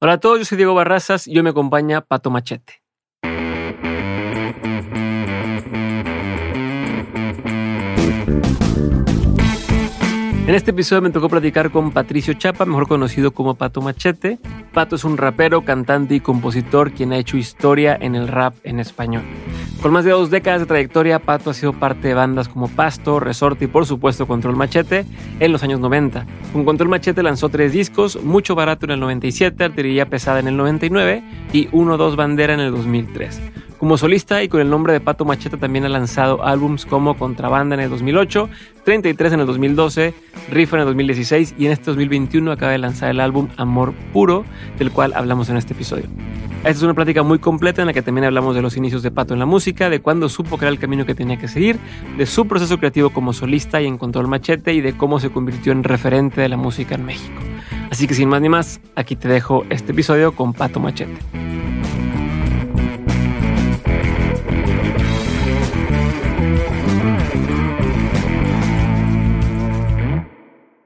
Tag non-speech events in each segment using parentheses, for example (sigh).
Hola a todos, yo soy Diego Barrazas y hoy me acompaña Pato Machete. En este episodio me tocó platicar con Patricio Chapa, mejor conocido como Pato Machete. Pato es un rapero, cantante y compositor quien ha hecho historia en el rap en español. Con más de dos décadas de trayectoria, Pato ha sido parte de bandas como Pasto, Resorte y por supuesto Control Machete en los años 90. Con Control Machete lanzó tres discos, Mucho Barato en el 97, Artillería Pesada en el 99 y 1-2 Bandera en el 2003. Como solista y con el nombre de Pato Machete también ha lanzado álbums como Contrabanda en el 2008, 33 en el 2012, Rifa en el 2016 y en este 2021 acaba de lanzar el álbum Amor Puro, del cual hablamos en este episodio. Esta es una plática muy completa en la que también hablamos de los inicios de Pato en la música, de cuándo supo era el camino que tenía que seguir, de su proceso creativo como solista y en Control Machete y de cómo se convirtió en referente de la música en México. Así que sin más ni más, aquí te dejo este episodio con Pato Machete.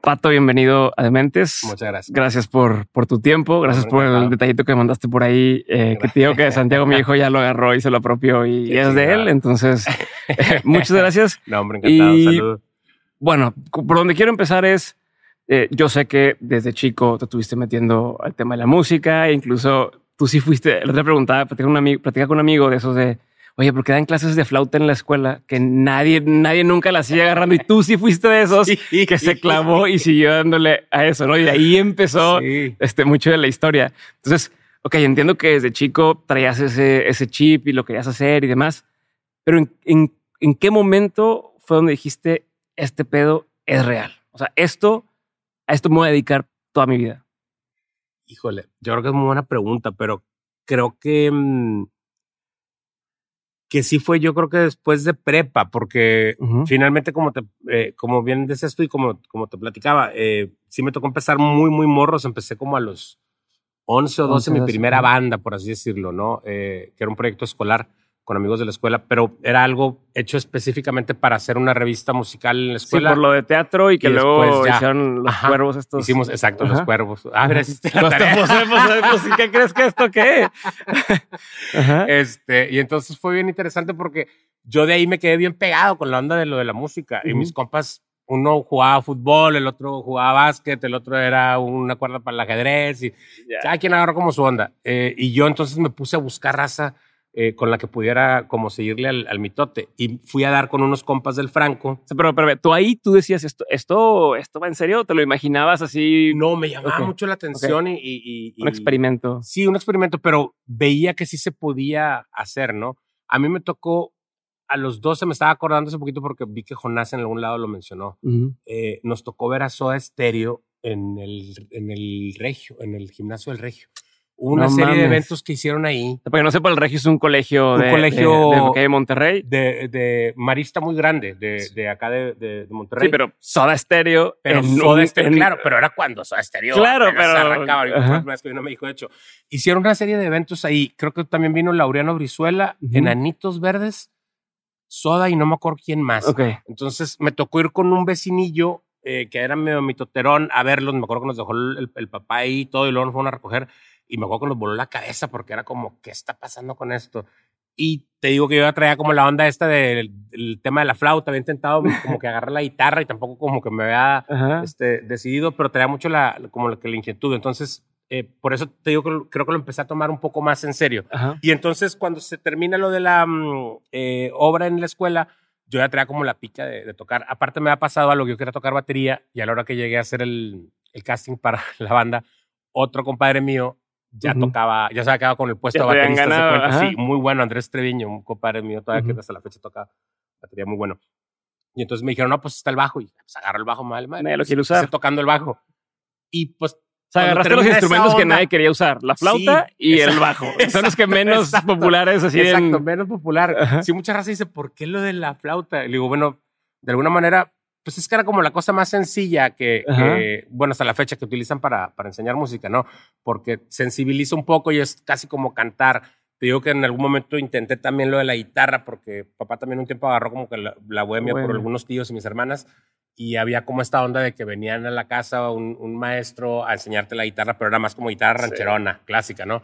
Pato, bienvenido a Dementes. Muchas gracias. Gracias por, por tu tiempo, gracias por el detallito que mandaste por ahí, eh, que te digo que Santiago, mi hijo, ya lo agarró y se lo apropió y, es de él. Entonces, (laughs) eh, muchas gracias. (laughs) No, hombre, encantado. Y- Saludos. Bueno, por donde quiero empezar es, eh, yo sé que desde chico te estuviste metiendo al tema de la música, e incluso tú sí fuiste, la otra preguntaba, platicaba con un amigo de esos de, oye, ¿por qué dan clases de flauta en la escuela? Que nadie, nadie nunca la sigue agarrando y tú sí fuiste de esos Sí. que se clavó y siguió dándole a eso, ¿no? Y de ahí empezó Sí. este, mucho de la historia. Entonces, ok, entiendo que desde chico traías ese, ese chip y lo querías hacer y demás, pero ¿en, en, en qué momento fue donde dijiste, este pedo es real? O sea, esto, a esto me voy a dedicar toda mi vida. Híjole, yo creo que es muy buena pregunta, pero creo que mm, que sí fue, yo creo que después de prepa, porque finalmente, como te, eh, como bien decías tú y como, como te platicaba, eh, sí me tocó empezar muy, muy morros. Empecé como a los 11 o 12, 11, mi 12, primera banda, por así decirlo, ¿no? Eh, que era un proyecto escolar con amigos de la escuela, pero era algo hecho específicamente para hacer una revista musical en la Sí, escuela. por lo de teatro y que Y luego ya. hicieron los Ajá. cuervos estos. Hicimos, exacto, los cuervos. Ah, mira, hiciste la tarea. ¿Qué crees que esto qué? (laughs) Ajá. Este, y entonces fue bien interesante porque yo de ahí me quedé bien pegado con la onda de lo de la música. Y mis compas, uno jugaba fútbol, el otro jugaba básquet, el otro era una cuerda para el ajedrez y cada quien agarró como su onda. Eh, y yo entonces me puse a buscar raza eh, con la que pudiera como seguirle al, al mitote. Y fui a dar con unos compas del Franco. Pero, pero, tú ahí tú decías esto, esto, esto va en serio, te lo imaginabas así, No, me llamaba mucho la atención y, y- y- un experimento. Sí, un experimento, pero veía que sí se podía hacer, ¿no? A mí me tocó, a los 12 me estaba acordando hace poquito porque vi que Jonás en algún lado lo mencionó. Eh, nos tocó ver a Soda Stereo en el, en el Regio, en el gimnasio del Regio. Una No serie de mames. eventos que hicieron ahí Para que no sepa, el Regio es un colegio Un de, colegio- de, de, de Monterrey. de, de marista muy grande, de, de acá de, de- de Monterrey. Sí, pero Soda Stereo. Pero en Soda Stereo, en- claro, pero era cuando Soda Stereo. Claro, pero- arrancaba. Yo, que vino a México, de hecho. Hicieron una serie de eventos ahí. Creo que también vino Laureano Brizuela, Ujú. Enanitos Verdes, Soda y no me acuerdo quién más. Entonces me tocó ir con un vecinillo eh, que era medio mitoterón a verlos. Me acuerdo que nos dejó el, el- el papá ahí y todo, y luego nos fueron a recoger. Y me acuerdo que nos voló la cabeza porque era como, ¿qué está pasando con esto? Y te digo que yo traía como la onda esta del, del tema de la flauta. Había intentado como que agarrar la guitarra y tampoco como que me había (laughs) este, decidido, pero traía mucho la, como la, que la inquietud. Entonces eh, por eso te digo que creo que lo empecé a tomar un poco más en serio. Ajá. Y entonces cuando se termina lo de la mm, eh, obra en la escuela, yo ya traía como la pica de, de tocar. Aparte me ha pasado algo, que yo quería tocar batería y a la hora que llegué a hacer el, el casting para (laughs) la banda, otro compadre mío ya Ujú. tocaba, ya se había quedado con el puesto Ya de baterista. ganado. Sí, muy bueno, Andrés Treviño, un compadre mío todavía Ujú. que hasta la fecha toca batería muy bueno. Y entonces me dijeron, no, pues está el bajo. Y pues agarro el bajo, madre, madre. Nadie lo pues, quiere usar. empecé tocando el bajo. Y pues O sea, agarraste los instrumentos que onda- nadie quería usar, la flauta Sí, y el exacto, bajo. (laughs) Son los que exacto, menos exacto. populares así Exacto, en... menos popular. Ajá. Sí, mucha raza dice, ¿por qué lo de la flauta? Y le digo, bueno, de alguna manera, pues es que era como la cosa más sencilla que, bueno, hasta la fecha que utilizan para, para enseñar música, ¿no? Porque sensibiliza un poco y es casi como cantar. Te digo que en algún momento intenté también lo de la guitarra, porque papá también un tiempo agarró como que la, la bohemia Bueno. por algunos tíos y mis hermanas. Y había como esta onda de que venían a la casa un, un maestro a enseñarte la guitarra, pero era más como guitarra Sí. rancherona, clásica, ¿no?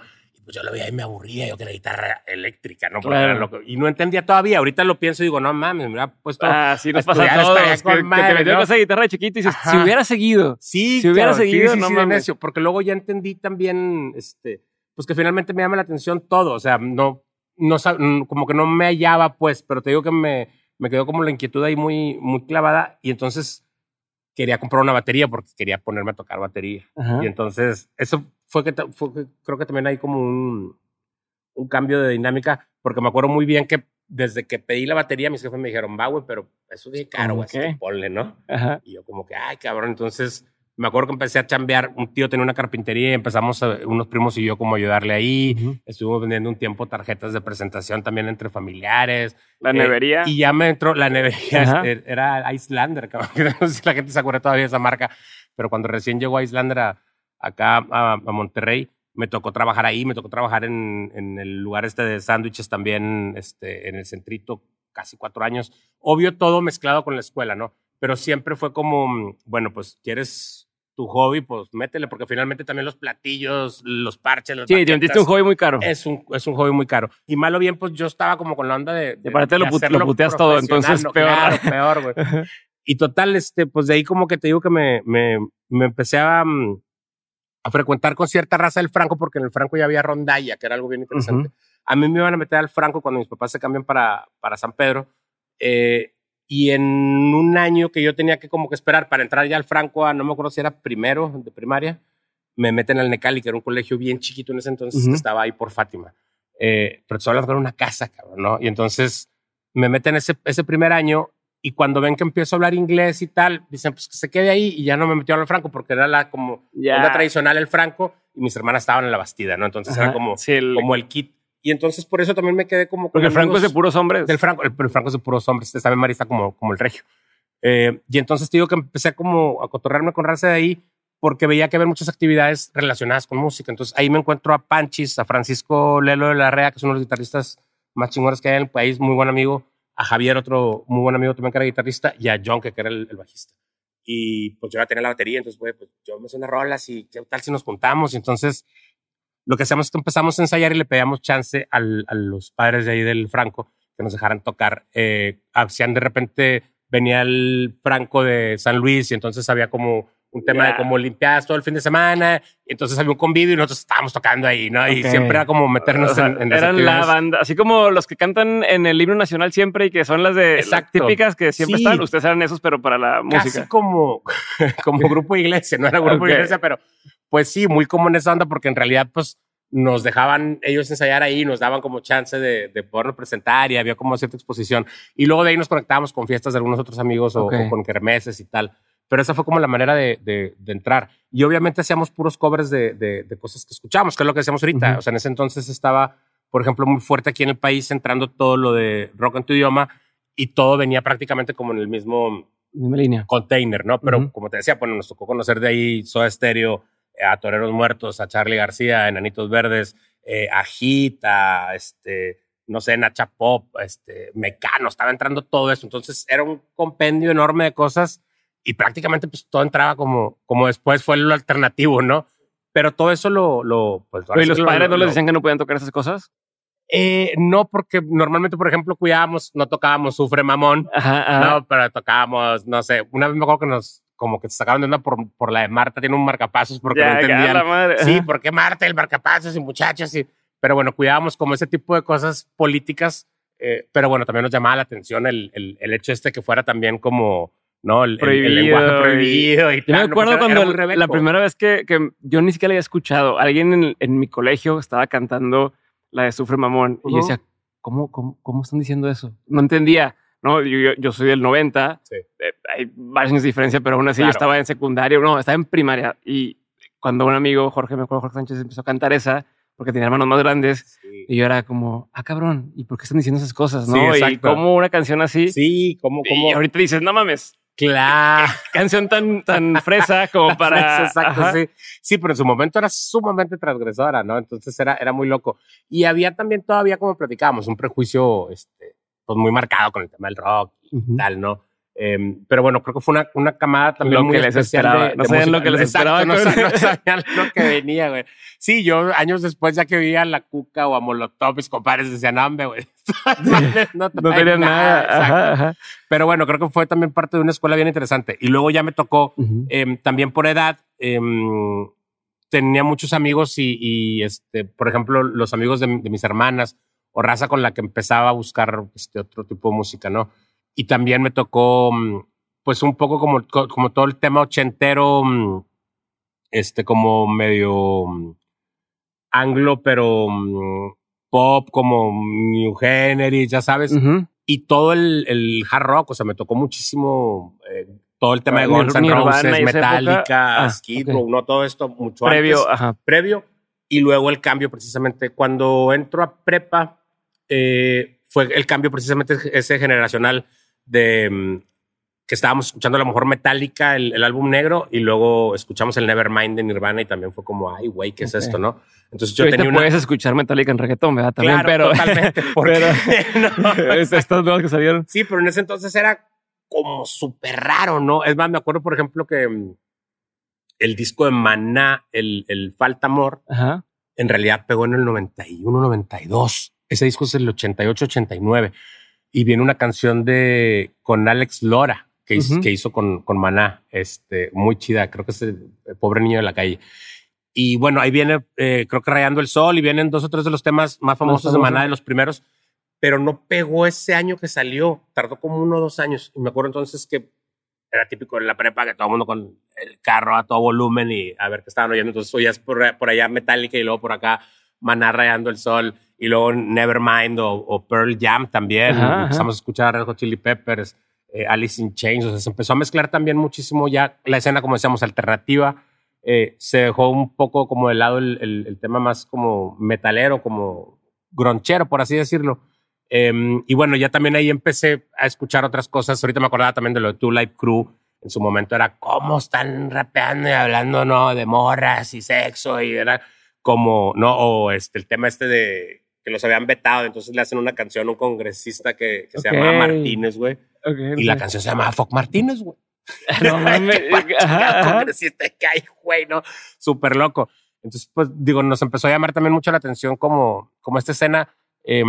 Pues yo lo veía y me aburría, yo quería guitarra eléctrica, ¿no? Claro. loco. Y no entendía todavía. Ahorita lo pienso y digo, no mames, me hubiera puesto. Ah, sí, nos a pasa estudiar, todos. estaría Que, con que te madre, metieron ¿no? con esa guitarra de chiquito y dices, Ajá. si hubiera seguido. Sí, Si hubiera sí, seguido, sí, no sí, de mames. necio, porque luego ya entendí también, este, pues que finalmente me llama la atención todo, o sea, no, no, mm, como que no me hallaba, pues, pero te digo que me, me quedó como la inquietud ahí muy, muy clavada y entonces quería comprar una batería porque quería ponerme a tocar batería. Ajá. Y entonces, eso fue que, fue que creo que también hay como un, un cambio de dinámica, porque me acuerdo muy bien que desde que pedí la batería, mis jefes me dijeron, va, güey, pero eso es caro, ¿Cómo güey, así que ponle, ¿no? Ajá. Y yo como que, ay, cabrón, entonces me acuerdo que empecé a chambear, un tío tenía una carpintería y empezamos a- unos primos y yo como a ayudarle ahí. Ujú. Estuvimos vendiendo un tiempo tarjetas de presentación también entre familiares. La Eh, nevería. y ya me entró la nevería, Ajá. (laughs) era Islander, cabrón. (laughs) No sé si la gente se acuerda todavía de esa marca, pero cuando recién llegó Islander a, acá a, a Monterrey, me tocó trabajar ahí, me tocó trabajar en, en el lugar este de sándwiches también, este, en el centrito, casi cuatro años. Obvio, todo mezclado con la escuela, ¿no? Pero siempre fue como, bueno, pues quieres tu hobby, pues métele, porque finalmente también los platillos, los parches, las Sí, te baquetas, un hobby muy caro. es un, es un hobby muy caro. Y malo bien, pues yo estaba como con la onda de. de- de lo put- lo puteas todo, entonces profesional, peor. no, Claro, peor, güey. (laughs) Y total, este, pues de ahí como que te digo que me, me, me empecé a, mm, a frecuentar con cierta raza del Franco, porque en el Franco ya había rondalla, que era algo bien interesante. A mí me iban a meter al Franco cuando mis papás se cambian para, para San Pedro. eh, y en un año que yo tenía que como que esperar para entrar ya al Franco, a, no me acuerdo si era primero de primaria, me meten al Necali, que era un colegio bien chiquito en ese entonces, que estaba ahí por Fátima. Eh, pero solo era una casa, cabrón, ¿no? Y entonces me meten ese, ese primer año y cuando ven que empiezo a hablar inglés y tal, dicen, pues que se quede ahí y ya no me metieron al Franco porque era la como Ya. onda tradicional el Franco y mis hermanas estaban en la Bastida, ¿no? Entonces Ajá. era como, Sí, el- como el kit. Y entonces por eso también me quedé como... Porque el Franco es de puros hombres. del Franco, el, el Franco es de puros hombres, este también Marista como, como el regio. Eh, y entonces te digo que empecé como a cotorrearme con raza de ahí porque veía que había muchas actividades relacionadas con música. Entonces ahí me encuentro a Panchis, a Francisco Lelo de la Rea, que es uno de los guitarristas más chingones que hay en el país, muy buen amigo, a Javier, otro muy buen amigo también que era guitarrista, y a John, que era el, el bajista. Y pues yo ya tenía la batería, entonces, güey, pues yo me sé unas rolas y qué tal si nos juntamos. Y entonces lo que hacemos es que empezamos a ensayar y le pedíamos chance al- a los padres de ahí del Franco que nos dejaran tocar. Eh, hacían de repente, venía el Franco de San Luis y entonces había como un tema de como limpiadas todo el fin de semana. Y entonces había un convivio y nosotros estábamos tocando ahí, ¿no? Y siempre era como meternos O sea, en, en las eran la banda, así como los que cantan en el himno nacional siempre y que son las de las Exacto. típicas que siempre Sí. están. Ustedes eran esos, pero para la Casi música. como, (laughs) como grupo de iglesia, no era grupo de iglesia, pero pues sí, muy como en esa onda, porque en realidad, pues nos dejaban ellos ensayar ahí, nos daban como chance de, de podernos presentar y había como cierta exposición. Y luego de ahí nos conectábamos con fiestas de algunos otros amigos o con kermeses y tal. Pero esa fue como la manera de, de- de entrar. Y obviamente hacíamos puros covers de, cosas que escuchábamos, que es lo que hacíamos ahorita. O sea, en ese entonces estaba, por ejemplo, muy fuerte aquí en el país entrando todo lo de rock en tu idioma y todo venía prácticamente como en el mismo Misma línea. container, ¿no? Pero como te decía, bueno, nos tocó conocer de ahí Soda Stereo, eh, a Toreros Muertos, a Charlie García, a Enanitos Verdes, eh, a Hit, a este, no sé, Nacha Pop, este, Mecano, estaba entrando todo eso. Entonces era un compendio enorme de cosas y prácticamente pues todo entraba como, como después fue lo alternativo, ¿no? Pero todo eso lo, lo pues, sí ¿los lo- padres no les decían que no podían tocar esas cosas? Eh, no, porque normalmente, por ejemplo, cuidábamos, no tocábamos Sufre Mamón, Ajá, ajá. no, pero tocábamos, no sé, una vez me acuerdo que nos como que te sacaban de onda por, por la de Marta, tiene un marcapasos porque Ya, no entendían. la madre. Sí, Ajá. ¿por qué Marta el marcapasos y muchachos? Y, pero bueno, cuidábamos como ese tipo de cosas políticas, eh, pero bueno, también nos llamaba la atención el, el, el hecho este que fuera también como, ¿no? El, el- el Prohibido lenguaje y- prohibido. Y, Yo me acuerdo cuando la primera vez que, que yo ni siquiera la había escuchado, alguien en, en mi colegio estaba cantando la de Sufre Mamón y yo decía, ¿cómo, cómo, cómo están diciendo eso? No entendía. No, yo, yo, yo soy del 90, Sí. eh, hay varios años de diferencia, pero aún así yo estaba en secundaria, no, estaba en primaria y cuando un amigo, Jorge, me acuerdo, Jorge Sánchez, empezó a cantar esa porque tenía hermanos más grandes Sí. y yo era como, ah, cabrón, ¿y por qué están diciendo esas cosas? Sí, ¿no? y exacto. como una canción así. Sí, como, Y como. ahorita dices, no mames, Claro. (laughs) canción tan, tan fresa como para. Exacto, Ajá. sí. Sí, pero en su momento era sumamente transgresora, ¿no? Entonces era, era muy loco. Y había también todavía, como platicábamos, un prejuicio este, pues muy marcado con el tema del rock y tal, ¿no? Em, pero bueno, creo que fue una, una camada también Lo muy que les esperaba. de- No sabían lo que les Exacto, esperaba No, no (laughs) sabían lo que venía, güey. Sí, yo años después, ya que veía a La Cuca o a Molotov, mis compadres decían, no, hombre, güey. (laughs) no, No tenían nada. Ajá, ajá. Pero bueno, creo que fue también parte de una escuela bien interesante. Y luego ya me tocó. Em, también por edad, em, tenía muchos amigos y, y, este, por ejemplo, los amigos de, de mis hermanas o raza con la que empezaba a buscar este otro tipo de música, ¿no? Y también me tocó, mm, pues un poco como, co- como todo el tema ochentero, mm, este, como medio mm, anglo, pero pop, como New Generis, ya sabes y todo el, el hard rock, o sea, me tocó muchísimo eh, todo el tema de Ah, Guns N' Roses, Metallica. Ah, Skid ok. Row, no todo esto mucho Previo, antes, ajá. previo, y luego el cambio precisamente cuando entro a prepa eh, fue el cambio precisamente ese generacional de mm, que estábamos escuchando a lo mejor Metallica, el, el álbum negro, y luego escuchamos el Nevermind de Nirvana y también fue como, ay, güey, ¿qué es esto, no? Entonces Yo tenía una... puedes escuchar Metallica en reggaetón, ¿verdad? También, Claro, pero. totalmente, (laughs) porque- (laughs) No, (laughs) estas nuevas que salieron. Sí, pero en ese entonces era como súper raro, ¿no? Es más, me acuerdo, por ejemplo, que mm, el disco de Maná, el, el Falta Amor, Ajá. en realidad pegó en el 91, 92. Ese disco es el 88, 89. Y viene una canción de con Alex Lora que hizo, Ujú. que hizo con, con Maná, este, muy chida. Creo que es el, el pobre niño de la calle. Y bueno, ahí viene, eh, creo que Rayando el Sol y vienen dos o tres de los temas más famosos de. Maná, de los primeros, pero no pegó ese año que salió. Tardó como uno o dos años. Y me acuerdo entonces que era típico en la prepa que todo el mundo con el carro a todo volumen y a ver qué estaban oyendo. Entonces oías por, por allá Metallica y luego por acá Maná Rayando el Sol y luego Nevermind o, o Pearl Jam también. Ajá, ajá. Empezamos a escuchar Red Hot Chili Peppers, eh, Alice in Chains. O sea, se empezó a mezclar también muchísimo ya la escena, como decíamos, alternativa. Eh, se dejó un poco como de lado el, el- el tema más como metalero, como gronchero, por así decirlo. Em, y bueno, ya también ahí empecé a escuchar otras cosas. Ahorita me acordaba también de lo de Two Light Crew. En su momento era cómo están rapeando y hablando, ¿no? De morras y sexo y era como, ¿no? O este, el tema este de que los habían vetado. Entonces le hacen una canción a un congresista que, que se Ok. llamaba Martínez, güey. Ok, Y la ok. canción se llamaba Fuck Martínez, güey. (laughs) No (laughs) mames. (laughs) Congresista que hay, güey, ¿no? Súper loco. Entonces, pues, digo, nos empezó a llamar también mucho la atención como, como esta escena. em,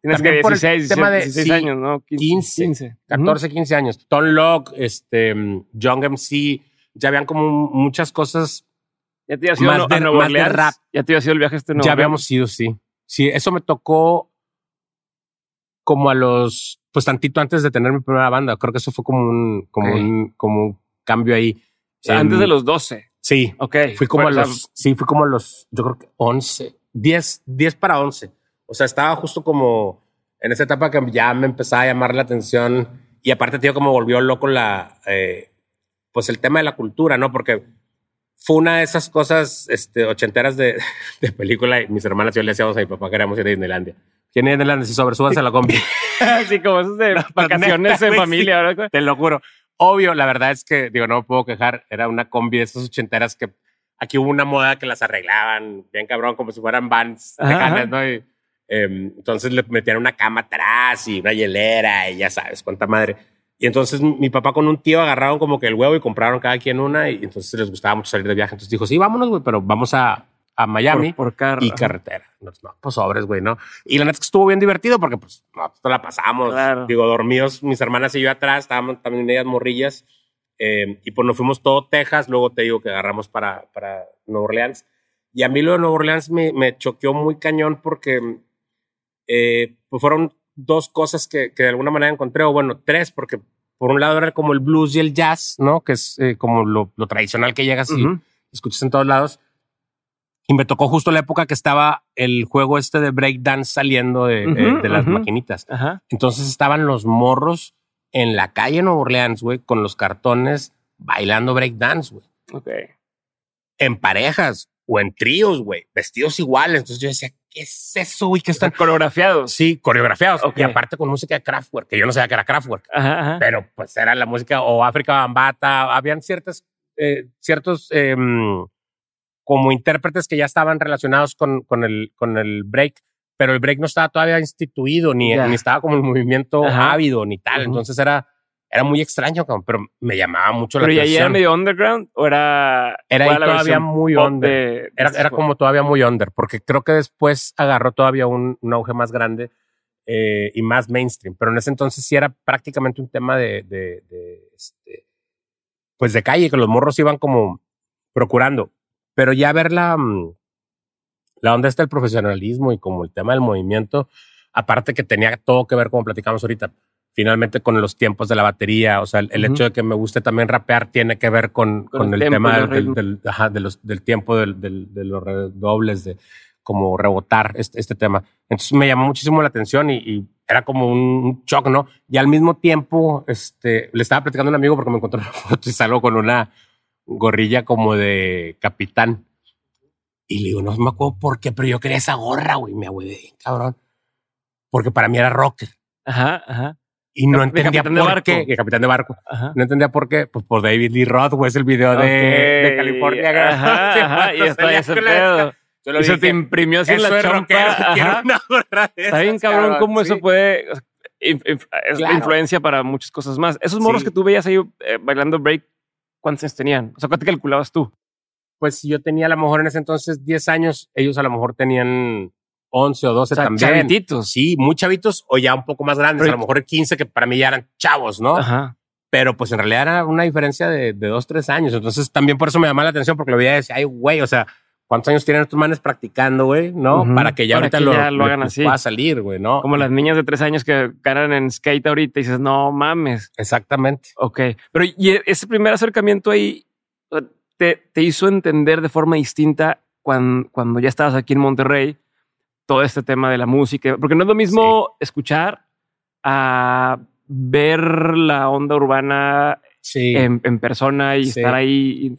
Tienes que también por el 16, tema de 16 sí, años, ¿no? 15, 15. 14, 15 años. Tom Locke, este, mm, Young MC, ya habían como muchas cosas. Ya te ido Más a de- Nueva más de rap. Ya te ibas ido el viaje este a Nueva ya habíamos ido, sí. Sí, eso me tocó como a los, pues tantito antes de tener mi primera banda. Creo que eso fue como un, como un, como un cambio ahí. O sea, antes de los 12. Sí, Ok. Fui como a o sea, los, sí, fui como a los, yo creo que 11, 10, 10 para 11. O sea, estaba justo como en esa etapa que ya me empezaba a llamar la atención y aparte, tío, como volvió loco la, eh, pues el tema de la cultura, ¿no? Porque fue una de esas cosas este, ochenteras de, (laughs) de película y mis hermanas y yo le decíamos a mi papá que queríamos ir a Disneylandia. ¿Quién es Disneylandia? Sí, sobre, súbanse a la combi. (laughs) sí, como esos de (laughs) vacaciones en familia, ¿verdad? Te lo juro. Obvio, la verdad es que, digo, no me puedo quejar. Era una combi de esas ochenteras que aquí hubo una moda que las arreglaban bien cabrón, como si fueran vans lejanas. ¿no? Y, em, entonces le metían una cama atrás y una hielera y ya sabes, cuánta madre. Y entonces mi papá con un tío agarraron como que el huevo y compraron cada quien una y entonces les gustaba mucho salir de viaje. Entonces dijo, sí, vámonos, güey, pero vamos a, a Miami Por, por carro. y carretera. No, no, pues sobres, güey, ¿no? Y la neta es que estuvo bien divertido porque, pues, no, la pasamos. Claro. Digo, dormidos, mis hermanas y yo atrás, estábamos también ellas morrillas. Eh, y pues nos fuimos todo Texas, luego te digo que agarramos para, para Nueva Orleans. Y a mí lo de Nueva Orleans me, me choqueó muy cañón porque eh, pues fueron dos cosas que, que, de alguna manera encontré, o bueno, tres, porque por un lado era como el blues y el jazz, ¿no? Que es eh, como lo, lo, tradicional que llegas y escuchas en todos lados. Y me tocó justo la época que estaba el juego este de breakdance saliendo de, de, las maquinitas. Entonces estaban los morros en la calle de Nueva Orleans, güey, con los cartones bailando breakdance, güey. Ok. En parejas o en tríos, güey, vestidos iguales. Entonces yo decía, ¿qué es eso, güey? Que están coreografiados. Sí, coreografiados. Y aparte con música de Kraftwerk, que yo no sabía que era Kraftwerk. Ajá, Pero pues era la música o África Bambata. Habían ciertas, eh, ciertos eh, como intérpretes que ya estaban relacionados con, con, el, con el break, pero el break no estaba todavía instituido, ni, ni estaba como el movimiento ávido, ni tal. Entonces era, era muy extraño, pero me llamaba mucho la atención. ¿Pero ya era medio underground o era...? Era todavía muy under. era, era como todavía muy under, porque creo que después agarró todavía un, un auge más grande eh, y más mainstream, pero en ese entonces sí era prácticamente un tema de, de, de este, pues de calle, que los morros iban como procurando. Pero ya ver la, mm, la onda está el profesionalismo y como el tema del movimiento, aparte que tenía todo que ver, como platicamos ahorita, finalmente con los tiempos de la batería, o sea, el, hecho de que me guste también rapear tiene que ver con, con, el, tema del, del, ajá, de los, del tiempo del, de los redobles, de como rebotar este, este, tema. Entonces me llamó muchísimo la atención y, y, era como un shock, ¿no? Y al mismo tiempo, este, le estaba platicando a un amigo porque me encontró una (laughs) foto y salgo con una, gorrilla como de capitán. Y le digo, no me acuerdo por qué, pero yo quería esa gorra, güey. Me bien, cabrón. Porque para mí era rocker. Ajá, ajá. Y no entendía por de qué. El capitán de barco. No entendía por qué. Pues por David Lee Roth, güey, es el video de, de, California. Ajá, (laughs) ajá, y está ese pedo. Yo eso te imprimió así en la chompa. (laughs) Está bien cabrón cómo eso puede... Es influencia para muchas cosas más. Esos morros que tú veías ahí eh, bailando break ¿cuántos años tenían? O sea, ¿cuánto calculabas tú? Pues yo tenía a lo mejor en ese entonces 10 años, ellos a lo mejor tenían 11 o 12 o sea, también. Chavititos. Sí, muy chavitos o ya un poco más grandes, a lo mejor 15 que para mí ya eran chavos, ¿no? Ajá. Pero pues en realidad era una diferencia de, de 2, 3 años. Entonces también por eso me llamaba la atención porque lo veía y decía, ay, güey, o sea, ¿Cuántos años tienen estos manes practicando, güey? ¿No? Para que ya ahorita lo, lo, hagan así. Pueda salir, güey, ¿no? Como las niñas de tres años que ganan en skate ahorita y dices, no mames. Exactamente. Ok. Pero y ese primer acercamiento ahí te, te hizo entender de forma distinta cuando, cuando, ya estabas aquí en Monterrey todo este tema de la música, porque no es lo mismo escuchar a ver la onda urbana en, en, persona y estar ahí.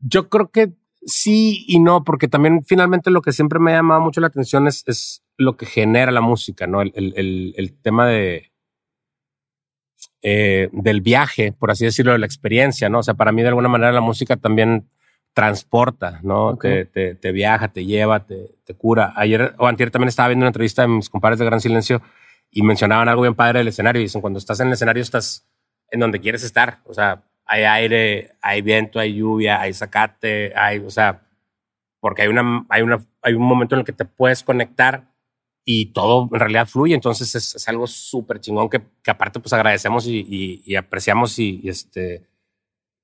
Yo creo que sí y no, porque también finalmente lo que siempre me ha llamado mucho la atención es, es lo que genera la música, ¿no? El, el, el tema de, eh, del viaje, por así decirlo, de la experiencia, ¿no? O sea, para mí de alguna manera la música también transporta, ¿no? Te, te, te, viaja, te lleva, te, te, cura. Ayer o antier también estaba viendo una entrevista de mis compadres de Gran Silencio y mencionaban algo bien padre del escenario. Y dicen, cuando estás en el escenario estás en donde quieres estar. O sea, hay aire, hay viento, hay lluvia, hay zacate, hay, o sea, porque hay, una, hay, una, hay un momento en el que te puedes conectar y todo en realidad fluye. Entonces es, algo súper chingón que, que, aparte pues agradecemos y, y, apreciamos y, este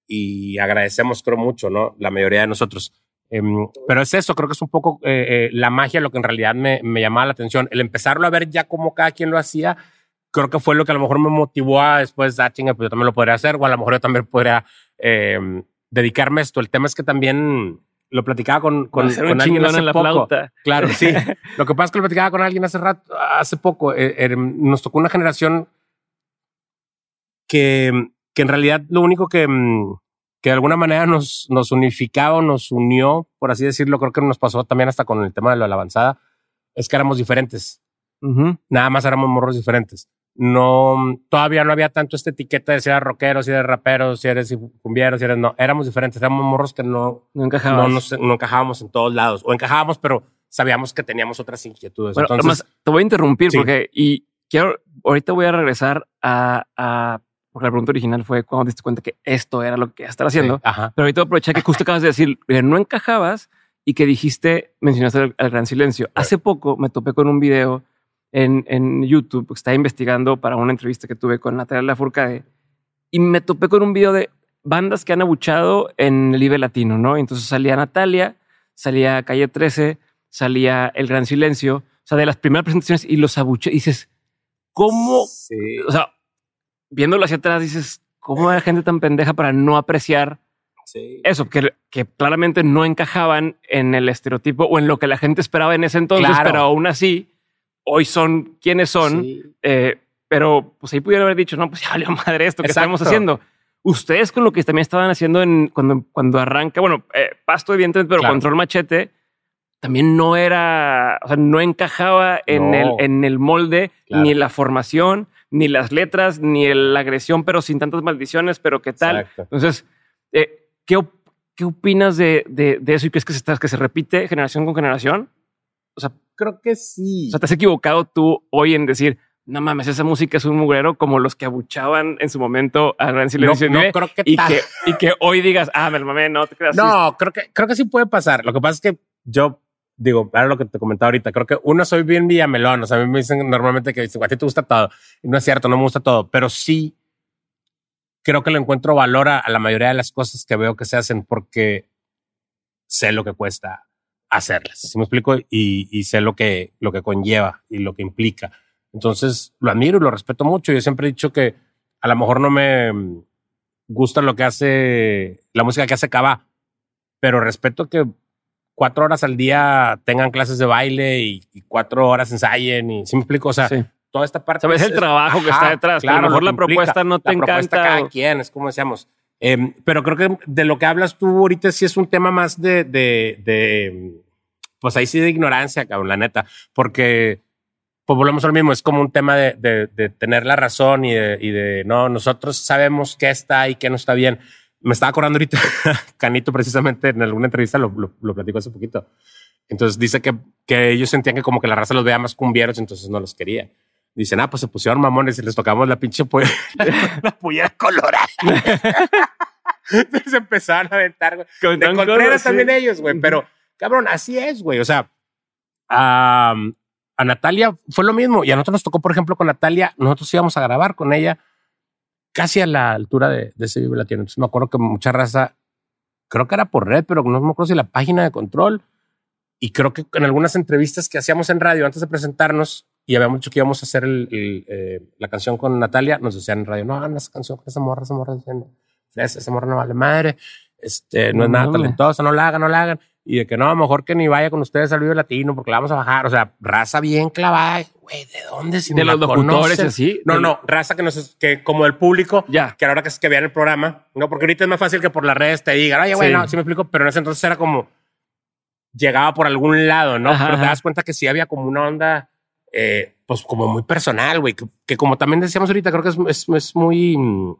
y agradecemos creo mucho, ¿no? La mayoría de nosotros. Em, pero es eso, creo que es un poco eh, eh, la magia lo que en realidad me, me llamaba la atención. El empezarlo a ver ya como cada quien lo hacía, creo que fue lo que a lo mejor me motivó a después, ah, chinga, pues yo también lo podría hacer, o a lo mejor yo también podría eh, dedicarme a esto. El tema es que también lo platicaba con, con, con alguien hace la poco. Flauta. Claro, sí. (laughs) lo que pasa es que lo platicaba con alguien hace rato, hace poco. Eh, er, nos tocó una generación que, que en realidad lo único que, mm, que de alguna manera nos, nos unificaba nos unió, por así decirlo, creo que nos pasó también hasta con el tema de la avanzada, es que éramos diferentes. Nada más éramos morros diferentes. No, todavía no había tanto esta etiqueta de si eres rockero, si eres rapero, si eres cumbiero, si eres no. Éramos diferentes, éramos morros que no, no, encajábamos. no, encajábamos en todos lados. O encajábamos, pero sabíamos que teníamos otras inquietudes. Entonces, te voy a interrumpir porque, y quiero, ahorita voy a regresar a, a porque la pregunta original fue cuando te diste cuenta que esto era lo que estar haciendo. pero ahorita voy a aprovechar que justo acabas de decir, no encajabas y que dijiste, mencionaste el, gran silencio. Hace poco me topé con un video en, en YouTube, estaba investigando para una entrevista que tuve con Natalia Lafourcade y me topé con un video de bandas que han abuchado en el Vive Latino, ¿no? Entonces salía Natalia, salía Calle 13, salía El Gran Silencio, o sea, de las primeras presentaciones y los abuche. Y dices, ¿cómo? Sí. O sea, viéndolo hacia atrás, dices, ¿cómo era gente tan pendeja para no apreciar sí. eso? Que, que claramente no encajaban en el estereotipo o en lo que la gente esperaba en ese entonces, Claro. pero aún así, hoy son quienes son. Sí. Eh, pero pues ahí pudieron haber dicho, no, pues ya valió madre esto que Exacto. estamos haciendo. Ustedes con lo que también estaban haciendo en, cuando, cuando arranca, bueno, eh, Pasto evidentemente, pero Claro. Control Machete también no era, o sea, no encajaba en, No. el, en el molde, Claro. ni la formación, ni las letras, ni el- la agresión, pero sin tantas maldiciones, pero qué tal. Exacto. Entonces, eh, ¿qué, ¿qué opinas de, de, de eso y crees que se, está- que se repite generación con generación? O sea, Creo que sí. o sea, ¿te has equivocado tú hoy en decir, no mames, esa música es un mugrero como los que abuchaban en su momento a Gran Silencio no, no Vive", creo que y, tal. que, y que hoy digas, ah, me mamé, no te creas. No, creo que, creo que sí puede pasar. Lo que pasa es que yo digo, era lo que te comentaba ahorita. Creo que uno soy bien villamelón. O sea, a mí me dicen normalmente que dicen, a ti te gusta todo. Y no es cierto, no me gusta todo, pero sí creo que le encuentro valor a, a la mayoría de las cosas que veo que se hacen porque sé lo que cuesta hacerlas. ¿Sí me explico? Y, y sé lo que, lo que conlleva y lo que implica. Entonces lo admiro y lo respeto mucho. Yo siempre he dicho que a lo mejor no me gusta lo que hace la música que hace Cava, pero respeto que cuatro horas al día tengan clases de baile y, y cuatro horas ensayen y ¿sí me explico? O sea, Sí. toda esta parte. Sabes el es- trabajo que está detrás, que a lo mejor lo la implica. propuesta no te la propuesta encanta cada o- quien, es como decíamos. Em, pero creo que de lo que hablas tú ahorita sí es un tema más de, de, de, pues ahí sí de ignorancia, cabrón, la neta, porque pues volvemos al mismo, es como un tema de, de, de tener la razón y de, y de, no, nosotros sabemos qué está y qué no está bien. Me estaba acordando ahorita, (laughs) Canito precisamente en alguna entrevista lo, lo, lo platicó hace poquito. Entonces dice que, que ellos sentían que como que la raza los veía más cumbieros, entonces no los quería. Dicen, ah, pues se pusieron mamones y les tocamos la pinche polla, (laughs) la polla colorada. (laughs) Entonces empezaron a aventar, güey. Con De Contreras sí. también ellos, güey. Pero, cabrón, así es, güey. O sea, a, a Natalia fue lo mismo. Y a nosotros nos tocó, por ejemplo, con Natalia, nosotros íbamos a grabar con ella casi a la altura de, de ese Vive Latino. Entonces me acuerdo que mucha raza, creo que era por red, pero no me acuerdo si la página de control. Y creo que en algunas entrevistas que hacíamos en radio antes de presentarnos y habíamos dicho que íbamos a hacer el- el, eh, la canción con Natalia, nos decían en radio, no hagan esa canción con esa morra, esa morra, esa, esa, morra no vale madre, este, no es No nada mames. talentosa, no la hagan, no la hagan. Y de que no, mejor que ni vaya con ustedes al Vive Latino porque la vamos a bajar. O sea, raza bien clavada. Güey, ¿de dónde? Si de los locutores conocen? así. No, no, raza que nos, que como el público, Ya. que a la hora que, que vean el programa, no, porque ahorita es más fácil que por las redes te digan, oye, güey, Sí. no, sí me explico, pero en ese entonces era como, llegaba por algún lado, ¿no? Ajá, pero te das cuenta que sí había como una onda, eh, pues como muy personal, güey, que, que como también decíamos ahorita, creo que es, es, es muy, mm,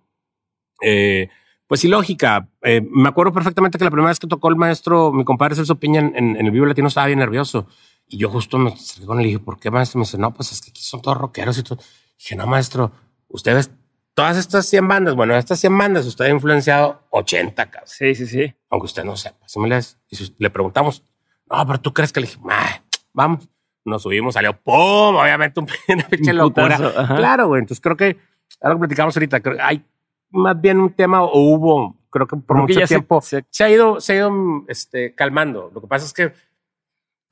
eh, pues ilógica. Eh, me acuerdo perfectamente que la primera vez que tocó el maestro, mi compadre Celso Piña en, en- en el Vivo Latino estaba bien nervioso. Y yo justo me acerqué con él y le dije, ¿por qué maestro? Me dice, no, pues es que aquí son todos rockeros y todo. dije, no, maestro, usted ves todas estas 100 bandas, bueno, estas 100 bandas, usted ha influenciado 80, cabrón Sí, sí, sí. aunque usted no sepa. ¿sí me lees? Y si le preguntamos, no, pero tú crees que le dije, "Ay, vamos, nos subimos, salió, ¡pum! Obviamente un (laughs) una pinche locura. putazo. Claro, güey. Entonces creo que algo que platicamos ahorita, creo que hay más bien un tema, o hubo, creo que por Creo que mucho se- tiempo, se- se, ha ido, se ha ido este, calmando. Lo que pasa es que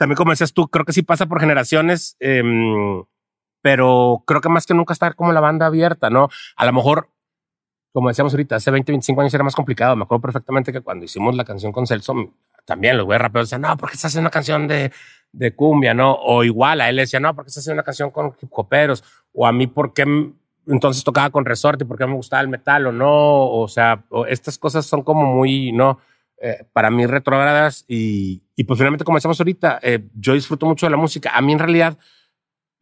también, como decías tú, creo que sí pasa por generaciones, em, pero creo que más que nunca está como la banda abierta, ¿no? A lo mejor, como decíamos ahorita, hace 20, 25 años era más complicado. Me acuerdo perfectamente que cuando hicimos la canción con Celso, también los güeyes raperos decían, no, porque estás haciendo una canción de, de cumbia, ¿no? O igual a él le decía, no, porque estás haciendo una canción con hip hoperos. O a mí, ¿por qué m- entonces tocaba con resorte? ¿Por qué me gustaba el metal o no? O sea, o estas cosas son como muy, ¿no? Eh, para mí retrógradas y, y pues finalmente como decíamos ahorita, eh, yo disfruto mucho de la música. A mí en realidad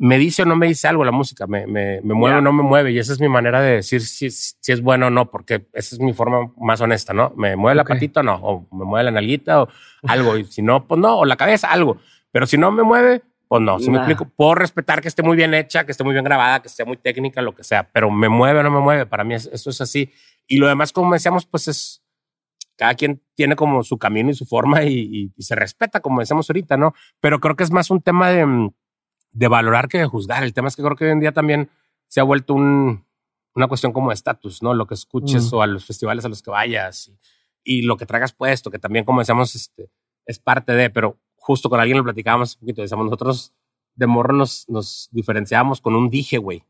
me dice o no me dice algo la música, me, me, me mueve o no me mueve y esa es mi manera de decir si, si es bueno o no, porque esa es mi forma más honesta, ¿no? Me mueve la patita o no, o me mueve la nalguita o algo, y si no, pues no, o la cabeza, algo. Pero si no me mueve, pues no, si me explico, puedo respetar que esté muy bien hecha, que esté muy bien grabada, que esté muy técnica, lo que sea, pero me mueve o no me mueve, para mí es- eso es así. Y lo demás, como decíamos, pues es, cada quien tiene como su camino y su forma y, y- y se respeta, como decíamos ahorita, ¿no? Pero creo que es más un tema de, mm, de valorar que de juzgar. El tema es que creo que hoy en día también se ha vuelto un, una cuestión como de estatus, ¿no? Lo que escuches o a los festivales a los que vayas y, lo que traigas puesto, que también, como decíamos, este, es parte de, pero justo con alguien lo platicábamos un poquito, decíamos, nosotros de morro nos, nos diferenciábamos con un dije, güey.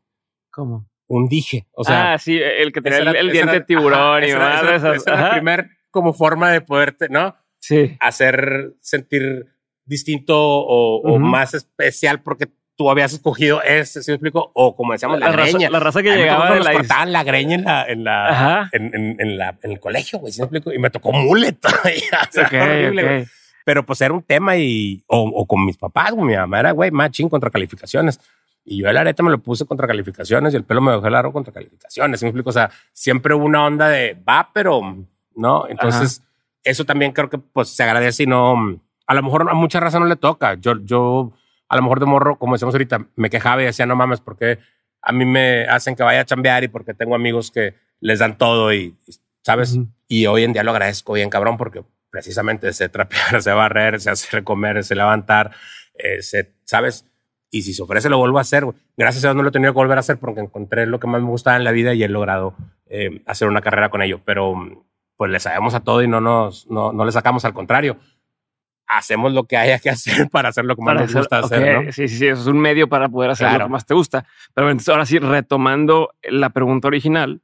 ¿Cómo? Un dije. O sea, ah, sí, el que tenía el, diente de tiburón y más. Esa, es la primer como forma de poderte, ¿no? Sí. Hacer sentir distinto o, más especial porque tú habías escogido ese, ¿sí me explico? O como decíamos, la, greña. la raza que llegaba. Nos la cortaban la greña en la, en la, en, en, la, en el colegio, güey, ¿sí me explico? Y me tocó mullet (laughs) todavía. Pero pues era un tema y, o, o con mis papás, güey, mi mamá era, güey, machín contra calificaciones. Y yo el arete me lo puse contra calificaciones y el pelo me dejó largo contra calificaciones. ¿Sí me explico? O sea, siempre hubo una onda de va, pero no. Entonces, eso también creo que pues se agradece y no. A lo mejor a mucha raza no le toca. Yo, yo, a lo mejor de morro, como decimos ahorita, me quejaba y decía, no mames, porque a mí me hacen que vaya a chambear y porque tengo amigos que les dan todo y, ¿sabes? Y hoy en día lo agradezco bien, cabrón, porque precisamente sé trapear, (laughs) sé barrer, sé hacer comer, sé levantar, eh, ¿sabes? Y si se ofrece, lo vuelvo a hacer. Gracias a Dios no lo he tenido que volver a hacer porque encontré lo que más me gustaba en la vida y he logrado eh, hacer una carrera con ello. Pero pues le sabemos a todo y no, nos, no, no le sacamos al contrario. Hacemos lo que haya que hacer (laughs) para hacer lo que más nos gusta hacer. ¿no? Sí, sí, sí, eso es un medio para poder hacer lo que más te gusta. Pero entonces, ahora sí, retomando la pregunta original,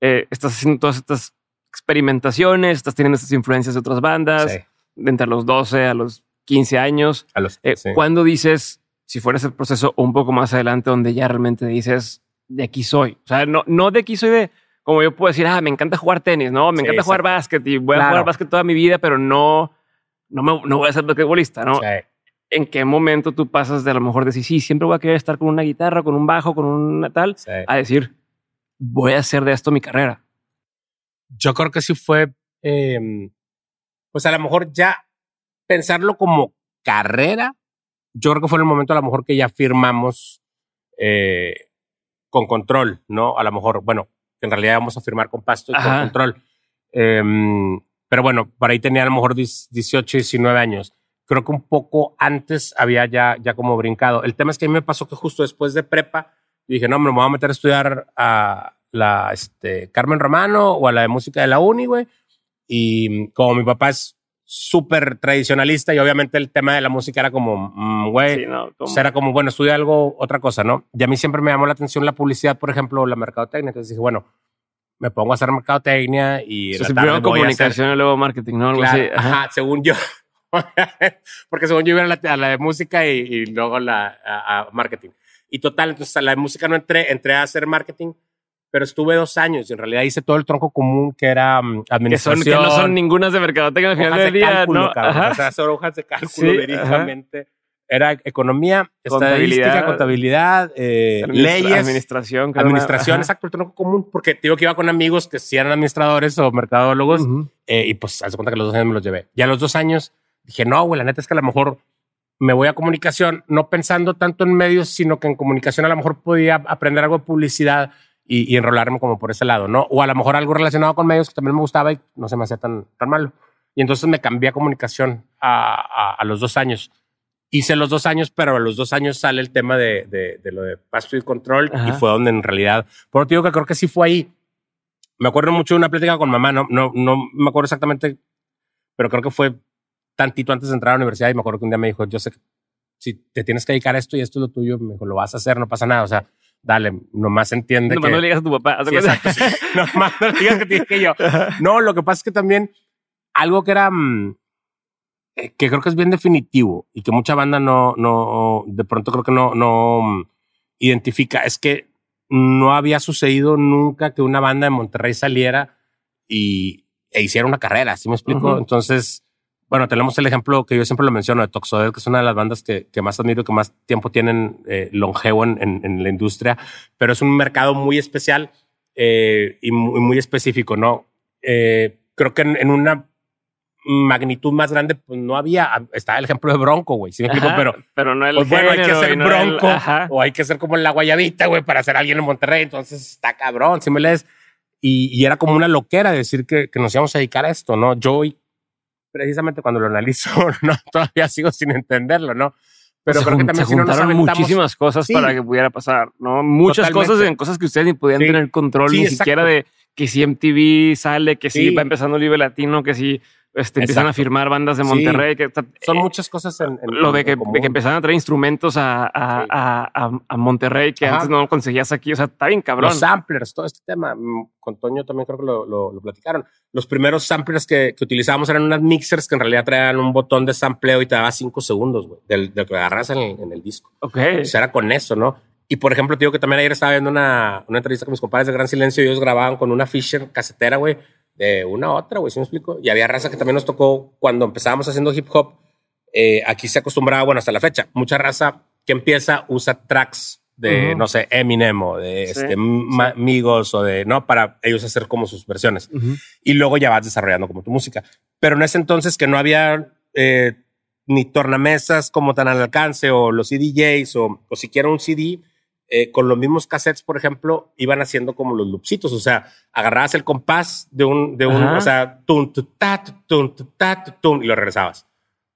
eh, estás haciendo todas estas experimentaciones, estás teniendo estas influencias de otras bandas, de entre los 12 a los 15 años. A los, eh, ¿Cuándo dices, si fuera ese proceso un poco más adelante donde ya realmente dices, de aquí soy. O sea, no, no de aquí soy de, como yo puedo decir, ah, me encanta jugar tenis, no, me encanta jugar básquet y voy a jugar básquet toda mi vida, pero no, no, me, no voy a ser basquetbolista, ¿no? ¿En qué momento tú pasas de a lo mejor decir, sí, siempre voy a querer estar con una guitarra, con un bajo, con una tal, a decir, voy a hacer de esto mi carrera? Yo creo que sí fue, em, pues a lo mejor ya pensarlo como carrera yo creo que fue en el momento a lo mejor que ya firmamos eh, con control, ¿no? A lo mejor, bueno, en realidad vamos a firmar con pasto y con control. Em, pero bueno, por ahí tenía a lo mejor 18, 19 años. Creo que un poco antes había ya, ya como brincado. El tema es que a mí me pasó que justo después de prepa, dije, no, me voy a meter a estudiar a la este, Carmen Romano o a la de música de la uni, güey. Y como mi papá es súper tradicionalista y obviamente el tema de la música era como, mm, güey, era como, bueno, estudia algo, otra cosa, ¿no? Y a mí siempre me llamó la atención la publicidad, por ejemplo, la mercadotecnia. Entonces dije, bueno, me pongo a hacer mercadotecnia y... O sea, comunicación y luego marketing, ¿no? Ajá. según yo. (laughs) Porque según yo iba a la, a la de música y, luego la, a, a, marketing. Y total, entonces a la de música no entré, entré a hacer marketing pero estuve dos años y en realidad hice todo el tronco común que era administración. Que, son, que no son ninguna de mercadotecnia al final del día, cálculo, ¿no? O sea, son hojas de cálculo, sí, Era economía, estadística, contabilidad, eh, leyes. Administración. Administración, exacto, el tronco común. Porque te digo que iba con amigos que sí eran administradores o mercadólogos eh, y pues hace cuenta que los dos años me los llevé. Ya a los dos años dije, no, güey, la neta es que a lo mejor me voy a comunicación, no pensando tanto en medios, sino que en comunicación a lo mejor podía aprender algo de publicidad, y, enrolarme como por ese lado, ¿no? O a lo mejor algo relacionado con medios que también me gustaba y no se me hacía tan, tan malo. Y entonces me cambié a comunicación a, a, los dos años. Hice los dos años, pero a los dos años sale el tema de, de, lo de pasto y control y fue donde en realidad, por digo que creo que sí fue ahí. Me acuerdo mucho de una plática con mamá, no, no, no me acuerdo exactamente, pero creo que fue tantito antes de entrar a la universidad y me acuerdo que un día me dijo, yo sé que si te tienes que dedicar a esto y esto es lo tuyo, me dijo, lo vas a hacer, no pasa nada. O sea, dale, nomás entiende nomás que... no le digas a tu papá. Sí, exacto, (laughs) nomás no le digas que tienes que yo. No, lo que pasa es que también algo que era... Mm, eh, que creo que es bien definitivo y que mucha banda no, no, de pronto creo que no, no mm, identifica, es que no había sucedido nunca que una banda de Monterrey saliera y, e hiciera una carrera, ¿sí me explico? Entonces, bueno, tenemos el ejemplo que yo siempre lo menciono de Toxodel, que es una de las bandas que, que más admiro, que más tiempo tienen eh, longevo en, en, la industria, pero es un mercado muy especial eh, y muy, muy, específico, ¿no? Eh, creo que en, una magnitud más grande, pues no había, está el ejemplo de Bronco, güey, ¿sí me explico? Pero, pero no el pues bueno, hay que ser Bronco o hay que ser como la Guayabita, güey, para ser alguien en Monterrey, entonces está cabrón, si me lees. Y, y, era como una loquera decir que, que, nos íbamos a dedicar a esto, ¿no? Yo precisamente cuando lo analizo, (laughs) no, todavía sigo sin entenderlo, ¿no? Pero se, creo que también se si no nos juntaron aventamos- muchísimas cosas Sí. para que pudiera pasar, ¿no? Muchas Totalmente. cosas en cosas que ustedes ni podían Sí. tener control, Sí, ni exacto. siquiera de que si MTV sale, que si va empezando Libre Latino, que si este, empiezan a firmar bandas de Sí. Monterrey, que está- Son eh, muchas cosas en, en- lo de que, de que empezaron a traer instrumentos a, a, Sí. a- a- Monterrey que Ajá. antes no conseguías aquí. O sea, está bien cabrón. Los samplers, todo este tema. mm, Con Toño también creo que lo, lo- lo platicaron. Los primeros samplers que, que utilizábamos eran unas mixers que en realidad traían un botón de sampleo y te daba cinco segundos, güey, del, de lo que agarras en el, en el disco. Ok. O sea, era con eso, ¿no? Y por ejemplo, te digo que también ayer estaba viendo una, una entrevista con mis compadres de Gran Silencio y ellos grababan con una Fisher casetera, güey, de una a otra, güey, ¿sí me explico? Y había raza que también nos tocó cuando empezábamos haciendo hip hop. eh, aquí se acostumbraba, bueno, hasta la fecha, mucha raza que empieza usa tracks de, no sé, Eminem o de Sí, este, Ma- Migos o de, ¿no? Para ellos hacer como sus versiones y luego ya vas desarrollando como tu música. Pero en ese entonces que no había eh, ni tornamesas como tan al alcance o los CDJs o, o siquiera un CD, eh, con los mismos cassettes, por ejemplo, iban haciendo como los loopsitos. O sea, agarrabas el compás de un, de un, Ajá. o sea, tun, tu, ta, tu, tun, tu, ta, tu, tun, y lo regresabas.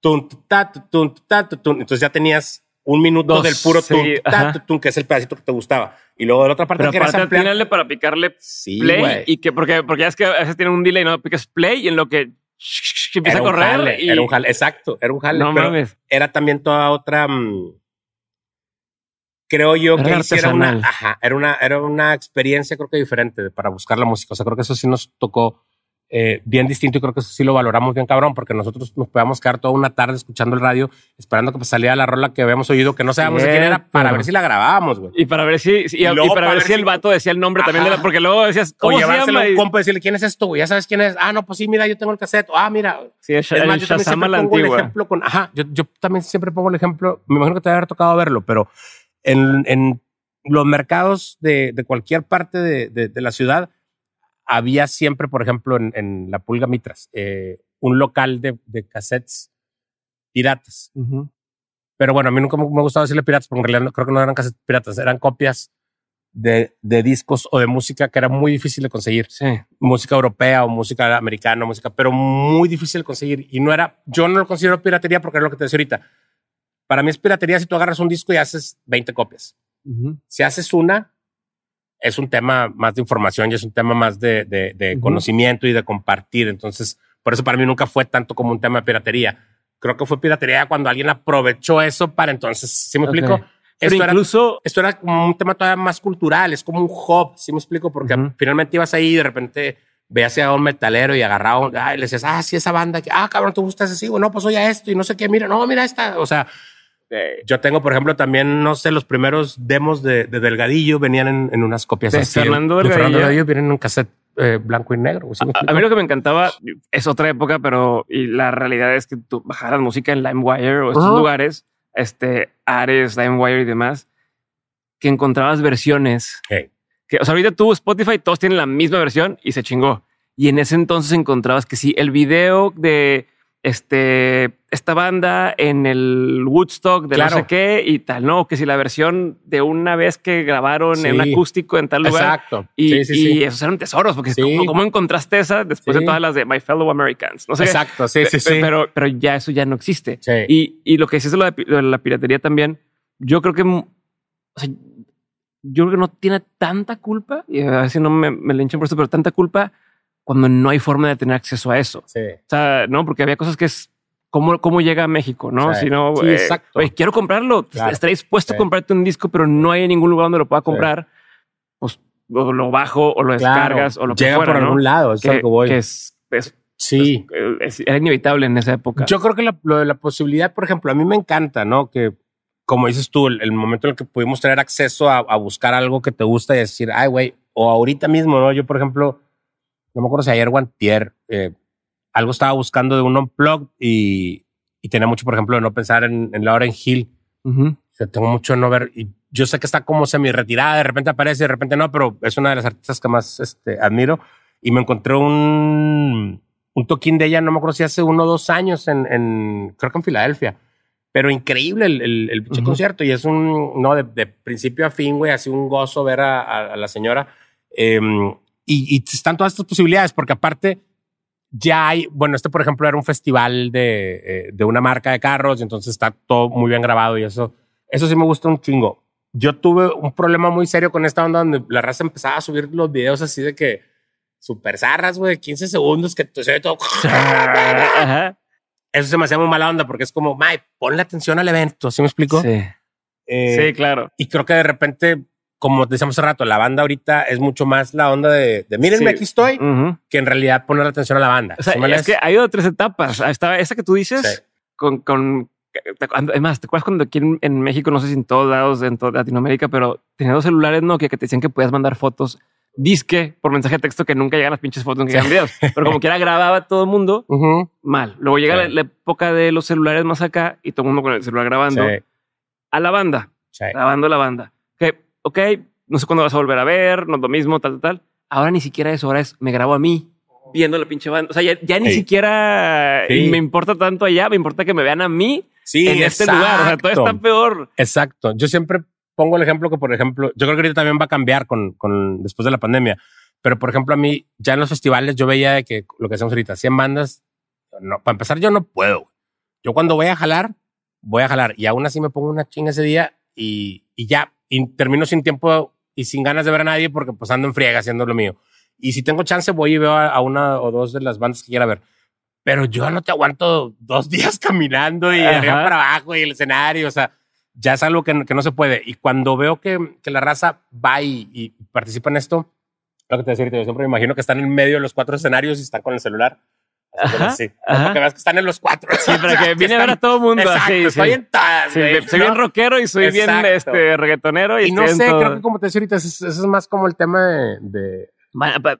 Tun, tu, ta, tu, tun, tu, ta, tu, tun. Entonces ya tenías un minuto Dos, del puro sí, tun, tu, ta, ajá. tu, tun, que es el pedacito que te gustaba. Y luego de la otra parte Pero que era aparte atínale para picarle Sí, play güey. y que porque, porque ya es que a veces tiene un delay, ¿no? Picas play y en lo que empieza Era a un correr. jale, y, era un jale, exacto, era un jale. No pero mames. era también toda otra. mm, creo yo Era que ahí sí era una, ajá, era una, era una experiencia, creo que diferente para buscar la música. O sea, creo que eso sí nos tocó eh, bien distinto y creo que eso sí lo valoramos bien cabrón, porque nosotros nos podíamos quedar toda una tarde escuchando el radio, esperando que pues, saliera la rola que habíamos oído, que no sabíamos de quién era, para ver si la grabábamos, güey. Y para ver si, y, Y luego y para para ver si el vato decía el nombre también de la, porque luego decías, O ¿cómo se llevárselo a llama? un compa y decirle, ¿quién es esto, güey? Ya sabes quién es. Ah, no, pues sí, mira, yo tengo el cassette. Ah, mira, Sí, Es más, yo también siempre la pongo el antigua. ejemplo con. Ajá, yo, yo también siempre pongo el ejemplo. Me imagino que te debe haber tocado verlo, pero en, en los mercados de, de cualquier parte de, de- de la ciudad había siempre, por ejemplo, en, en la Pulga Mitras, eh, un local de, cassettes piratas. Ujú. Pero bueno, a mí nunca me gustado decirle piratas, porque en realidad no- creo que no eran cassettes piratas, eran copias de, de discos o de música que era muy difícil de conseguir Sí. música europea o música americana, música, pero muy difícil de conseguir. Y no era, yo no lo considero piratería porque es lo que te decía ahorita. Para mí es piratería si tú agarras un disco y haces 20 copias. Si haces una, es un tema más de información y es un tema más de, de- de Ujú. conocimiento y de compartir. Entonces, por eso para mí nunca fue tanto como un tema de piratería. Creo que fue piratería cuando alguien aprovechó eso para entonces, ¿sí me Ok. explico? Pero Esto era incluso, esto era como un tema todavía más cultural, es como un hub, ¿sí me explico? Porque finalmente ibas ahí y de repente veías a un metalero y agarraba, un- y le decías, ah, sí, esa banda, que, ah, cabrón, ¿te gusta ese? Sí, bueno, pues oye esto y no sé qué, mira, no, mira esta, o sea, eh, yo tengo, por ejemplo, también, no sé, los primeros demos de, de Delgadillo venían en, en unas copias De así. Fernando de Delgadillo. Fernando Delgadillo vienen en un cassette eh, blanco y negro, ¿sí me a, mí lo que me encantaba es otra época, pero y la realidad es que tú bajaras música en LimeWire o estos lugares, este, Ares, LimeWire y demás, que encontrabas versiones Hey, que, o sea, ahorita tú, Spotify, todos tienen la misma versión y se chingó. Y en ese entonces encontrabas que sí, el video de este, esta banda en el Woodstock de Claro. no sé qué y tal, no, que si la versión de una vez que grabaron en acústico en tal lugar. Exacto. Y, sí, sí, y sí. esos eran tesoros, porque. ¿cómo, cómo encontraste esa después de todas las de My Fellow Americans? No sé. Exacto, sí, sí, sí. Pero, pero ya eso ya no existe. Sí. Y, y lo que dices de lo de, pi- lo de la piratería también, yo creo que, o sea, yo creo que no tiene tanta culpa, y a ver si no me, me linchen por esto, pero tanta culpa cuando no hay forma de tener acceso a eso. sí. O sea, no, porque había cosas que es cómo, cómo llega a México, ¿no? Sí. Si no, Sí, eh, exacto. oye, quiero comprarlo, Claro. estaré dispuesto a comprarte un disco, pero no hay ningún lugar donde lo pueda comprar. Pues o lo bajo o lo Claro. descargas o lo que Llega fuera, por ¿no? algún lado, es que, que voy. que es, es- sí. es- era inevitable en esa época. Yo creo que la- lo de la posibilidad, por ejemplo, a mí me encanta, ¿no? Que, como dices tú, el, el momento en el que pudimos tener acceso a, a buscar algo que te gusta y decir, ay, güey, o ahorita mismo, ¿no? Yo, por ejemplo, no me acuerdo si ayer o antier, eh, algo estaba buscando de un unplug y, y tenía mucho, por ejemplo, de no pensar en, en Lauren Hill. Ujú. O sea, tengo mucho de no ver y yo sé que está como semi retirada, de repente aparece, de repente no, pero es una de las artistas que más este, admiro y me encontré un, un toquín de ella, no me acuerdo si hace uno o dos años en, en creo que en Filadelfia, pero increíble el, el, el pinche Ujú. concierto y es un, no, de, de principio a fin, güey, así un gozo ver a, a- a la señora. Em, y, y están todas estas posibilidades, porque aparte ya hay, bueno, este por ejemplo era un festival de, eh, de una marca de carros y entonces está todo muy bien grabado y eso, eso sí me gusta un chingo. Yo tuve un problema muy serio con esta onda donde la raza empezaba a subir los videos así de que super zarras, güey, 15 segundos que se ve todo. (laughs) Ajá. Eso se me hacía muy mala onda porque es como, May, ponle atención al evento, ¿sí me explico? Sí. Eh, sí, claro. Y creo que de repente, como decíamos hace rato, la banda ahorita es mucho más la onda de, de mírenme, Sí. aquí estoy, Ujú. que en realidad poner atención a la banda. O sea, ¿Sí es lees? que ha habido tres etapas. Estaba esa que tú dices Sí. con, con te- cuando- es más, ¿te acuerdas cuando aquí en, en México, no sé si en todos lados, en toda Latinoamérica, pero tenía dos celulares Nokia que te decían que podías mandar fotos disque por mensaje de texto que nunca llegan las pinches fotos, nunca llegan videos. (laughs) Pero como quiera grababa todo el mundo Ujú. mal. Luego llega Sí. la, la época de los celulares más acá y todo el mundo con el celular grabando Sí, a la banda, sí. grabando la banda. Ok, no sé cuándo vas a volver a ver, no es lo mismo, tal, tal, tal. Ahora ni siquiera eso, ahora es me grabo a mí viendo la pinche banda. O sea, ya, ya ni Sí. siquiera Sí. me importa tanto allá, me importa que me vean a mí Sí, en este lugar. O sea, todo está peor. Exacto. Yo siempre pongo el ejemplo que, por ejemplo, yo creo que ahorita también va a cambiar con, con después de la pandemia. Pero, por ejemplo, a mí, ya en los festivales, yo veía que lo que hacemos ahorita, 100 bandas, no, para empezar, yo no puedo. Yo cuando voy a jalar, voy a jalar. Y aún así me pongo una chinga ese día y, y ya, y termino sin tiempo y sin ganas de ver a nadie porque pues ando en friega haciendo lo mío. Y si tengo chance, voy y veo a, a una o dos de las bandas que quiera ver. Pero yo no te aguanto dos (laughs) días caminando y Ajá. arriba para abajo y el escenario. O sea, ya es algo que, que no se puede. Y cuando veo que, que la raza va y, y participa en esto, lo que te decía ahorita, yo siempre me imagino que están en medio de los cuatro escenarios y están con el celular. Ajá. Para que veas que están en los cuatro. Sí, para que (laughs) viene a ver a todo el mundo. Exacto, así, estoy sí. en todas, Sí, güey, soy ¿no? bien rockero y soy bien este, reggaetonero. Y, Y no sé, todo. creo que como te decía ahorita, eso, es- eso es más como el tema de...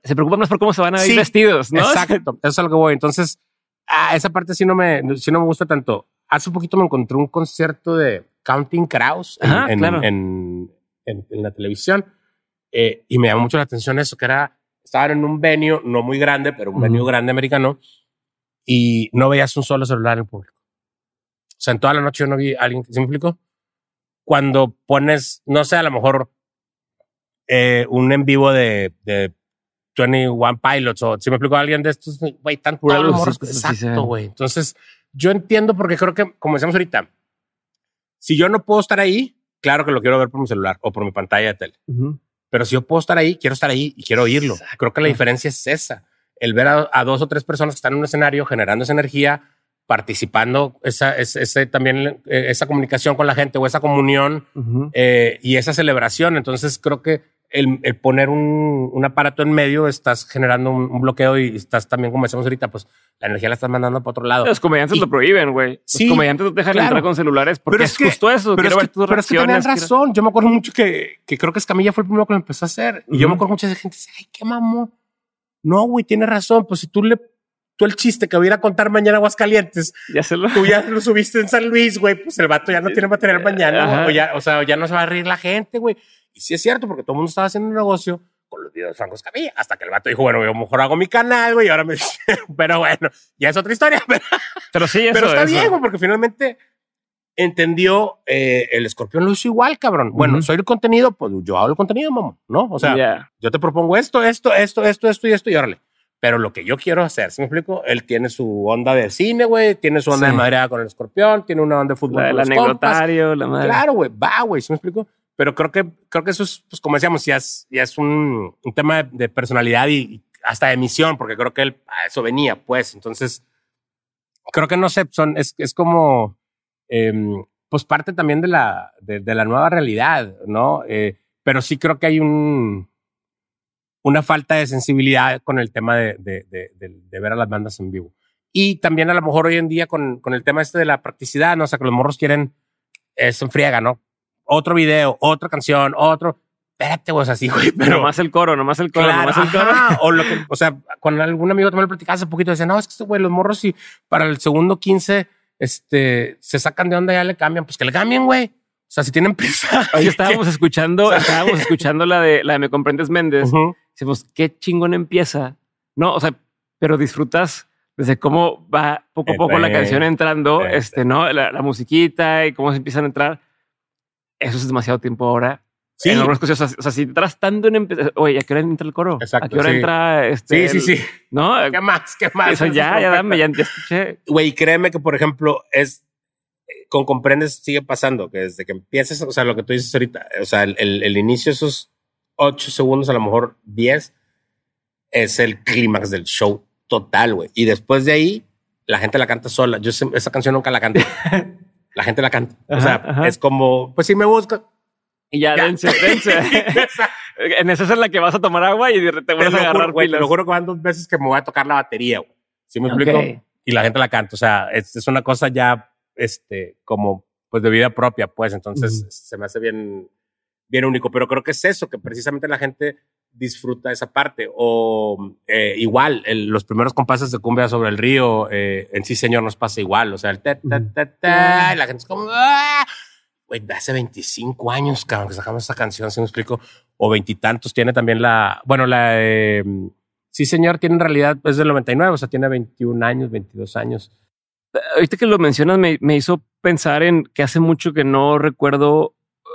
se preocupan más por cómo se van a ir Sí, vestidos, ¿no? Exacto, (laughs) eso es a lo que voy. Entonces, ah, esa parte sí no, me, sí no me gusta tanto. Hace un poquito me encontré un concierto de Counting Crows en, Ajá, en- claro. en- la televisión eh, y me llamó mucho la atención eso, que era, estaban en un venue no muy grande, pero un venue grande americano y no veías un solo celular en el público. O sea, en toda la noche yo no vi a alguien, ¿se me explicó? Cuando pones, no sé, a lo mejor eh, un en vivo de, de 21 Pilots o si me explico a alguien de estos, güey, tan Pura luz, Exacto, güey. Entonces, yo entiendo porque creo que, como decíamos ahorita, si yo no puedo estar ahí, claro que lo quiero ver por mi celular o por mi pantalla de tele. Pero si yo puedo estar ahí, quiero estar ahí y quiero oírlo. Exacto. Creo que la diferencia es esa. El ver a, a dos o tres personas que están en un escenario generando esa energía, participando, esa, ese, ese también eh, esa comunicación con la gente o esa comunión Ujú. eh, y esa celebración. Entonces creo que el, el poner un, un aparato en medio estás generando un, un bloqueo y estás también, como decíamos ahorita, pues la energía la estás mandando para otro lado. Los comediantes Y- lo prohíben, güey. Sí, Los comediantes no te dejan claro. entrar con celulares porque Pero es, es que- justo eso. Pero Quiero es, ver que, tus pero es que tenían razón. Yo me acuerdo mucho que, que creo que Escamilla fue el primero que lo empezó a hacer. Y yo me acuerdo mucha gente dice, ay, qué mamón. No, güey, tiene razón. Pues si tú le, tú el chiste que voy a ir a contar mañana a Aguascalientes, Ya se lo... tú ya lo subiste en San Luis, güey, pues el vato ya no tiene material mañana. O, ya, o sea, ya no se va a reír la gente, güey. Y sí es cierto, porque todo el mundo estaba haciendo un negocio con los videos de Franco Escamilla. Hasta que el vato dijo, bueno, yo mejor hago mi canal, güey, y ahora me... (laughs) pero bueno, ya es otra historia. (laughs) Pero, Pero sí, eso. pero está eso. bien, güey, porque finalmente entendió eh, el escorpión lo hizo igual, cabrón. Bueno, Ujú. soy el contenido, pues yo hago el contenido, mamá, ¿no? O sea, Ya. yo te propongo esto, esto, esto, esto, esto y esto y órale. Pero lo que yo quiero hacer, ¿sí me explico? Él tiene su onda de cine, güey, tiene su onda Sí. de madreada con el escorpión, tiene una onda de fútbol La con del los compas. anecdotario, la madre. Claro, güey, va, güey, ¿sí me explico? Pero creo que, creo que eso es, pues como decíamos, ya es, ya es un, un tema de, de personalidad y, y hasta de misión, porque creo que él a eso venía, pues. Entonces, creo que no sé, son, es, es como, em, pues parte también de la, de, de la nueva realidad, ¿no? Eh, pero sí creo que hay un, una falta de sensibilidad con el tema de, de, de, ver a las bandas en vivo. Y también a lo mejor hoy en día con, con el tema este de la practicidad, ¿no? O sea, que los morros quieren, es en friega, ¿no? Otro video, otra canción, otro. Espérate, güey, o sea, sí, güey, pero. nomás el coro, nomás el coro, Claro, nomás el coro. ajá, o lo que, o sea, con algún amigo también lo platicaba hace poquito, decía, no, es que güey, los morros, si para el segundo 15, este, se sacan de onda, ya le cambian, pues que le cambien, güey. O sea, si tienen prisa. (laughs) Hoy estábamos escuchando, estábamos escuchando la de la de Me Comprendes Méndez. Decimos, qué chingón empieza. No, o sea, pero disfrutas desde cómo va poco a poco la Eh, canción entrando, eh, este, ¿no? La, la musiquita y cómo se empiezan a entrar. Eso es demasiado tiempo ahora Sí. En algunas cosas, o sea, o sea, si entras tanto en empezar, oye, ¿a qué hora entra el coro? Exacto, ¿A qué hora sí. entra este? Sí, sí, el- sí. ¿No? ¿Qué más? ¿Qué más? Eso ya, ya dame, ya, ya escuché. Güey, créeme que, por ejemplo, es eh, con comprendes sigue pasando que desde que empiezas, o sea, lo que tú dices ahorita, o sea, el, el- el inicio, esos ocho segundos, a lo mejor 10, es el clímax del show total, güey. Y después de ahí, la gente la canta sola. Yo esa canción nunca la canto. (laughs) la gente la canta. o Ajá, sea, ajá. es como, pues si me busca. Y ya, Ya. dense, dense. (laughs) en esa es en la que vas a tomar agua y te vuelves lo a agarrar juro, güey, te lo juro que van dos veces que me voy a tocar la batería, güey. ¿Sí me explico? Ok. Y la gente la canta. O sea, es, es una cosa ya, este, como, pues de vida propia, pues. Entonces Ujú. se me hace bien, bien único. Pero creo que es eso, que precisamente la gente disfruta esa parte. O eh, igual, el- los primeros compases de cumbia sobre el río, eh, en sí, señor, nos pasa igual. O sea, el ta, ta, ta, ta, y la gente es como, ¡ah! Güey, de hace 25 años, cabrón, que sacamos esa canción, ¿sí me explico? O veintitantos, tiene también la, bueno, la, eh, sí, señor, tiene en realidad, es del 99, o sea, tiene 21 años, 22 años. Ahorita que lo mencionas, me, me hizo pensar en que hace mucho que no recuerdo uh,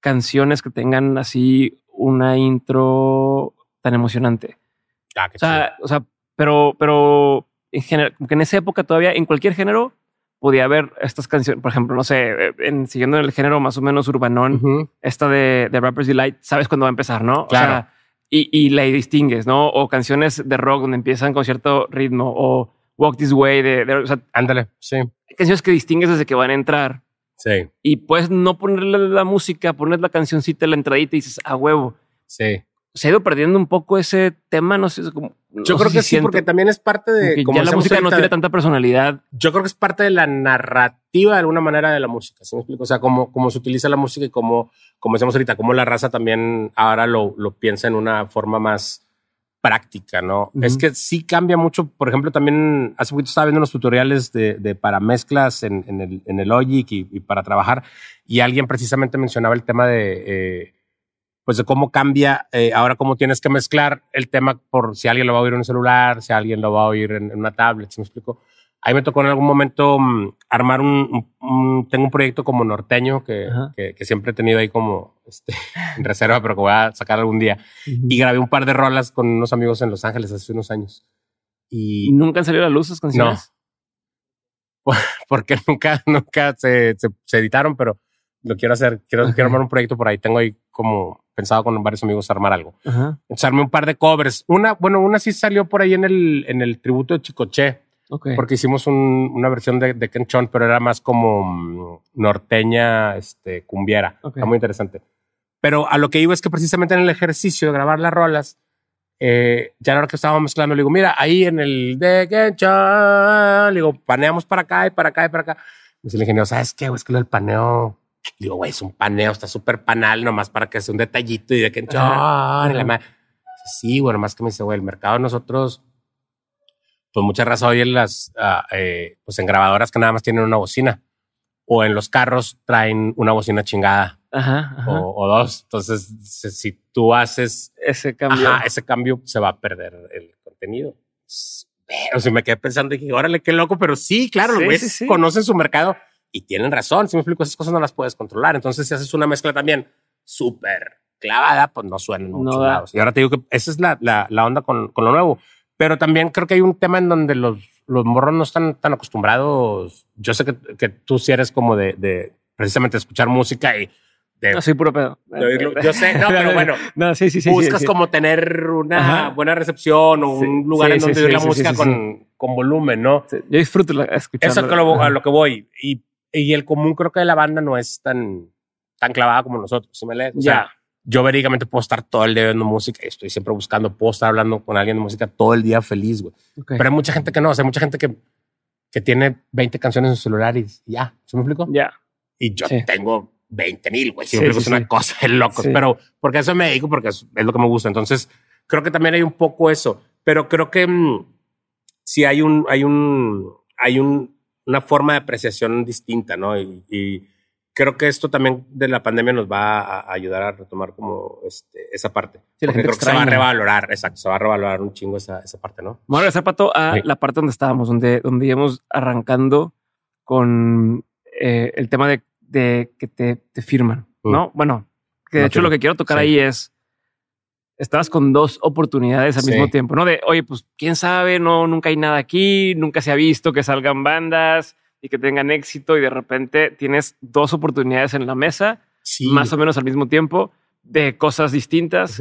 canciones que tengan así una intro tan emocionante. Ah, O sea, o sea, pero, pero en general, como que en esa época todavía, en cualquier género, podía haber estas canciones. Por ejemplo, no sé, eh, en, siguiendo el género más o menos urbanón, esta de, de Rapper's Delight, sabes cuándo va a empezar, ¿no? Claro. O sea, y, y la distingues, ¿no? O canciones de rock donde empiezan con cierto ritmo, o Walk This Way, de, de- o sea, Ándale, sí, canciones que distingues desde que van a entrar. sí, Y puedes no ponerle la música, poner la cancioncita, la entradita y dices, a huevo. sí. Se ha ido perdiendo un poco ese tema, no sé, es como... no Yo sé creo si que sí, siento porque también es parte de, como ya la música no tiene tanta personalidad. yo creo que es parte de la narrativa de alguna manera de la música, ¿sí me explico? O sea, cómo, cómo se utiliza la música y cómo, como decíamos ahorita, cómo la raza también ahora lo, lo piensa en una forma más práctica, ¿no? Es que sí cambia mucho. Por ejemplo, también hace poquito estaba viendo unos tutoriales de, de para mezclas en, en el, en el Logic y, y para trabajar y alguien precisamente mencionaba el tema de... eh, pues de cómo cambia eh, ahora cómo tienes que mezclar el tema por si alguien lo va a oír en un celular, si alguien lo va a oír en, en una tablet, ¿sí me explico? Ahí me tocó en algún momento mm, armar un, un- un- tengo un proyecto como norteño que, que, que siempre he tenido ahí como este, (laughs) en reserva, pero que voy a sacar algún día. Y grabé un par de rolas con unos amigos en Los Ángeles hace unos años. Y Y nunca han salido a la luz esas canciones. (laughs) porque nunca, nunca se, se, se editaron, pero lo quiero hacer. Quiero, Ajá. quiero armar un proyecto por ahí. Tengo ahí como pensado con varios amigos armar algo. Ajá. Entonces armé un par de covers. Una, bueno, una sí salió por ahí en el, en el tributo de Chicoche, Ok. porque hicimos un- una versión de, de Ken Chon, pero era más como mm, norteña, este, cumbiera. Ok. Está muy interesante. Pero a lo que iba es que precisamente en el ejercicio de grabar las rolas, eh, ya a la hora que estábamos mezclando, le digo, mira, ahí en el de Ken Chon, le digo, paneamos para acá y para acá y para acá. Me dice el ingeniero, ¿sabes qué? Es que lo del paneo, digo, güey, es un paneo, está súper panal, nomás para que sea un detallito y de Chon. Y la madre. Sí, bueno, más que me dice, güey, el mercado de nosotros, pues mucha raza hoy en las, ah, eh, pues en grabadoras que nada más tienen una bocina. O en los carros traen una bocina chingada Ajá. ajá. o, o dos. Entonces, si, tú haces Ese cambio. ajá, ese cambio, se va a perder el contenido. Pero si me quedé pensando y dije, órale, qué loco, pero sí, claro, Sí, los sí, sí. conocen su mercado y tienen razón. Si me explico, esas cosas no las puedes controlar. Entonces, si haces una mezcla también súper clavada, pues no suena en No muchos da. lados. Y ahora te digo que esa es la, la, la onda con, con lo nuevo. Pero también creo que hay un tema en donde los, los morros no están tan acostumbrados. Yo sé que, que tú sí eres como de, de precisamente escuchar música y de, No, soy puro pedo. de. Yo sé, no, pero (laughs) bueno, No, sí, sí, sí. buscas como tener una Ajá. buena recepción o un lugar en donde oír la música con, con volumen, ¿no? Yo disfruto escucharlo. Eso es a lo, a lo que voy. Y, y el común creo que de la banda no es tan, tan clavada como nosotros. ¿sí me lees? O sea, Ya. yo verídicamente puedo estar todo el día viendo música y estoy siempre buscando, puedo estar hablando con alguien de música todo el día feliz, güey. Ok. Pero hay mucha gente que no, o sea, hay mucha gente que, que tiene 20 canciones en su celular y ya, ¿se me explico? Ya. Y yo Sí. tengo 20 mil, güey. Sí, Siempre sí, es una cosa de locos, pero porque eso me dedico, porque es, es lo que me gusta. Entonces, creo que también hay un poco eso, pero creo que mm, sí hay un, hay un, hay un, una forma de apreciación distinta, ¿no? Y, y creo que esto también de la pandemia nos va a, a ayudar a retomar como este, esa parte. Sí, la gente creo que se va a revalorar, exacto, se va a revalorar un chingo esa, esa parte, ¿no? Vamos a regresar, Pato, a Sí. la parte donde estábamos, donde, donde íbamos arrancando con eh, el tema de, de que te, te firman, Mm. ¿no? Bueno, Que de hecho lo que quiero tocar ahí es, estabas con dos oportunidades al mismo tiempo, ¿no? De, oye, pues quién sabe, no, nunca hay nada aquí, nunca se ha visto que salgan bandas y que tengan éxito y de repente tienes dos oportunidades en la mesa, más o menos al mismo tiempo, de cosas distintas.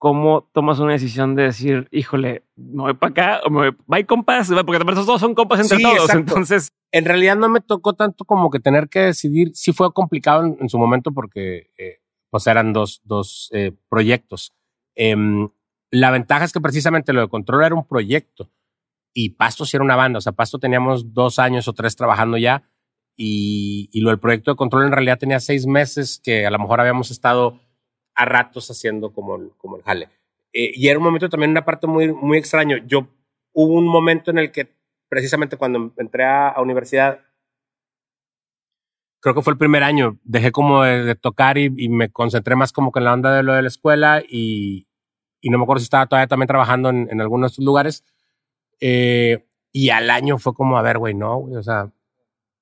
¿Cómo tomas una decisión de decir, híjole, me voy para acá o me voy, compas? Porque esos dos son compas entre todos. Entonces, en realidad no me tocó tanto como que tener que decidir. Sí fue complicado en, su momento porque eh, pues eran dos, dos eh, proyectos. Em, la ventaja es que precisamente lo de Control era un proyecto y Pasto sí era una banda. O sea, Pasto teníamos dos años o tres trabajando ya y, y lo del proyecto de Control en realidad tenía seis meses que a lo mejor habíamos estado a ratos haciendo como el, como el jale. Eh, y era un momento también, una parte muy, muy extraño. Yo hubo un momento en el que precisamente cuando entré a, a universidad creo que fue el primer año, dejé como de, tocar y, y, me concentré más como en la onda de lo de la escuela y, y no me acuerdo si estaba todavía también trabajando en, en algunos lugares. Eh, y al año fue como, a ver, güey, no, güey, o sea,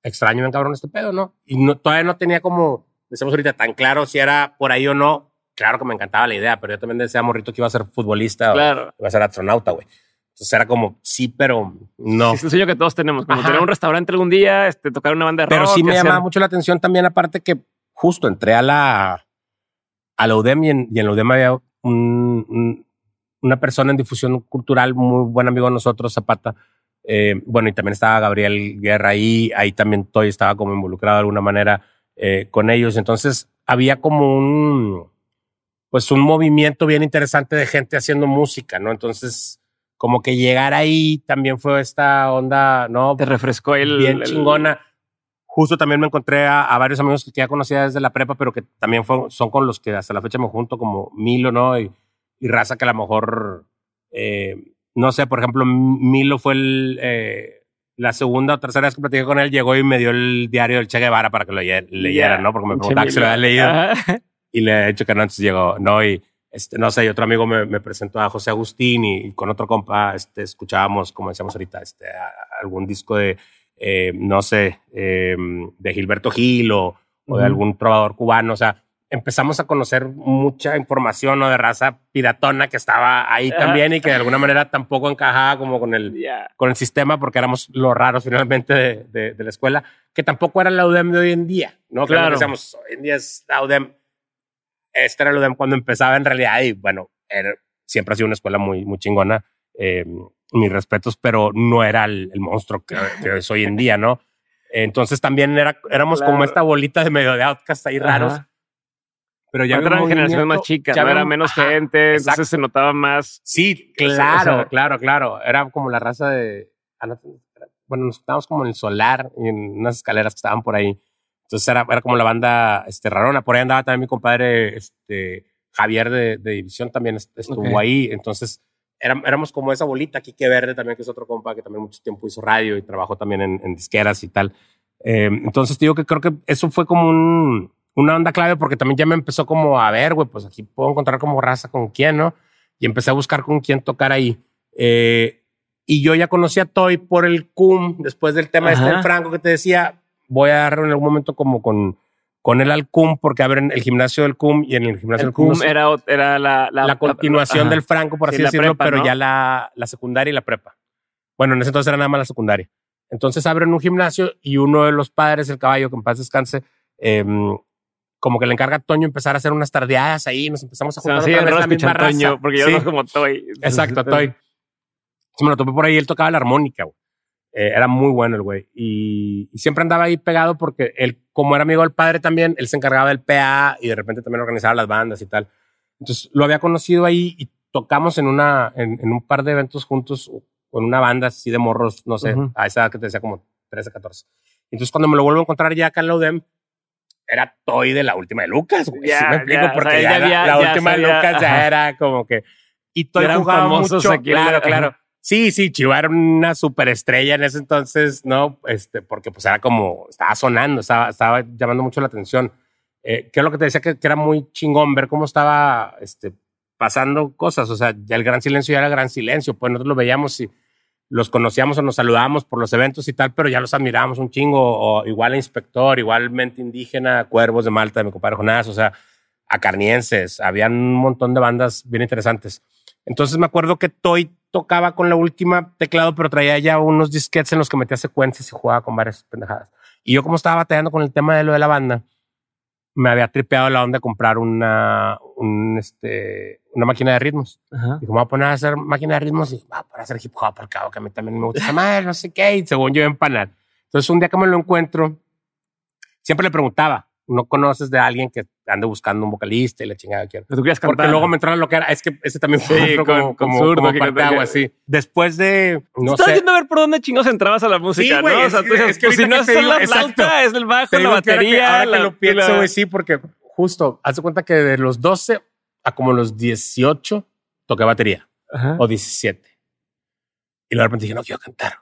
extraño me cabrón este pedo, ¿no? Y no, todavía no tenía como, decimos ahorita, tan claro si era por ahí o no. Claro que me encantaba la idea, pero yo también decía morrito que iba a ser futbolista claro. o iba a ser astronauta, güey. Entonces era como, sí, pero no. es el sueño que todos tenemos, como tener un restaurante algún día, este, tocar una banda de rock. Pero sí me llamaba mucho la atención también, aparte que justo entré a la, a la UDEM y en, y en la UDEM había un, una persona en difusión cultural, muy buen amigo de nosotros, Zapata. Eh, bueno, y también estaba Gabriel Guerra ahí, ahí también Toy estaba como involucrado de alguna manera eh, con ellos. Entonces había como un, pues un movimiento bien interesante de gente haciendo música, ¿no? Entonces como que llegar ahí también fue esta onda, ¿no? Te refrescó el... Bien chingona. Justo también me encontré a, varios amigos que ya conocía desde la prepa, pero que también son con los que hasta la fecha me junto, como Milo, ¿no? Y, y raza que a lo mejor, eh, no sé, por ejemplo, Milo fue el, eh, la segunda o tercera vez que platiqué con él, llegó y me dio el diario del Che Guevara para que lo leyera, ¿no? Porque me preguntaba que se lo había leído. Y le he dicho que no, entonces llegó, no, y este, no sé, y otro amigo me, me presentó a José Agustín y, con otro compa este, escuchábamos, como decíamos ahorita, este, algún disco de, eh, no sé, em, de Gilberto Gil o, o de algún trovador cubano. O sea, empezamos a conocer mucha información ¿no? de raza piratona que estaba ahí también y que de alguna manera tampoco encajaba como con el, con el sistema porque éramos los raros finalmente de, de, la escuela, que tampoco era la UDEM de hoy en día. ¿no? Claro. Decíamos, hoy en día es la UDEM este era lo cuando empezaba en realidad y bueno, siempre ha sido una escuela muy, muy chingona, eh, mis respetos, pero no era el, monstruo que, es hoy en día, ¿no? Entonces también era, éramos como esta bolita de medio de outcast ahí raros. Pero ya eran generaciones más chicas, ya era menos gente, entonces se notaba más. Sí, claro, claro, claro. Era como la raza de. Ah, bueno, nos estábamos como en el solar, en unas escaleras que estaban por ahí. Entonces era, era como la banda este, rarona. Por ahí andaba también mi compadre este, Javier de, de División, también estuvo ahí. Entonces éramos como esa bolita, Quique Verde también, que es otro compa que también mucho tiempo hizo radio y trabajó también en, disqueras y tal. Eh, entonces digo que creo que eso fue como un, una onda clave porque también ya me empezó como a ver, güey, pues aquí puedo encontrar como raza con quién, ¿no? Y empecé a buscar con quién tocar ahí. Eh, y yo ya conocí a Toy por el CUM, después del tema este del Franco que te decía, voy a dar en algún momento como con, con él al CUM, porque abren el gimnasio del CUM y en el gimnasio del CUM. era, era la, la, prepa, del Franco, por así decirlo, pero ya la, la secundaria y la prepa. Bueno, en ese entonces era nada más la secundaria. Entonces abren un gimnasio y uno de los padres, el caballo, que en paz descanse, em, como que le encarga a Toño empezar a hacer unas tardeadas ahí, nos empezamos a jugar sí, otra vez la misma Toño, porque yo no como Toy. Exacto, (laughs) Toy. me lo topé por ahí, él tocaba la armónica, güey. Eh, era muy bueno el güey. Y, siempre andaba ahí pegado porque él, como era amigo del padre también, él se encargaba del PA y de repente también organizaba las bandas y tal. Entonces lo había conocido ahí y tocamos en, una, en, un par de eventos juntos con una banda así de morros, no sé, a esa edad que te decía como 13, 14. Entonces cuando me lo vuelvo a encontrar ya acá en la UDEM, era Toy de la última de Lucas, güey. me explico? Porque ya, la, última de Lucas ya era como que... Y Toy jugaba mucho. Aquí claro, claro. Sí, sí, Chiva era una superestrella en ese entonces, ¿no? Este, porque pues era como, estaba sonando, estaba, estaba llamando mucho la atención. Eh, que es lo que te decía, que, era muy chingón ver cómo estaba este, pasando cosas. O sea, ya el gran silencio ya era gran silencio, pues nosotros lo veíamos y los conocíamos o nos saludábamos por los eventos y tal, pero ya los admirábamos un chingo, o igual a Inspector, igualmente Indígena, Cuervos de Malta de mi compadre Jonás, o sea, acarnienses, habían un montón de bandas bien interesantes. Entonces me acuerdo que Toy tocaba con la última teclado, pero traía ya unos disquetes en los que metía secuencias y jugaba con varias pendejadas. Y yo como estaba batallando con el tema de lo de la banda, me había tripeado la onda de comprar una, un, este, una máquina de ritmos. Ajá. Y como voy a poner a hacer máquina de ritmos y va a poner a hacer hip hop, porque que a mí también me gusta esa madre, no sé qué. Y según yo empanar. Entonces un día que me lo encuentro, siempre le preguntaba, ¿no conoces de alguien que ande buscando un vocalista y la chingada quiero? Pero tú querías cantar. Porque luego me entraba lo que era, es que ese también fue Sí, otro con- como, con como, que parteaguas, cantaba. sí. Después de, no Estás viendo a ver por dónde chingos entrabas a la música, Sí, güey, ¿no? O es sea, que- tú dices, es que pues si no que es la flauta, (laughs) es el bajo, la que ahora que- batería. que, la- lo pienso, la- güey, sí, porque justo, haz de cuenta que de los 12 a como los 18 toqué batería, Ajá. o 17. Y luego de repente dije, no quiero cantar.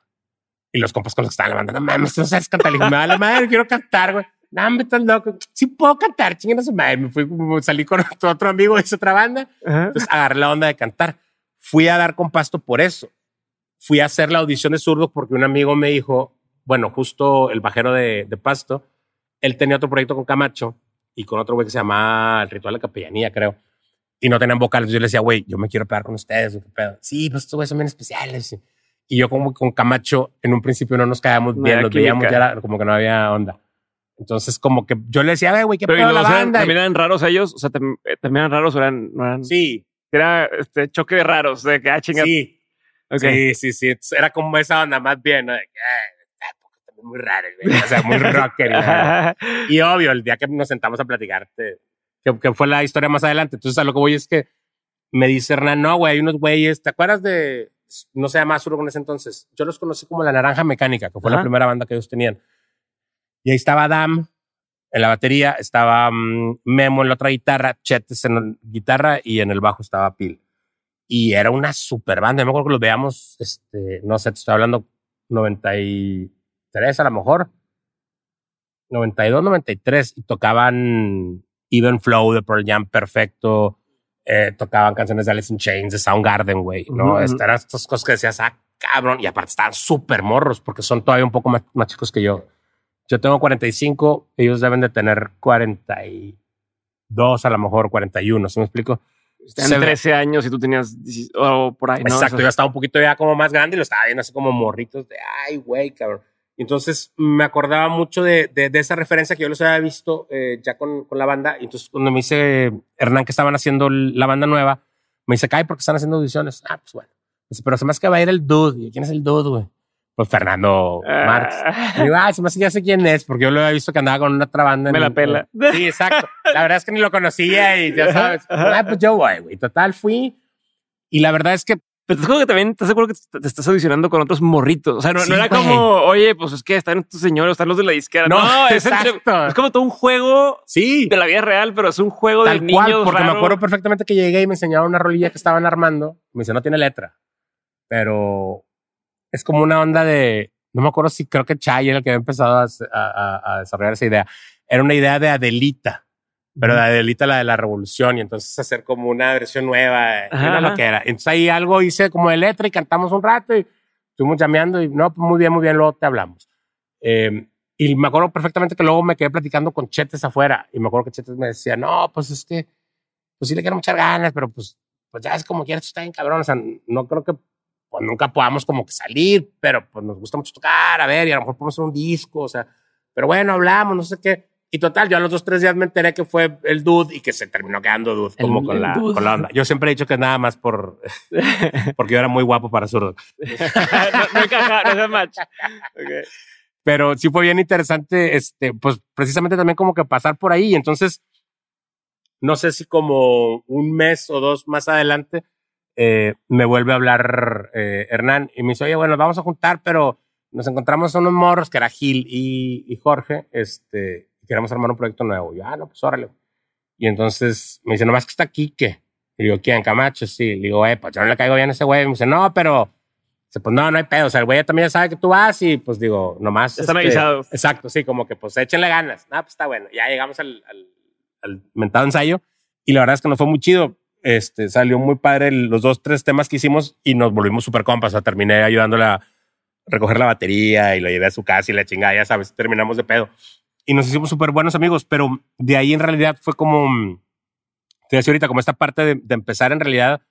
Y los compas con los que estaban en la banda, no mames, no sabes cantar. Le dije, me vale madre, quiero cantar, güey. No, me estás loco. Sí puedo cantar, chinguen a su madre. Me fui, salí con (laughs) otro, otro amigo de esa otra banda. Ajá. Entonces agarré la onda de cantar. Fui a dar con pasto por eso. Fui a hacer la audición de zurdo porque un amigo me dijo, bueno, justo el bajero de, de pasto, él tenía otro proyecto con Camacho y con otro güey que se llamaba El Ritual de Capellanía, creo. Y no tenían vocales. Yo le decía, güey, yo me quiero pegar con ustedes. ¿qué pedo? Sí, pues estos güeyes son bien especiales. Y yo como con Camacho, en un principio no nos caíamos bien, los veíamos, ya era como que no había onda. Entonces como que yo le decía, "Ay, güey, ¿qué Pero ¿y pedo la eran- banda? también eran raros ellos, o sea, eh, también eran raros eran, no eran, Sí, era este choque de raros, de que ah, chinga. sí. Ok. Sí, sí, sí. Entonces, Era como esa onda más bien, ¿no? De que, "Ay, está poco también muy raro, güey". O sea, muy rocker. y, (laughs) y obvio, el día que nos sentamos a platicar, te- que, que fue la historia más adelante. Entonces, a lo que voy es que me dice Hernán, no, güey, hay unos güeyes, ¿te acuerdas de, no se llama Azuro en ese entonces? Yo los conocí como La Naranja Mecánica, que fue Ajá. la primera banda que ellos tenían. Y ahí estaba Dam en la batería, estaba mm, Memo en la otra guitarra, Chetes en la guitarra y en el bajo estaba Pil. Y era una super banda. Yo me acuerdo que los veíamos, este, no sé, te estoy hablando 93 a lo mejor. 92, 93. Y tocaban Even Flow de Pearl Jam perfecto. Eh, tocaban canciones de Alice in Chains, de Soundgarden, güey. ¿no? Ujú. Estas eran estas cosas que decías, ah, cabrón. Y aparte estaban súper morros porque son todavía un poco más, más chicos que yo. Yo tengo 45, ellos deben de tener 42, a lo mejor 41, ¿sí me explico? Se ve- 13 años y tú tenías 10 o por ahí. Exacto, yo estaba un poquito ya como más grande y lo estaba viendo así como morritos de, ay, güey, cabrón. Entonces me acordaba mucho de, de, de esa referencia que yo los había visto eh, ya con, con la banda. Y entonces cuando me dice Hernán que estaban haciendo la banda nueva, me dice, cae porque están haciendo audiciones. Ah, pues bueno. Dice, pero se me hace que va a ir el dude. Y yo, ¿quién es el dude, güey? Pues Fernando Marx. ah, Y digo, ah, me que ya sé quién es, porque yo lo había visto que andaba con una otra banda. Me en- la pela. (laughs) Sí, exacto. La verdad es que ni lo conocía y ya sabes. Ah, pues yo voy, güey. Total, fui. Y la verdad es que Pero te aseguro que también te aseguro que te, estás audicionando con otros morritos. O sea, no, no Sí, era güey. como, oye, pues es que están estos señores, están los de la disquera. No, No, es, exacto. es como todo un juego sí, de la vida real, pero es un juego tal de cual, niños. porque me raro. acuerdo perfectamente que llegué y me enseñaron una rolilla que estaban armando. Me dice, no tiene letra, pero es como una onda de, no me acuerdo si creo que Chay era el que había empezado a, a- a desarrollar esa idea. Era una idea de Adelita, pero de Adelita la de la revolución y entonces hacer como una versión nueva, Ajá, era lo que era. Entonces ahí algo hice como de letra y cantamos un rato y estuvimos llameando y no, muy bien, muy bien, luego te hablamos. Eh, y me acuerdo perfectamente que luego me quedé platicando con Chetes afuera y me acuerdo que Chetes me decía, no, pues es que, pues sí le quiero muchas ganas, pero pues, pues ya es como quieras, tú está bien cabrón, o sea, no creo que pues nunca podamos como que salir, pero pues nos gusta mucho tocar, a ver, y a lo mejor podemos hacer un disco, o sea, pero bueno, hablamos, no sé qué. Y total, yo a los dos, tres días me enteré que fue el dude y que se terminó quedando dude, El- como con, la, dude. con la onda. Yo siempre he dicho que nada más por, (laughs) porque yo era muy guapo para zurdo. (laughs) no, no encaja, no es match. Ok. pero sí fue bien interesante, este, pues precisamente también como que pasar por ahí. Entonces, no sé si como un mes o dos más adelante, eh, me vuelve a hablar eh, Hernán y me dice, oye, bueno, nos vamos a juntar, pero nos encontramos a unos morros que era Gil y, y Jorge, este, y queremos armar un proyecto nuevo. Y yo, ah, no, pues órale. Y entonces me dice, nomás que está Quique. Y digo, ¿quién? Camacho, sí. Le digo, eh, pues yo no le caigo bien a ese güey. Y me dice, no, pero, pues no, no hay pedo. O sea, el güey también ya sabe que tú vas y pues digo, nomás. Están este, avisados. Exacto, sí, como que pues échenle ganas. Ah, pues está bueno. Ya llegamos al, al, al mentado ensayo y la verdad es que nos fue muy chido. Este, salió muy padre los dos, tres temas que hicimos y nos volvimos súper compas. O sea, terminé ayudándole a recoger la batería y lo llevé a su casa y la chingada, ya sabes, terminamos de pedo. Y nos hicimos súper buenos amigos, pero de ahí en realidad fue como, mm, te decía ahorita, como esta parte de, de empezar en realidad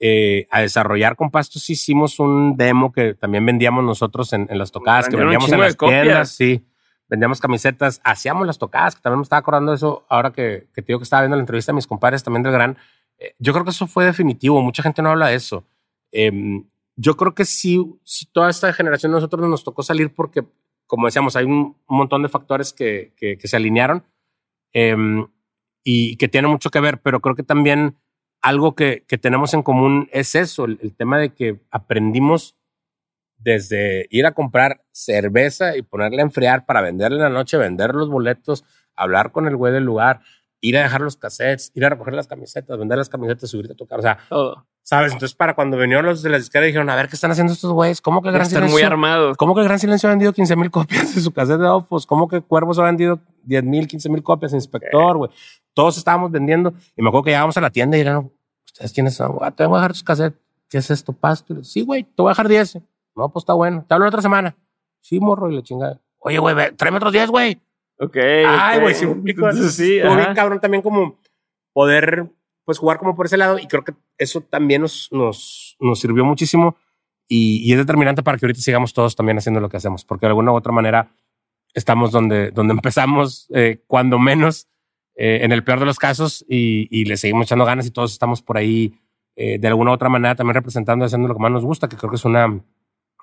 eh, a desarrollar con pastos, hicimos un demo que también vendíamos nosotros en, en las tocadas, que vendíamos en las tiendas, sí. Vendíamos camisetas, hacíamos las tocadas, que también me estaba acordando de eso ahora que, que te digo que estaba viendo la entrevista de mis compadres también del Gran. Eh, yo creo que eso fue definitivo, mucha gente no habla de eso. Em, yo creo que sí, sí, toda esta generación nosotros nos tocó salir porque, como decíamos, hay un, montón de factores que, se alinearon em, y que tienen mucho que ver, pero creo que también algo que, que tenemos en común es eso, el, el tema de que aprendimos desde ir a comprar cerveza y ponerla a enfriar para venderla en la noche, vender los boletos, hablar con el güey del lugar, ir a dejar los cassettes, ir a recoger las camisetas, vender las camisetas, subirte a tocar. O sea, Todo. ¿sabes? Entonces, para cuando vinieron los de la disquera dijeron, a ver, ¿qué están haciendo estos güeyes? ¿Cómo que el Gran Están Silencio? muy armados. ¿Cómo que el Gran Silencio ha vendido 15 mil copias de su cassette de Ofos? ¿Cómo que Cuervos ha vendido 10 mil, 15 mil copias? Inspector, güey. Todos estábamos vendiendo. Y me acuerdo que llegábamos a la tienda y eran, ¿ustedes quiénes son? Güey, te voy a dejar tus cassettes. ¿Qué es esto, pasto? Y le, Sí, güey, te voy a dejar 10. No, pues está bueno. Te hablo la otra semana. Sí, morro, y le chingada. Oye, güey, tráeme otros 10, güey. Ok. Ay, güey, explico. Entonces, sí, Estuvo bien cabrón también como poder, pues, jugar como por ese lado. Y creo que eso también nos, nos, nos sirvió muchísimo. Y, y es determinante para que ahorita sigamos todos también haciendo lo que hacemos. Porque de alguna u otra manera estamos donde, donde (laughs) empezamos, eh, cuando menos, eh, en el peor de los casos. Y, y le seguimos echando ganas y todos estamos por ahí, eh, de alguna u otra manera, también representando haciendo lo que más nos gusta, que creo que es una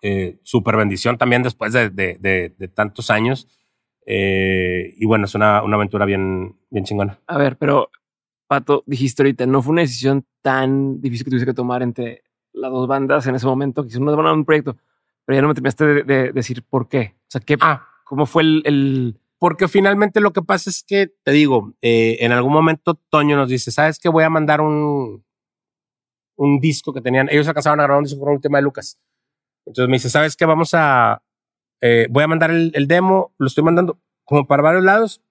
eh, super bendición también después de, de, de, de tantos años. Eh, y bueno, es una, una aventura bien, bien chingona. A ver, pero Pato, dijiste ahorita, no fue una decisión tan difícil que tuviste que tomar entre las dos bandas en ese momento, que hicieron un proyecto, pero ya no me terminaste de, de decir por qué. O sea, ¿qué, Ah, ¿cómo fue el, el- porque finalmente lo que pasa es que, te digo, eh, en algún momento Toño nos dice, ¿sabes qué? Voy a mandar un, un disco que tenían, ellos alcanzaban a grabar un disco con un tema de Lucas. Entonces me dice, ¿sabes qué? Vamos a, eh, voy a mandar el, demo, lo estoy mandando como para varios lados,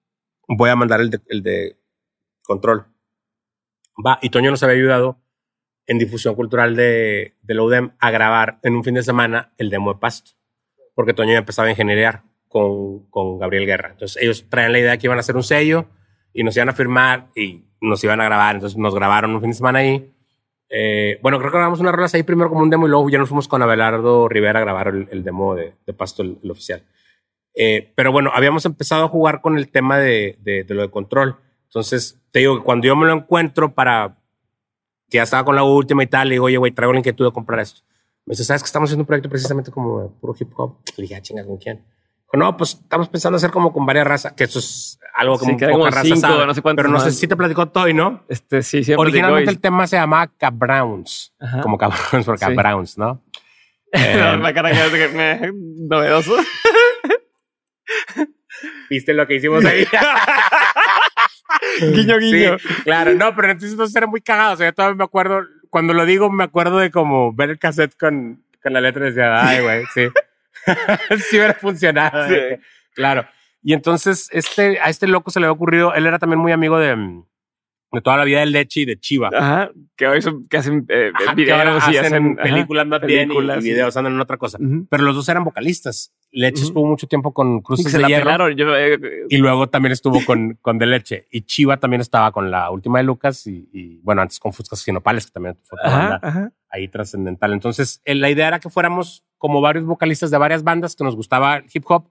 voy a mandar el de, de control. Va, y Toño nos había ayudado en difusión cultural de, de la UDEM a grabar en un fin de semana el demo de Pasto, porque Toño empezaba a ingenierear con, con Gabriel Guerra. Entonces ellos traían la idea que iban a hacer un sello y nos iban a firmar y nos iban a grabar. Entonces nos grabaron un fin de semana ahí. Eh, bueno, creo que grabamos unas rolas ahí primero como un demo y luego ya nos fuimos con Abelardo Rivera a grabar el, el demo de, de Pasto, el, el oficial. Eh, pero bueno, habíamos empezado a jugar con el tema de, de, de lo de control. Entonces, te digo que cuando yo me lo encuentro para que ya estaba con la última y tal, le digo, oye, güey, traigo la inquietud de comprar esto. Me dice, ¿sabes que estamos haciendo un proyecto precisamente como puro hip hop? Le dije, ah, chinga, ¿con quién? No, pues estamos pensando hacer como con varias razas, que eso es algo Sí, como que hay poca como raza cinco, sabe. no sé Pero no sé si te platicó Toy, ¿no? este, sí, siempre Originalmente el tema se llamaba Cabrowns, Ajá. como Cabrowns por Sí. Cabrowns, (laughs) ¿no? Eh, la cara que que me- novedoso. (laughs) ¿Viste lo que hicimos ahí? guiño, (laughs) guiño. Sí, claro, no, pero entonces entonces era muy cagado. O sea, yo todavía me acuerdo, cuando lo digo, me acuerdo de como ver el cassette con, con la letra y decía, ay, güey, sí. (laughs) sí hubiera funcionado. Sí. eh. Claro. Y entonces, este, a este loco se le había ocurrido, él era también muy amigo de, mm, de toda la vida del Leche y de Chiva. Ajá, que hoy son, que hacen eh, Ajá, que videos y hacen, hacen ajá. películas bien y- películas, y, videos, andan en otra cosa. Pero los dos eran vocalistas. Leche estuvo mucho tiempo con Y Cruces se de la Hierro. Yo, eh, Y luego también estuvo con, con De Leche. Y Chiva también estaba con la última de Lucas y, y, bueno, antes con Fuscas Ginopales, que también fue ajá, banda ahí trascendental. Entonces, eh, la idea era que fuéramos como varios vocalistas de varias bandas que nos gustaba hip hop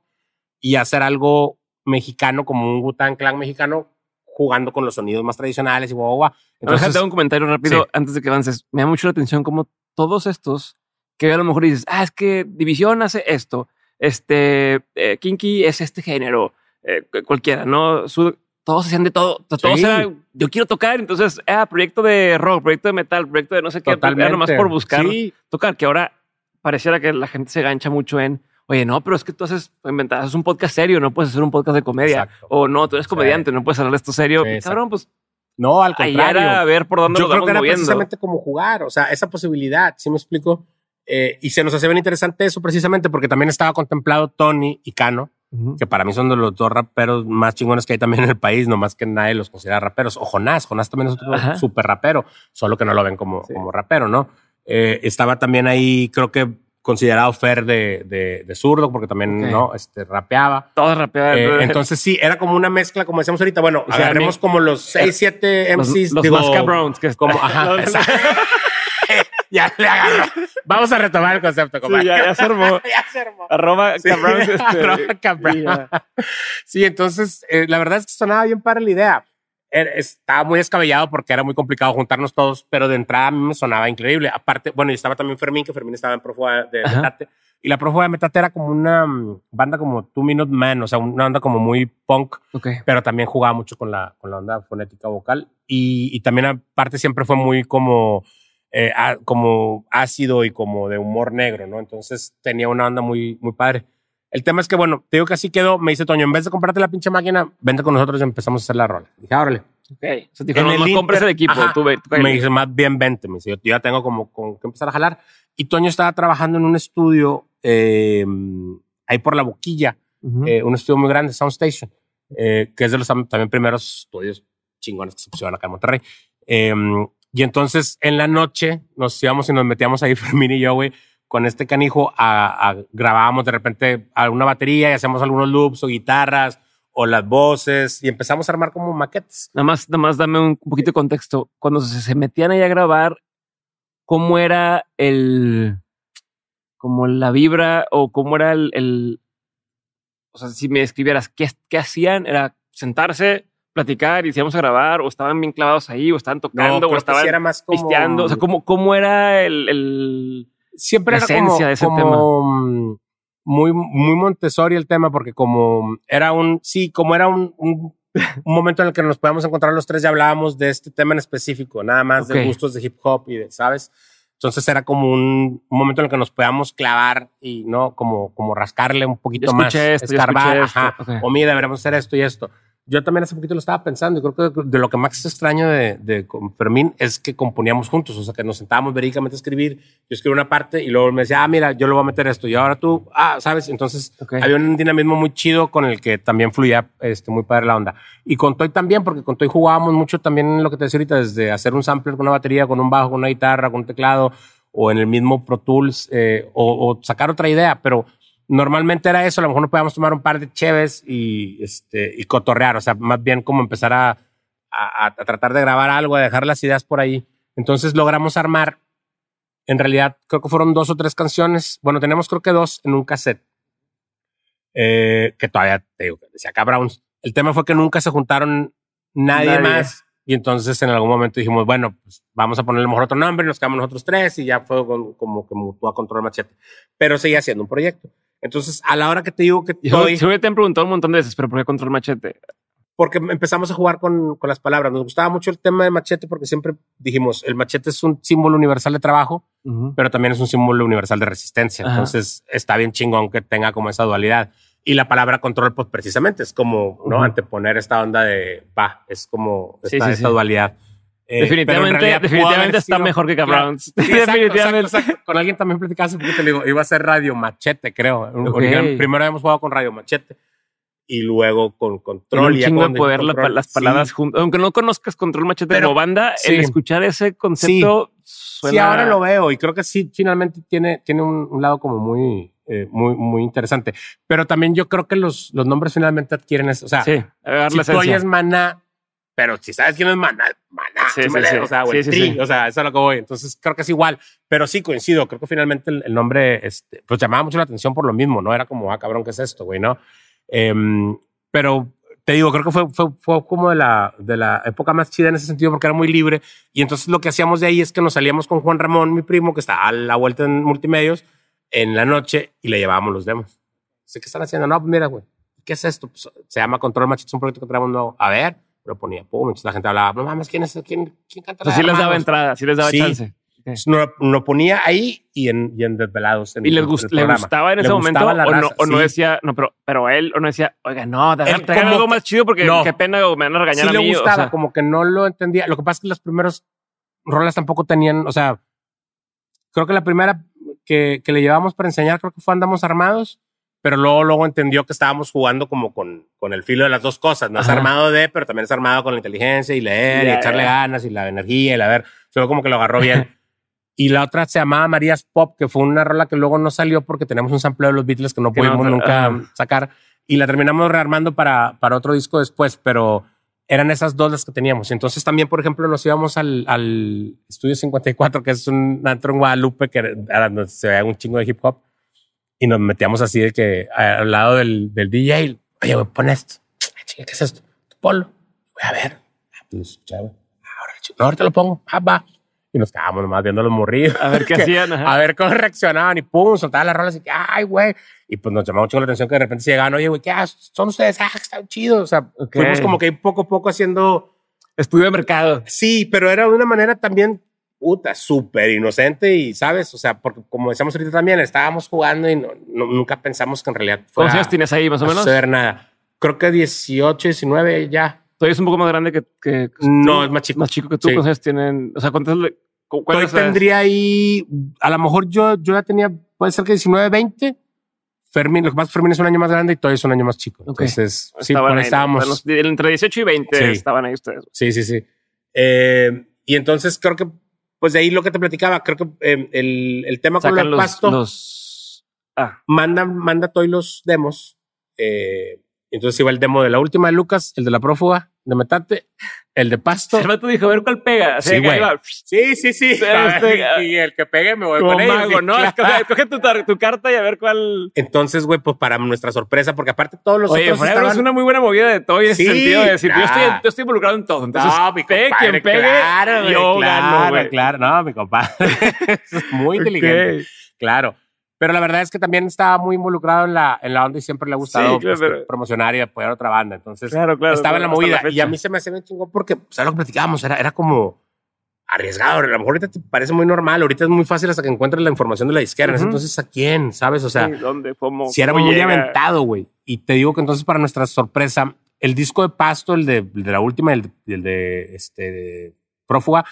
y hacer algo mexicano, como un Wu-Tang Clan mexicano, jugando con los sonidos más tradicionales y guau, guau. Entonces, un comentario rápido sí. antes de que avances. Me da mucho la atención como todos estos que a lo mejor dices, ah, es que División hace esto, este, eh, Kinky es este género, eh, cu- cualquiera, ¿no? Su- todos hacían de todo, to- todos Sí. eran, yo quiero tocar, entonces, ah, proyecto de rock, proyecto de metal, proyecto de no sé qué, totalmente. era nomás por buscar Sí, tocar, que ahora pareciera que la gente se gancha mucho en, oye, no, pero es que tú haces, inventas, un podcast serio, no puedes hacer un podcast de comedia, Exacto. o no, tú eres Sí. comediante, no puedes hablar esto serio, Sí, cabrón, pues No, al contrario. era a ver por dónde Yo nos creo que era moviendo. precisamente como jugar, o sea, esa posibilidad, ¿sí me explico? Eh, y se nos hace bien interesante eso precisamente porque también estaba contemplado Tony y Cano, que para mí son de los dos raperos más chingones que hay también en el país, nomás que nadie los considera raperos. O Jonás, Jonás también es otro Ajá. súper rapero, solo que no lo ven como, Sí. como rapero, ¿no? Eh, estaba también ahí, creo que considerado Fer de, de, de zurdo, porque también Ok. no este, rapeaba. Todos rapeaban. Eh, entonces sí, era como una mezcla, como decíamos ahorita. Bueno, O sea, agarremos mi- como los 6, 7 los, MCs. los digo, más cabrons que como, ajá, exacto. (laughs) ya le agarró. Vamos a retomar el concepto, Sí, compadre. ya, ya se armó. (laughs) ya se armó. Arroba Sí, cabrons, (laughs) este, arroba cabrón. Sí, entonces eh, la verdad es que sonaba bien para la idea. Era- estaba muy descabellado porque era muy complicado juntarnos todos, pero de entrada a mí me sonaba increíble. Aparte, bueno, y estaba también Fermín, que Fermín estaba en Prófuga de Ajá. Metate. Y la Prófuga de Metate era como una mm, banda como Two Minute Man, o sea, una banda como muy punk, Ok. pero también jugaba mucho con la, con la onda fonética vocal. Y, y también aparte siempre fue muy como, eh, como ácido y como de humor negro, ¿no? Entonces tenía una onda muy, muy padre. El tema es que, bueno, te digo que así quedó. Me dice Toño, en vez de comprarte la pinche máquina, vente con nosotros y empezamos a hacer la rola. Dije, "Ah, órale. Ok. O sea, dijo, no, el no compres el equipo. Ajá. Tú, ve, tú. Me dice, más bien vente. Me dice, yo ya tengo como, como que empezar a jalar. Y Toño estaba trabajando en un estudio eh, ahí por la boquilla, eh, un estudio muy grande, Soundstation, eh, que es de los tam- también primeros estudios chingones que se pusieron acá en Monterrey. Eh, y entonces en la noche nos íbamos y nos metíamos ahí, (laughs) Fermín y yo, güey, con este canijo a, a- grabábamos de repente alguna batería y hacíamos algunos loops o guitarras o las voces y empezamos a armar como maquetes. Nada más, nada más dame un poquito de contexto. Cuando se, se metían ahí a grabar, ¿cómo era el, como la vibra o cómo era el, el- o sea, si me describieras qué, qué hacían, era sentarse, platicar y si íbamos a grabar o estaban bien clavados ahí o estaban tocando o estaban sí era más como... pisteando. O sea, ¿cómo, cómo era el, el- siempre la era como, esencia de ese como, mm, muy muy Montessori el tema porque como era un sí como era un, un, un momento en el que nos podíamos encontrar los tres y hablábamos de este tema en específico nada más de gustos de hip hop y de sabes entonces era como un, un momento en el que nos podíamos clavar y no como como rascarle un poquito Yo más esto, escarbar esto. ajá, o mira deberíamos hacer esto y esto yo también hace poquito lo estaba pensando y creo que de lo que más extraño de, de Fermín es que componíamos juntos, o sea, que nos sentábamos verídicamente a escribir, yo escribí una parte y luego me decía, ah, mira, yo le voy a meter esto y ahora tú, ah, ¿sabes? Entonces Ok. había un dinamismo muy chido con el que también fluía este, muy padre la onda. Y con Toy también, porque con Toy jugábamos mucho también en lo que te decía ahorita, desde hacer un sampler con una batería, con un bajo, con una guitarra, con un teclado, o en el mismo Pro Tools, eh, o, o sacar otra idea, pero normalmente era eso, a lo mejor no podíamos tomar un par de cheves y, este, y cotorrear, o sea, más bien como empezar a, a, a tratar de grabar algo, a dejar las ideas por ahí. Entonces logramos armar, en realidad creo que fueron dos o tres canciones, bueno, tenemos creo que dos en un cassette, eh, que todavía, te digo, decía acá Browns. El tema fue que nunca se juntaron nadie, Nadie. más. Y entonces en algún momento dijimos, bueno, pues vamos a ponerle mejor otro nombre, nos quedamos nosotros tres y ya fue como que mutuó a control machete. Pero seguía siendo un proyecto. Entonces, a la hora que te digo que Yo, estoy, yo te han preguntado un montón de veces, pero ¿por qué control machete? porque empezamos a jugar con, con las palabras. Nos gustaba mucho el tema de machete porque siempre dijimos, el machete es un símbolo universal de trabajo, Ujú. pero también es un símbolo universal de resistencia. Ajá. Entonces, está bien chingón que tenga como esa dualidad. Y la palabra control, pues precisamente es como, ¿no? Ujú. Anteponer esta onda de, va, es como Sí, esta, sí, esta sí. dualidad. Eh, definitivamente realidad definitivamente está sido- mejor que. Cabrons. Sí, definitivamente. exacto, exacto. Con alguien también platicaba hace poquito, le digo, iba a ser Radio Machete, creo. Primero habíamos jugado con Radio Machete y luego con Control. un y chingo de poder la- las sí. palabras juntas. Aunque no conozcas Control Machete Pero- como banda, sí. el escuchar ese concepto suena... Sí, ahora lo veo y creo que sí, finalmente tiene, tiene un, un lado como muy, eh, muy, muy interesante. Pero también yo creo que los, los nombres finalmente adquieren eso. O sea, si tú oyes Maná, pero si sabes quién es Maná, Maná, Sí, sí, sí, o sea, o el Tri, sea, eso es lo que voy. Entonces creo que es igual, pero sí coincido. Creo que finalmente el, el nombre, este, pues llamaba mucho la atención por lo mismo, ¿no? Era como, ah, cabrón, ¿qué es esto, güey, no? Em, pero te digo, creo que fue, fue, fue como de la, de la época más chida en ese sentido porque era muy libre. Y entonces lo que hacíamos de ahí es que nos salíamos con Juan Ramón, mi primo, que está a la vuelta en multimedios, en la noche y le llevábamos los demos. Sé que están haciendo. No, pues mira, güey, ¿qué es esto? Pues, se llama Control Machete, es un proyecto que traemos nuevo. A ver, lo ponía, pum, entonces la gente hablaba, no mames, ¿quién es? ¿Quién, quién canta? O sea, la sí de les daba Armados?" entrada, sí les daba Sí. chance. Entonces, no, lo ponía ahí y en, y en Desvelados. en- ¿Y les gust- le gustaba en Le ese momento gustaba la o, no, o no decía, no, pero, pero él o no decía, oiga, no, traigan algo que- más chido porque no. qué pena o me van a regañar sí a mí. le o gustaba, sea, como que no lo entendía. Lo que pasa es que los primeros rolas tampoco tenían, o sea, creo que la primera que, que le llevamos para enseñar, creo que fue Andamos Armados, pero luego, luego entendió que estábamos jugando como con, con el filo de las dos cosas. No es armado de, pero también es armado con la inteligencia y leer y echarle ganas y la energía y la ver. Solo como que lo agarró bien. (laughs) Y la otra se llamaba Marías Pop, que fue una rola que luego no salió porque tenemos un sampleo de los Beatles que no Que no, pudimos nunca sacar. Y la terminamos rearmando para, para otro disco después, pero eran esas dos las que teníamos. Entonces también, por ejemplo, nos íbamos al, al Estudio 54, que es un antro en Guadalupe, que era donde se veía un chingo de hip hop. Y nos metíamos así de que al lado del, del DJ, oye, güey, pon esto. Ay, chinga, ¿Qué es esto? Tu polo. Voy a ver. Ah, pues. Ah, ahora, no, ahorita lo pongo. Ah, va. Y nos quedábamos nomás viendo a los morrillos. A ver qué (laughs) Que- hacían. ajá. A ver cómo reaccionaban y pum, soltaban las rolas y que, ay, güey. Y pues nos llamaba mucho la atención que de repente se llegaban, oye, güey, ¿qué haces? Son ustedes, ah, están chidos. O sea, Ok. fuimos como que poco a poco haciendo. Estudio de mercado. Sí, pero era de una manera también, puta, súper inocente y, ¿sabes? O sea, porque como decíamos ahorita también, estábamos jugando y no- no- nunca pensamos que en realidad ¿Cuántos fuera años tienes ahí, más o menos? suceder nada. Creo que 18, 19 ya. Todavía es un poco más grande que. que No, tú. es más chico. Más chico que tú. Sí. ¿Cuántos años tienen? O sea, ¿cuántos ¿Cuántos tendría ahí, a lo mejor yo, yo ya tenía, puede ser que 19, 20. Fermín, lo que pasa Fermín es un año más grande y Toy es un año más chico. Ok. Entonces, sí, Estaban ahí estábamos. entre 18 y 20 Sí. estaban ahí ustedes. Sí, sí, sí. Eh, y entonces creo que, pues de ahí lo que te platicaba, creo que eh, el, el tema con del los, pasto, los- Ah, manda, manda Toy los demos. Eh, entonces iba el demo de la última de Lucas, el de la prófuga, de Metate, el de Pasto. el vato dijo, a ver cuál pega. Sí, güey. Sí, sí, sí. Este, y el que pegue me voy Como con mago, sí, ¿no? claro. Escoge, escoge tu, carta y a ver cuál. Entonces, güey, pues para nuestra sorpresa, porque aparte todos los Oye, otros estaban... es una muy buena movida de todo en ese Sí, sentido de decir, yo, estoy, yo estoy involucrado en todo. Entonces, no, mi pegue compadre, quien pegue, claro, yo claro, gano, güey. Claro, no, mi compadre. (laughs) es muy inteligente. Claro. Pero la verdad es que también estaba muy involucrado en la, en la onda y siempre le ha gustado Sí, claro, pues, pero- promocionar y apoyar a otra banda. Entonces, Claro, claro. estaba en la movida. y a mí se me hacía bien chingón porque, pues, era lo que platicábamos, era, era como arriesgado. A lo mejor ahorita te parece muy normal, ahorita es muy fácil hasta que encuentres la información de la disquera. Entonces, ¿a quién? ¿Sabes? O sea, Sí, ¿dónde? ¿Cómo? si era cómo muy llega? aventado, güey. Y te digo que entonces, para nuestra sorpresa, el disco de Pasto, el de, el de la última, el, de- el de este de Prófuga,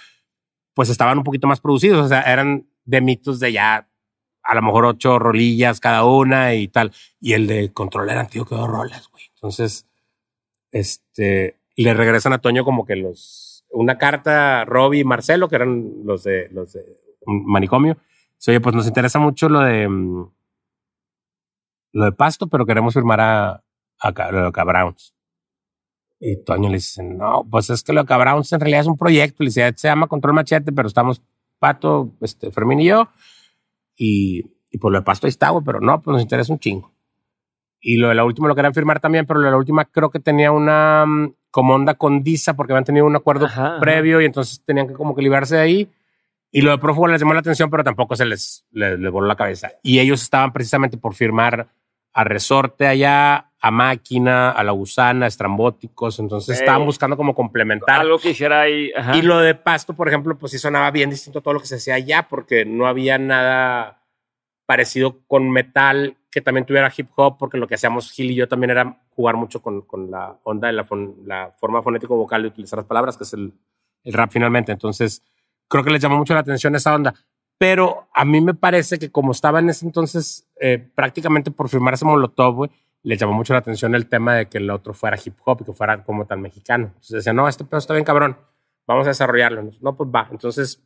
pues estaban un poquito más producidos. O sea, eran de mitos de ya a lo mejor ocho rolillas cada una y tal. Y el de Control eran, tío, que dos rolas, güey. Entonces, este, le regresan a Toño como que los, una carta, Robbie y Marcelo, que eran los de, los de Manicomio. Dice, Oye, pues nos interesa mucho lo de, mm, lo de Pasto, pero queremos firmar a, a, de Cabrowns. Y Toño le dice, no, pues es que lo de Cabrowns en realidad es un proyecto. Le dice, se llama Control Machete, pero estamos Pato, este, Fermín y yo. Y, y por lo de Pasto ahí está, güey, pero no, pues nos interesa un chingo. Y lo de la última lo querían firmar también, pero lo de la última creo que tenía una mm, como onda con Disa porque habían tenido un acuerdo Ajá, ajá. previo y entonces tenían que como que librarse de ahí. Y lo de Prófugo les llamó la atención, pero tampoco se les, les, les voló la cabeza. Y ellos estaban precisamente por firmar a Resorte allá, a Máquina, a La Gusana, a Estrambóticos. Entonces estaban buscando como complementar. Algo que hiciera ahí. Ajá. Y lo de Pasto, por ejemplo, pues sí sonaba bien distinto a todo lo que se hacía allá, porque no había nada parecido con metal que también tuviera hip hop, porque lo que hacíamos Gil y yo también era jugar mucho con, con la onda de la, fon- la forma fonético-vocal de utilizar las palabras, que es el, el rap finalmente. Entonces, creo que les llamó mucho la atención esa onda. Pero a mí me parece que como estaba en ese entonces eh, prácticamente por firmarse Molotov, güey, les llamó mucho la atención el tema de que el otro fuera hip hop y que fuera como tan mexicano. Entonces decían, no, este pedo está bien cabrón, vamos a desarrollarlo. No, pues va. Entonces,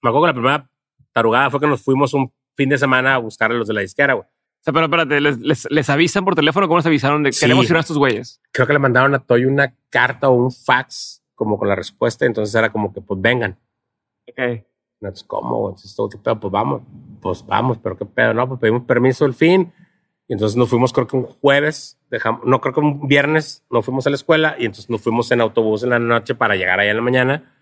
me acuerdo que la primera tarugada fue que nos fuimos un fin de semana a buscar a los de la disquera, güey. O sea, pero espérate, ¿les, les, les avisan por teléfono? ¿Cómo les avisaron de que Sí. queremos ir a estos güeyes? Creo que le mandaron a Toy una carta o un fax como con la respuesta, entonces era como que pues vengan. Ok. Entonces, ¿cómo? Entonces, ¿qué pedo? Pues vamos, pues vamos, pero qué pedo, no, pues pedimos permiso el fin. Y entonces nos fuimos, creo que un jueves, dejamos, no, creo que un viernes nos fuimos a la escuela y entonces nos fuimos en autobús en la noche para llegar allá en la mañana.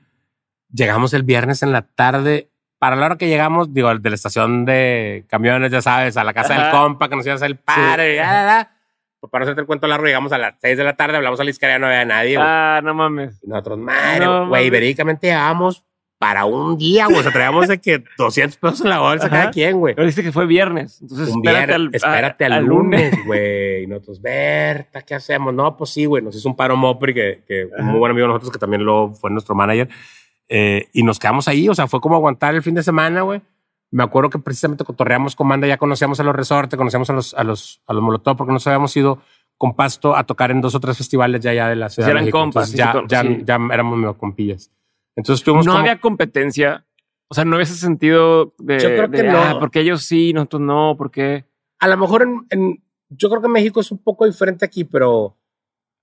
Llegamos el viernes en la tarde. Para la hora que llegamos, digo, de la estación de camiones, ya sabes, a la casa del Ajá. compa que nos iba a hacer el padre. ya, ya, ya. Pues para no hacerte el cuento largo, llegamos a las 6 de la tarde, hablamos a la izquierda, no había nadie. Ah, no mames. Y nosotros, madre, No, güey, mames. verídicamente llevábamos para un día, güey. O sea, traíamos de que 200 pesos en la bolsa Ajá. cada quien, güey. Pero dice que fue viernes. Entonces, Un espérate al, espérate a- al lunes, güey. Y nosotros, Berta, ¿qué hacemos? No, pues sí, güey. Nos hizo un paro Mopri, que, que un muy buen amigo de nosotros, que también lo fue nuestro manager. Eh, y nos quedamos ahí. O sea, fue como aguantar el fin de semana, güey. Me acuerdo que precisamente cotorreamos con banda, ya conocíamos a los resortes, conocíamos a los, a los, a los Molotov, porque nos habíamos ido con Pasto a tocar en dos o tres festivales ya, ya de la ciudad. eran de México. compas, Entonces, sí, ya, sí, ya, ya éramos medio compillas. Entonces estuvimos No como- había competencia O sea, no ese sentido de. Yo creo que de, no. "Ah, porque ellos sí, nosotros no, porque. A lo mejor en, en- yo creo que México es un poco diferente aquí, pero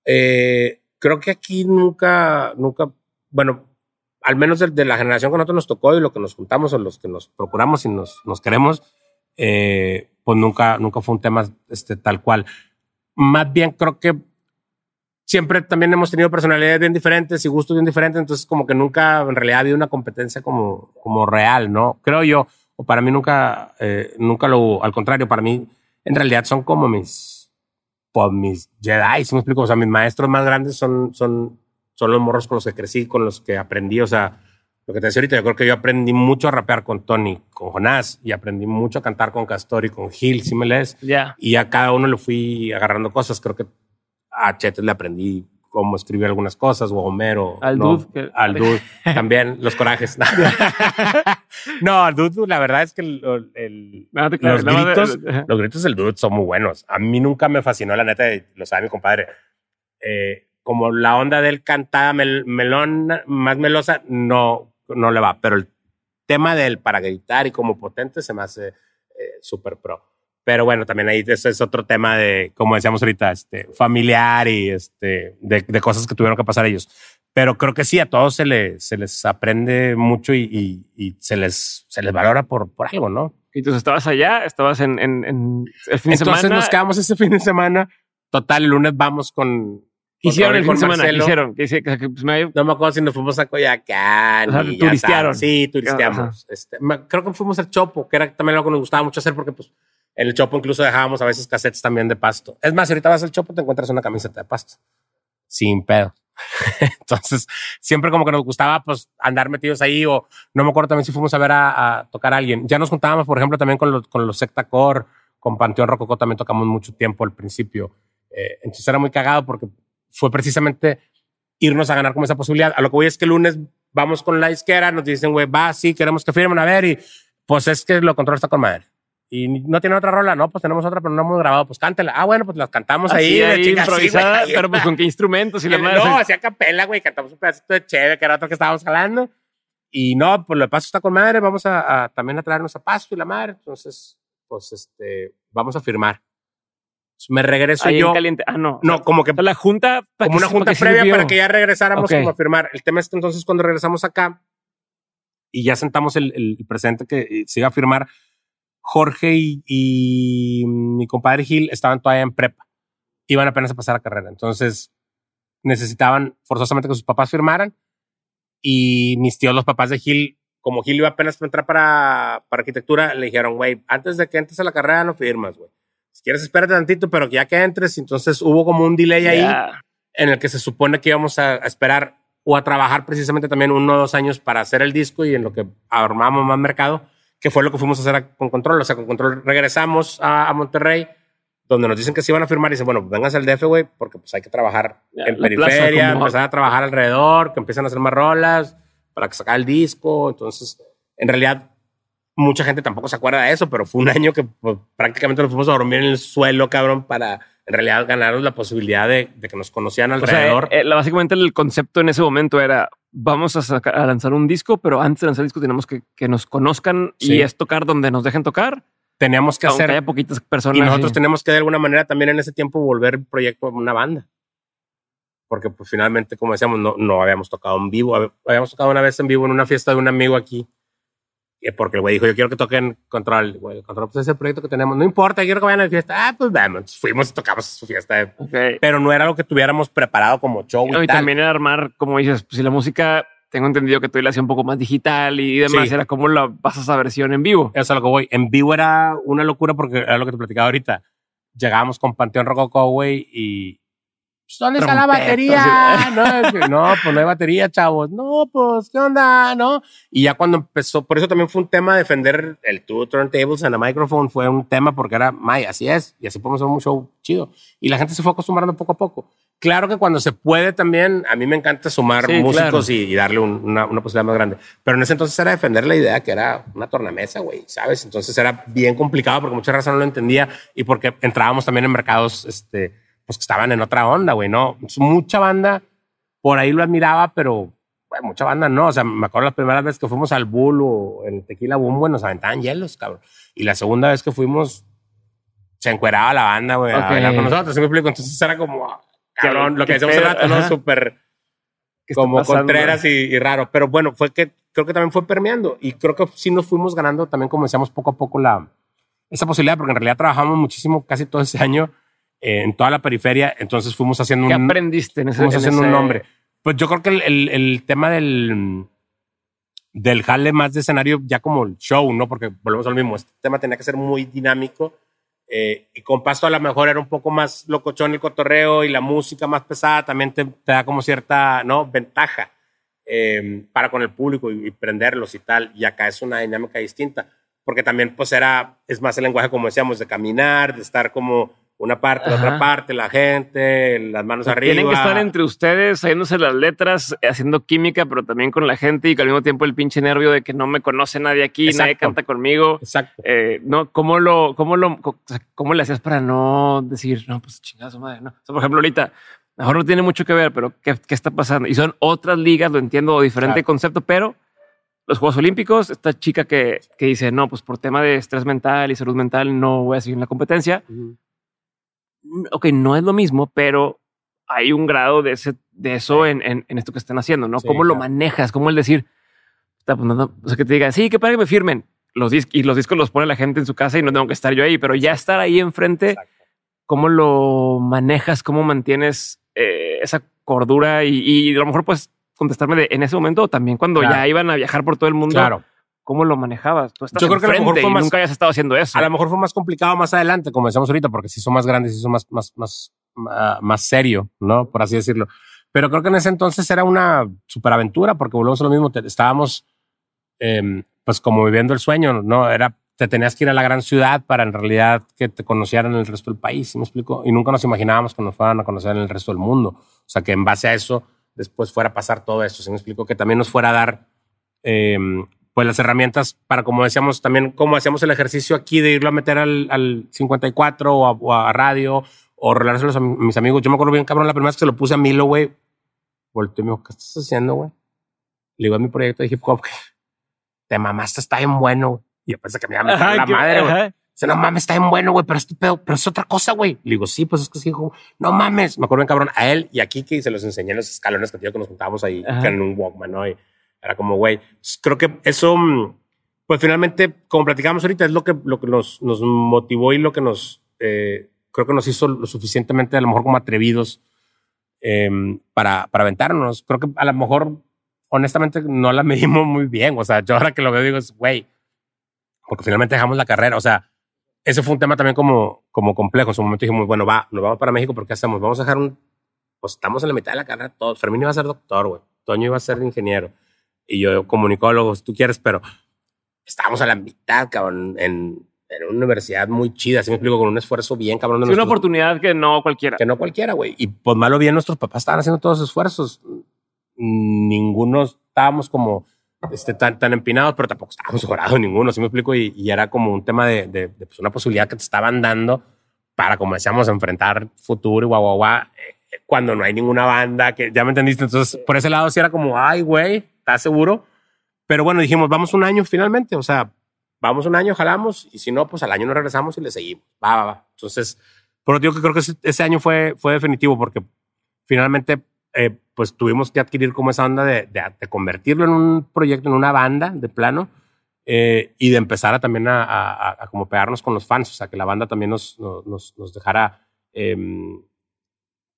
eh, creo que aquí nunca, nunca, bueno, al menos de, de la generación que a nosotros nos tocó y lo que nos juntamos o los que nos procuramos y nos, nos queremos, eh, pues nunca, nunca fue un tema este, tal cual. Más bien creo que siempre también hemos tenido personalidades bien diferentes y gustos bien diferentes, entonces como que nunca en realidad ha habido una competencia como, como real, ¿no? Creo yo, o para mí nunca, eh, nunca lo hubo, al contrario, para mí en realidad son como mis, pues mis Jedi, si me explico, o sea, mis maestros más grandes son, son, son los morros con los que crecí, con los que aprendí, o sea, lo que te decía ahorita, yo creo que yo aprendí mucho a rapear con Tony, con Jonás, y aprendí mucho a cantar con Castor y con Gil, si me lees, Ya. y a cada uno le fui agarrando cosas. Creo que a Chetes le aprendí cómo escribir algunas cosas, o a Homero. Al no, que- Al (laughs) Dude. También los corajes. (laughs) no, al Dude, la verdad es que el, el- No, claro, los, de- gritos, (laughs) los gritos del Dude son muy buenos. A mí nunca me fascinó, la neta, lo sabe mi compadre. Eh, como la onda del cantada mel- melón, más melosa, no, no le va. Pero el tema del para gritar y como potente se me hace eh, súper pro. Pero bueno, también ahí eso es otro tema de, como decíamos ahorita, este, familiar y este, de, de cosas que tuvieron que pasar ellos. Pero creo que sí, a todos se, le, se les aprende mucho y, y, y se, les, se les valora por, por algo, ¿no? Y tú estabas allá, estabas en, en, en el fin de Entonces semana. nos quedamos ese fin de semana. Total, el lunes vamos con... ¿Qué hicieron el fin de semana? ¿Qué Marcelo. hicieron? ¿Qué hice- que- que- pues, me- No me acuerdo si nos fuimos a Coyacán. O sea, turistearon. sabes. Sí, turisteamos. Este, creo que fuimos al Chopo, que era también algo que nos gustaba mucho hacer porque pues en el Chopo incluso dejábamos a veces cassettes también de pasto. Es más, si ahorita vas al Chopo te encuentras una camiseta de pasto. Sin pedo. (laughs) Entonces, siempre como que nos gustaba pues andar metidos ahí o no me acuerdo también si fuimos a ver a, tocar a alguien. Ya nos juntábamos, por ejemplo, también con los, con los Secta Core, con Panteón Rococó también tocamos mucho tiempo al principio. Eh, entonces era muy cagado porque fue precisamente irnos a ganar como esa posibilidad. A lo que voy es que el lunes vamos con la izquierda, nos dicen, güey, va, sí, queremos que firmen, a ver, y pues es que lo control está con madre. Y no tiene otra rola, no, pues tenemos otra, pero no hemos grabado, pues cántela. Ah, bueno, pues las cantamos Así, ahí, ahí, chinga, sí, improvisada, güey. pero pues con qué instrumentos y la (laughs) madre. No, hacía capela, güey, cantamos un pedacito de chévere, que era otro que estábamos jalando. Y no, pues lo de Pasto está con madre, vamos a, a- también a traernos a Pasto y la madre. Entonces, pues este, vamos a firmar. Me regreso ahí en yo. caliente. Ah, no. No, como que O sea, la junta. ¿para como una junta previa sirvió? para que ya regresáramos Ok. como a firmar. El tema es que entonces cuando regresamos acá y ya sentamos el, el presidente que eh, se iba a firmar, Jorge y, y mi compadre Gil estaban todavía en prepa. Iban apenas a pasar a carrera. Entonces necesitaban forzosamente que sus papás firmaran y mis tíos, los papás de Gil, como Gil iba apenas a entrar para, para arquitectura, le dijeron, güey, antes de que entres a la carrera no firmas, güey. Si quieres, espérate tantito, pero que ya que entres, entonces hubo como un delay ahí en el que se supone que íbamos a, a esperar o a trabajar precisamente también uno o dos años para hacer el disco y en lo que armamos más mercado, que fue lo que fuimos a hacer a- con Control. O sea, con Control regresamos a, a Monterrey, donde nos dicen que se iban a firmar y dicen, bueno, vengas al DF, güey, porque pues hay que trabajar Ya, en periferia, como- empezar a trabajar alrededor, que empiezan a hacer más rolas para que sacar el disco. Entonces, en realidad, mucha gente tampoco se acuerda de eso, pero fue un (laughs) año que pues, prácticamente nos fuimos a dormir en el suelo, cabrón, para en realidad ganarnos la posibilidad de, de que nos conocían O sea, alrededor. eh, eh, básicamente el concepto en ese momento era vamos a, sacar- a lanzar un disco, pero antes de lanzar el disco tenemos que que nos conozcan Sí. y es tocar donde nos dejen tocar, teníamos que aunque hacer haya poquitas personas. y nosotros tenemos que de alguna manera también en ese tiempo volver el proyecto una banda. Porque pues finalmente, como decíamos, no, no habíamos tocado en vivo. Hab- Habíamos tocado una vez en vivo en una fiesta de un amigo aquí. Eh, Porque el güey dijo, yo quiero que toquen Control. Güey, Control pues es el proyecto que tenemos. No importa, quiero que vayan a la fiesta. Ah, pues vamos. Fuimos y tocamos su fiesta. Pero no era lo que tuviéramos preparado como show y, No, y tal. también era armar, como dices, pues, si la música, tengo entendido que tú la hacías un poco más digital y demás, Sí. era como la pasas a versión en vivo. Eso es lo que voy. En vivo era una locura porque era lo que te platicaba ahorita. Llegábamos con Panteón Rococó, güey, y... pues, ¿Dónde está la batería? No, que, no, pues no hay batería, chavos. No, pues, ¿qué onda? No. Y ya cuando empezó, por eso también fue un tema defender el two turntables and a microphone. Fue un tema porque era, may, así es. Y así podemos hacer un show chido. Y la gente se fue acostumbrando poco a poco. Claro que cuando se puede también, a mí me encanta sumar Sí, músicos claro. y, y darle un- una, una posibilidad más grande. Pero en ese entonces era defender la idea que era una tornamesa, güey, ¿sabes? Entonces era bien complicado porque mucha raza no lo entendía y porque entrábamos también en mercados, este, pues que estaban en otra onda, güey, ¿no? Mucha banda por ahí lo admiraba, pero güey, mucha banda no. O sea, me acuerdo las primeras veces que fuimos al Bull o en Tequila Boom, güey, nos aventaban hielos, cabrón. Y la segunda vez que fuimos, se encueraba la banda, güey, a Ok. bailar con nosotros. ¿sí me explico? Entonces era como, ah, cabrón, lo que decíamos hace rato, ¿no? Súper ¿Qué está como pasando? contreras y, y raro. Pero bueno, fue que creo que también fue permeando. Y creo que sí nos fuimos ganando también, como decíamos, poco a poco la, esa posibilidad, porque en realidad trabajamos muchísimo casi todo ese año en toda la periferia. Entonces fuimos haciendo ¿Qué un, aprendiste en ese fuimos en haciendo un ese- nombre. Pues yo creo que el, el- el tema del, del jale más de escenario, ya como el show, ¿no? Porque volvemos al mismo. Este tema tenía que ser muy dinámico. eh, y con Pasto a lo mejor era un poco más locochón el cotorreo y la música más pesada también te, te da como cierta ¿no? ventaja eh, para con el público y, y prenderlos y tal. Y acá es una dinámica distinta. Porque también pues era, es más el lenguaje como decíamos, de caminar, de estar como una parte, la otra parte, la gente, las manos arriba. Tienen que estar entre ustedes, sabiéndose las letras, haciendo química, pero también con la gente y que al mismo tiempo el pinche nervio de que no me conoce nadie aquí, nadie canta conmigo. Exacto. Eh, no, ¿cómo lo, cómo lo, cómo le hacías para no decir, no, pues chingada su madre, no? O sea, por ejemplo, ahorita, mejor no tiene mucho que ver, pero ¿qué, qué está pasando? Y son otras ligas, lo entiendo, diferente Claro. concepto, pero los Juegos Olímpicos, esta chica que, que dice, no, pues por tema de estrés mental y salud mental no voy a seguir en la competencia. Ok, no es lo mismo, pero hay un grado de, ese, de eso en, en, en esto que están haciendo, ¿no? Sí, ¿Cómo lo manejas? ¿Cómo el decir, "Puta, pues, no, no", o sea, que te digan, sí, que para que me firmen los discos y los discos los pone la gente en su casa y no tengo que estar yo ahí, pero ya estar ahí enfrente, Exacto. ¿cómo lo manejas? ¿Cómo mantienes eh, esa cordura? Y, y a lo mejor puedes contestarme de, en ese momento o también cuando Claro. ya iban a viajar por todo el mundo. Claro. ¿Cómo lo manejabas? Tú estás Yo creo que a lo mejor fue más- nunca habías estado haciendo eso. A lo mejor fue más complicado más adelante, como decíamos ahorita, porque sí son más grandes y son más, más, más, ah, más serio, ¿no? Por así decirlo. Pero creo que en ese entonces era una superaventura, porque volvemos a lo mismo. estábamos, em, pues, como viviendo el sueño, ¿no? Era, te tenías que ir a la gran ciudad para en realidad que te conocieran en el resto del país, ¿sí me explico? Y nunca nos imaginábamos que nos fueran a conocer en el resto del mundo. O sea, que en base a eso, después fuera a pasar todo esto, ¿sí me explico? Que también nos fuera a dar em, pues las herramientas para, como decíamos, también como hacíamos el ejercicio aquí de irlo a meter al, al 54 o a, o a radio o rolárselos a mi- mis amigos. Yo me acuerdo bien, cabrón, la primera vez que se lo puse a Milo, güey, volteó y me dijo, ¿qué estás haciendo, güey? Le digo, es mi proyecto de hip hop. Te mamaste, está bien bueno. Y yo pensé que me iba a meter Ajá, la que- madre, güey. Dice, no mames, está bien bueno, güey, pero, este pedo- pero es otra cosa, güey. Le digo, sí, pues es que sí, hijo. No mames. Me acuerdo bien, cabrón, a él y a Kiki se los enseñé en los escalones que digo que nos juntábamos ahí que en un Walkman, ¿no? Y era como, güey, pues, creo que eso, mm, pues finalmente, como platicábamos ahorita, es lo que, lo que nos, nos motivó y lo que nos, eh, creo que nos hizo lo suficientemente, a lo mejor como atrevidos em, para, para aventarnos. Creo que a lo mejor, honestamente, no la (laughs) medimos muy bien. O sea, yo ahora que lo veo digo, es, güey, porque finalmente dejamos la carrera. O sea, ese fue un tema también como, como complejo. En su momento dijimos, bueno, va, nos vamos para México, ¿pero qué hacemos? Vamos a dejar un... Pues estamos en la mitad de la carrera todos. Fermín iba a ser doctor, güey. Toño iba a ser ingeniero. Y yo comunicólogo, si tú quieres, pero estábamos a la mitad, cabrón, en, en una universidad muy chida, así me explico, con un esfuerzo bien, cabrón. de Sí, una oportunidad que no cualquiera. que no cualquiera, güey. Y pues malo bien, nuestros papás estaban haciendo todos los esfuerzos. Ninguno estábamos como este, tan, tan empinados, pero tampoco estábamos (laughs) jorados ninguno, ¿sí me explico? Y, y era como un tema de, de- de, pues, una posibilidad que te estaban dando para, como decíamos, enfrentar futuro y guau, guau, guau, eh, cuando no hay ninguna banda, que ya me entendiste. Entonces, por ese lado sí era como, ay, güey, ¿estás seguro? Pero bueno, dijimos, vamos un año finalmente, o sea, vamos un año, jalamos, y si no, pues al año nos regresamos y le seguimos. Va, va, va. Entonces, por lo digo que creo que ese, año fue, fue definitivo porque finalmente eh, pues tuvimos que adquirir como esa onda de, de- convertirlo en un proyecto, en una banda de plano eh, y de empezar a también a, a- como pegarnos con los fans, o sea, que la banda también nos- nos dejara em,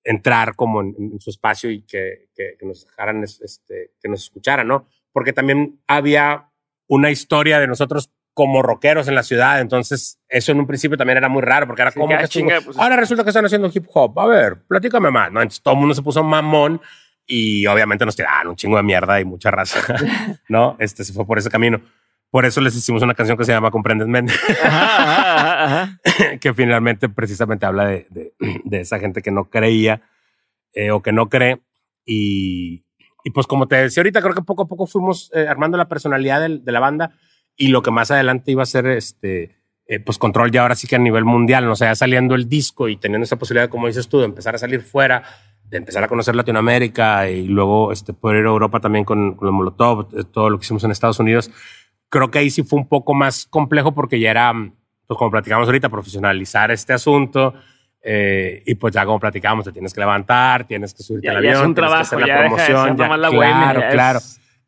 entrar como en, en su espacio y que, que- que nos dejaran, es- este, que nos escucharan, ¿no? Porque también había una historia de nosotros como rockeros en la ciudad, entonces eso en un principio también era muy raro, porque era Sí, como que, ah, chinga, pues, Ahora resulta que están haciendo hip hop. A ver, platícame más. ¿no? Entonces todo el mundo se puso mamón y obviamente nos tiraron un chingo de mierda y mucha raza. (laughs) ¿No? Este se fue por ese camino. Por eso les hicimos una canción que se llama Comprendes Mente, (laughs) que finalmente precisamente habla de, de, de esa gente que no creía eh, o que no cree. Y, y pues como te decía ahorita, creo que poco a poco fuimos eh, armando la personalidad del- de, la banda y lo que más adelante iba a ser este, eh, pues control ya ahora sí que a nivel mundial, ¿no? o sea, ya saliendo el disco y teniendo esa posibilidad, como dices tú, de empezar a salir fuera, de empezar a conocer Latinoamérica y luego este, poder ir a Europa también con, con los Molotov, eh, todo lo que hicimos en Estados Unidos, creo que ahí sí fue un poco más complejo porque ya era, pues como platicamos ahorita, profesionalizar este asunto. Eh, y pues ya como platicamos, te tienes que levantar, tienes que subirte al avión, es un tienes que hacer la ya (laughs) promoción. ya- la claro, bohemia, ya es- claro.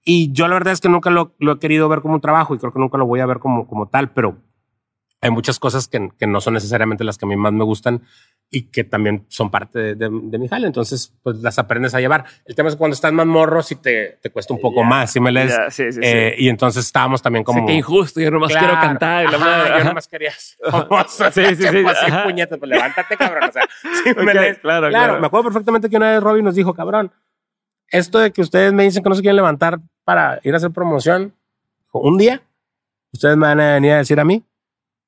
Y yo la verdad es que nunca lo, lo he querido ver como un trabajo y creo que nunca lo voy a ver como, como tal, pero hay muchas cosas que, que no son necesariamente las que a mí más me gustan y que también son parte de, de, de mi jale. Entonces, pues las aprendes a llevar. El tema es que cuando estás más morro, sí te, te cuesta un poco Ya, más, si me lees. ya, sí, sí, sí. Eh, Y entonces estábamos también como... Sí, qué injusto, yo nomás quiero Claro. cantar. y la Ajá, madre, yo ajá. nomás quería. (laughs) Sí, sí, sí, Tiempo así, ajá. puñeta, pues levántate, cabrón. O sea, sí me Ok, lees. claro, Claro, claro. me acuerdo perfectamente que una vez Robin nos dijo, cabrón, esto de que ustedes me dicen que no se quieren levantar para ir a hacer promoción, un día ustedes me van a venir a decir a mí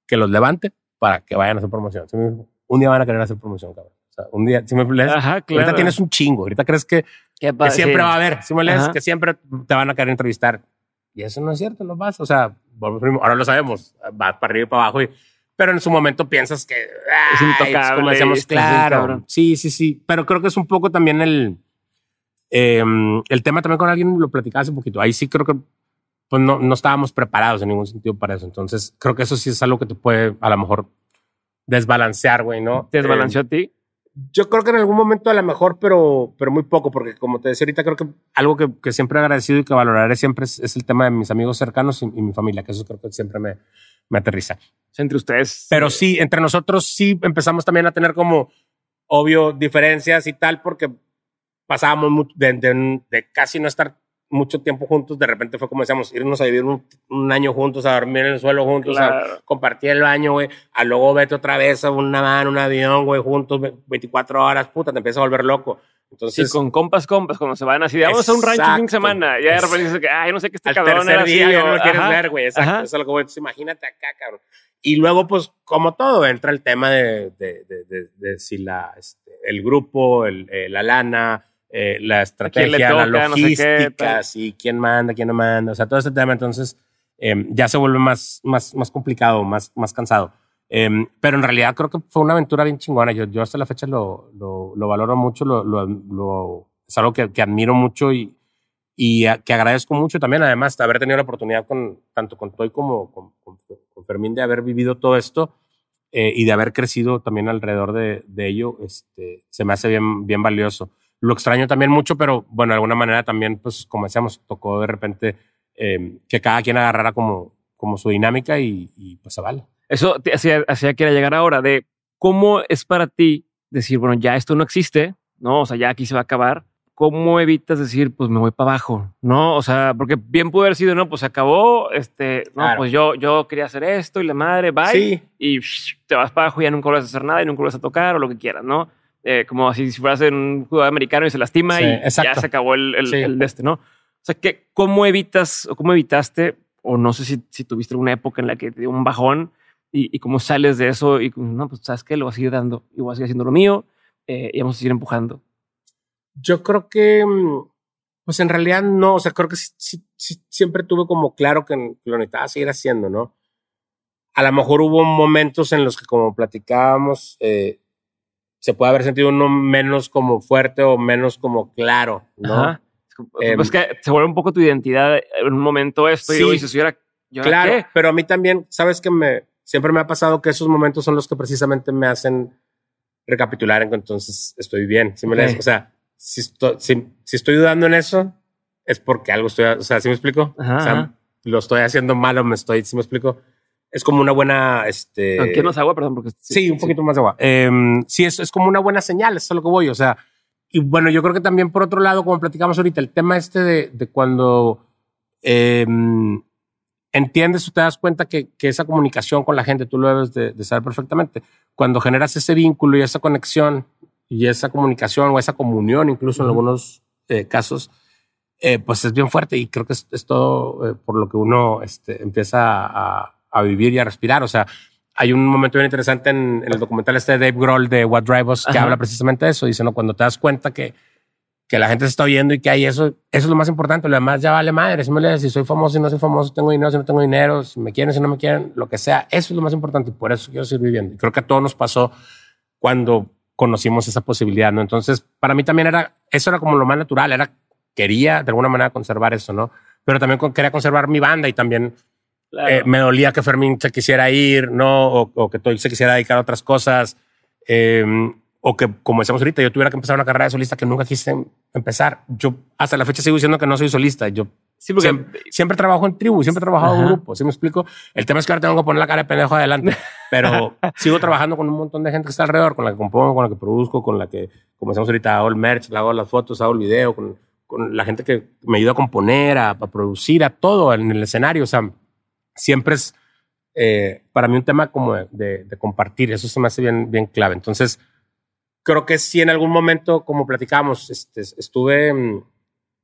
que los levante para que vayan a hacer promoción. Un día van a querer hacer promoción, cabrón. O sea, un día, si me lees, Ajá, claro. ahorita tienes un chingo, ahorita crees que, que siempre sí. va a haber, si me lees, Ajá. que siempre te van a querer entrevistar. Y eso no es cierto, no pasa. O sea, ahora lo sabemos, va para arriba y para abajo. Y, pero en su momento piensas que ay, Es intocable, como decíamos, claro. Sí, sí, sí. Pero creo que es un poco también el, eh, el tema también con alguien lo platicaba hace un poquito. Ahí sí creo que pues no, no estábamos preparados en ningún sentido para eso. Entonces creo que eso sí es algo que te puede a lo mejor desbalancear, güey, ¿no? ¿Te desbalanceó Eh, a ti? yo creo que en algún momento a lo mejor, pero, pero muy poco, porque como te decía ahorita, creo que algo que, que siempre he agradecido y que valoraré siempre es, es el tema de mis amigos cercanos y, y mi familia, que eso creo que siempre me, me aterriza. Entre ustedes. Pero sí, entre nosotros sí empezamos también a tener como, obvio, diferencias y tal, porque pasábamos de, de- de casi no estar mucho tiempo juntos, de repente fue como decíamos, irnos a vivir un, un año juntos, a dormir en el suelo juntos, a Claro. compartir el baño, güey, a luego vete otra vez a una van, un avión, güey, juntos ve- 24 horas, puta, te empiezas a volver loco. Entonces, con compas, compas, cuando se van así, vamos a un rancho fin de Exacto. semana. Ya de repente dices que, ay, no sé qué este al cabrón tercer era día así. ya no lo quieres ajá, ver, güey, exacto, ajá. eso es lo que voy. Entonces, imagínate acá, cabrón. Y luego, pues, como todo, entra el tema de, de, de, de- de si la, este, el grupo, el, eh, la lana, eh, la estrategia, toca, la no sé logística, tal. si quién manda, quién no manda, o sea, todo este tema, entonces, eh, ya se vuelve más, más, más complicado, más, más cansado. Eh, pero en realidad creo que fue una aventura bien chingona. Yo, yo hasta la fecha lo, lo, lo valoro mucho, lo, lo, lo- es algo que, que admiro mucho y, y a- que agradezco mucho también, además, de haber tenido la oportunidad con tanto con Toy como con, con- con Fermín de haber vivido todo esto eh, y de haber crecido también alrededor de, de ello, este, se me hace bien, bien valioso. Lo extraño también mucho, pero bueno, de alguna manera también, pues como decíamos, tocó de repente eh, que cada quien agarrara como, como su dinámica y, y pues se vale. Eso te hacía, hacía que era llegar ahora de cómo es para ti decir, bueno, ya esto no existe, ¿no? O sea, ya aquí se va a acabar. ¿Cómo evitas decir, pues me voy para abajo? ¿No? O sea, porque bien pudo haber sido, no, pues se acabó, este, no, Claro. pues yo, yo quería hacer esto y la madre, bye. Sí. Y te vas para abajo y ya nunca vuelves a hacer nada y nunca vuelves a tocar o lo que quieras, ¿no? Eh, como si, fueras en un jugador americano y se lastima Sí, y exacto. ya se acabó el, el, Sí. el de este, ¿no? O sea, que, ¿cómo evitas o cómo evitaste, o no sé si, si tuviste alguna época en la que te dio un bajón y, y cómo sales de eso y no, pues sabes que lo vas a seguir dando y voy a seguir haciendo lo mío eh, y vamos a seguir empujando. Yo creo que, mm, pues en realidad no, o sea, creo que sí- sí- siempre tuve como claro que lo necesitaba seguir haciendo, ¿no? A lo mejor hubo momentos en los que, como platicábamos, eh, se puede haber sentido uno menos como fuerte o menos como claro, ¿no? Ajá. Es como- Em, pues que se vuelve un poco tu identidad en un momento esto y Sí. luego dices, ¿y ahora, y ahora Claro, qué? pero a mí también, sabes que me siempre me ha pasado que esos momentos son los que precisamente me hacen recapitular en que entonces estoy bien. ¿sí me? O sea, si estoy, si, si estoy dudando en eso, es porque algo estoy, o sea, ¿sí me explico? Ajá, o sea, ajá. lo estoy haciendo mal o me estoy, ¿sí me explico? Es como una buena, este... Aunque no es agua, perdón, porque Sí, un poquito más de agua. Em, sí, es, es como una buena señal, eso es a lo que voy. O sea, y bueno, yo creo que también por otro lado, como platicamos ahorita, el tema este de, de cuando em, entiendes o te das cuenta que, que esa comunicación con la gente, tú lo debes de, de saber perfectamente. Cuando generas ese vínculo y esa conexión y esa comunicación o esa comunión, incluso en Ujú. algunos eh, casos, eh, pues es bien fuerte y creo que es, es todo eh, por lo que uno este, empieza a, a vivir y a respirar. O sea, hay un momento bien interesante en, en el documental este de Dave Grohl de What Drive Us que Ajá. habla precisamente de eso. Dice, no, cuando te das cuenta que, que la gente se está oyendo y que hay eso, eso es lo más importante. Lo demás ya vale madre. Si, me lees, si soy famoso, si no soy famoso, tengo dinero, si no tengo dinero, si me quieren, si no me quieren, lo que sea. Eso es lo más importante y por eso quiero seguir viviendo. Y creo que a todos nos pasó cuando conocimos esa posibilidad, ¿no? Entonces, para mí también era, eso era como lo más natural, era, quería de alguna manera conservar eso, ¿no? Pero también quería conservar mi banda y también eh, me dolía que Fermín se quisiera ir, ¿no? O, que todo se quisiera dedicar a otras cosas. Em, o que, como decíamos ahorita, yo tuviera que empezar una carrera de solista que nunca quise empezar. Yo hasta la fecha sigo diciendo que no soy solista. Yo Sí, porque siempre, trabajo en tribu, siempre he trabajado en grupo, ¿sí me explico? El tema es que ahora tengo que poner la cara de pendejo adelante, (laughs) pero sigo trabajando con un montón de gente que está alrededor, con la que compongo, con la que produzco, con la que, como decimos ahorita, hago el merch, hago las fotos, hago el video, con, con la gente que me ayuda a componer, a, producir, a todo en el escenario. O sea, siempre es eh, para mí un tema como de, de, compartir, eso se me hace bien, bien clave. Entonces, creo que sí en algún momento, como platicamos, este, estuve mm,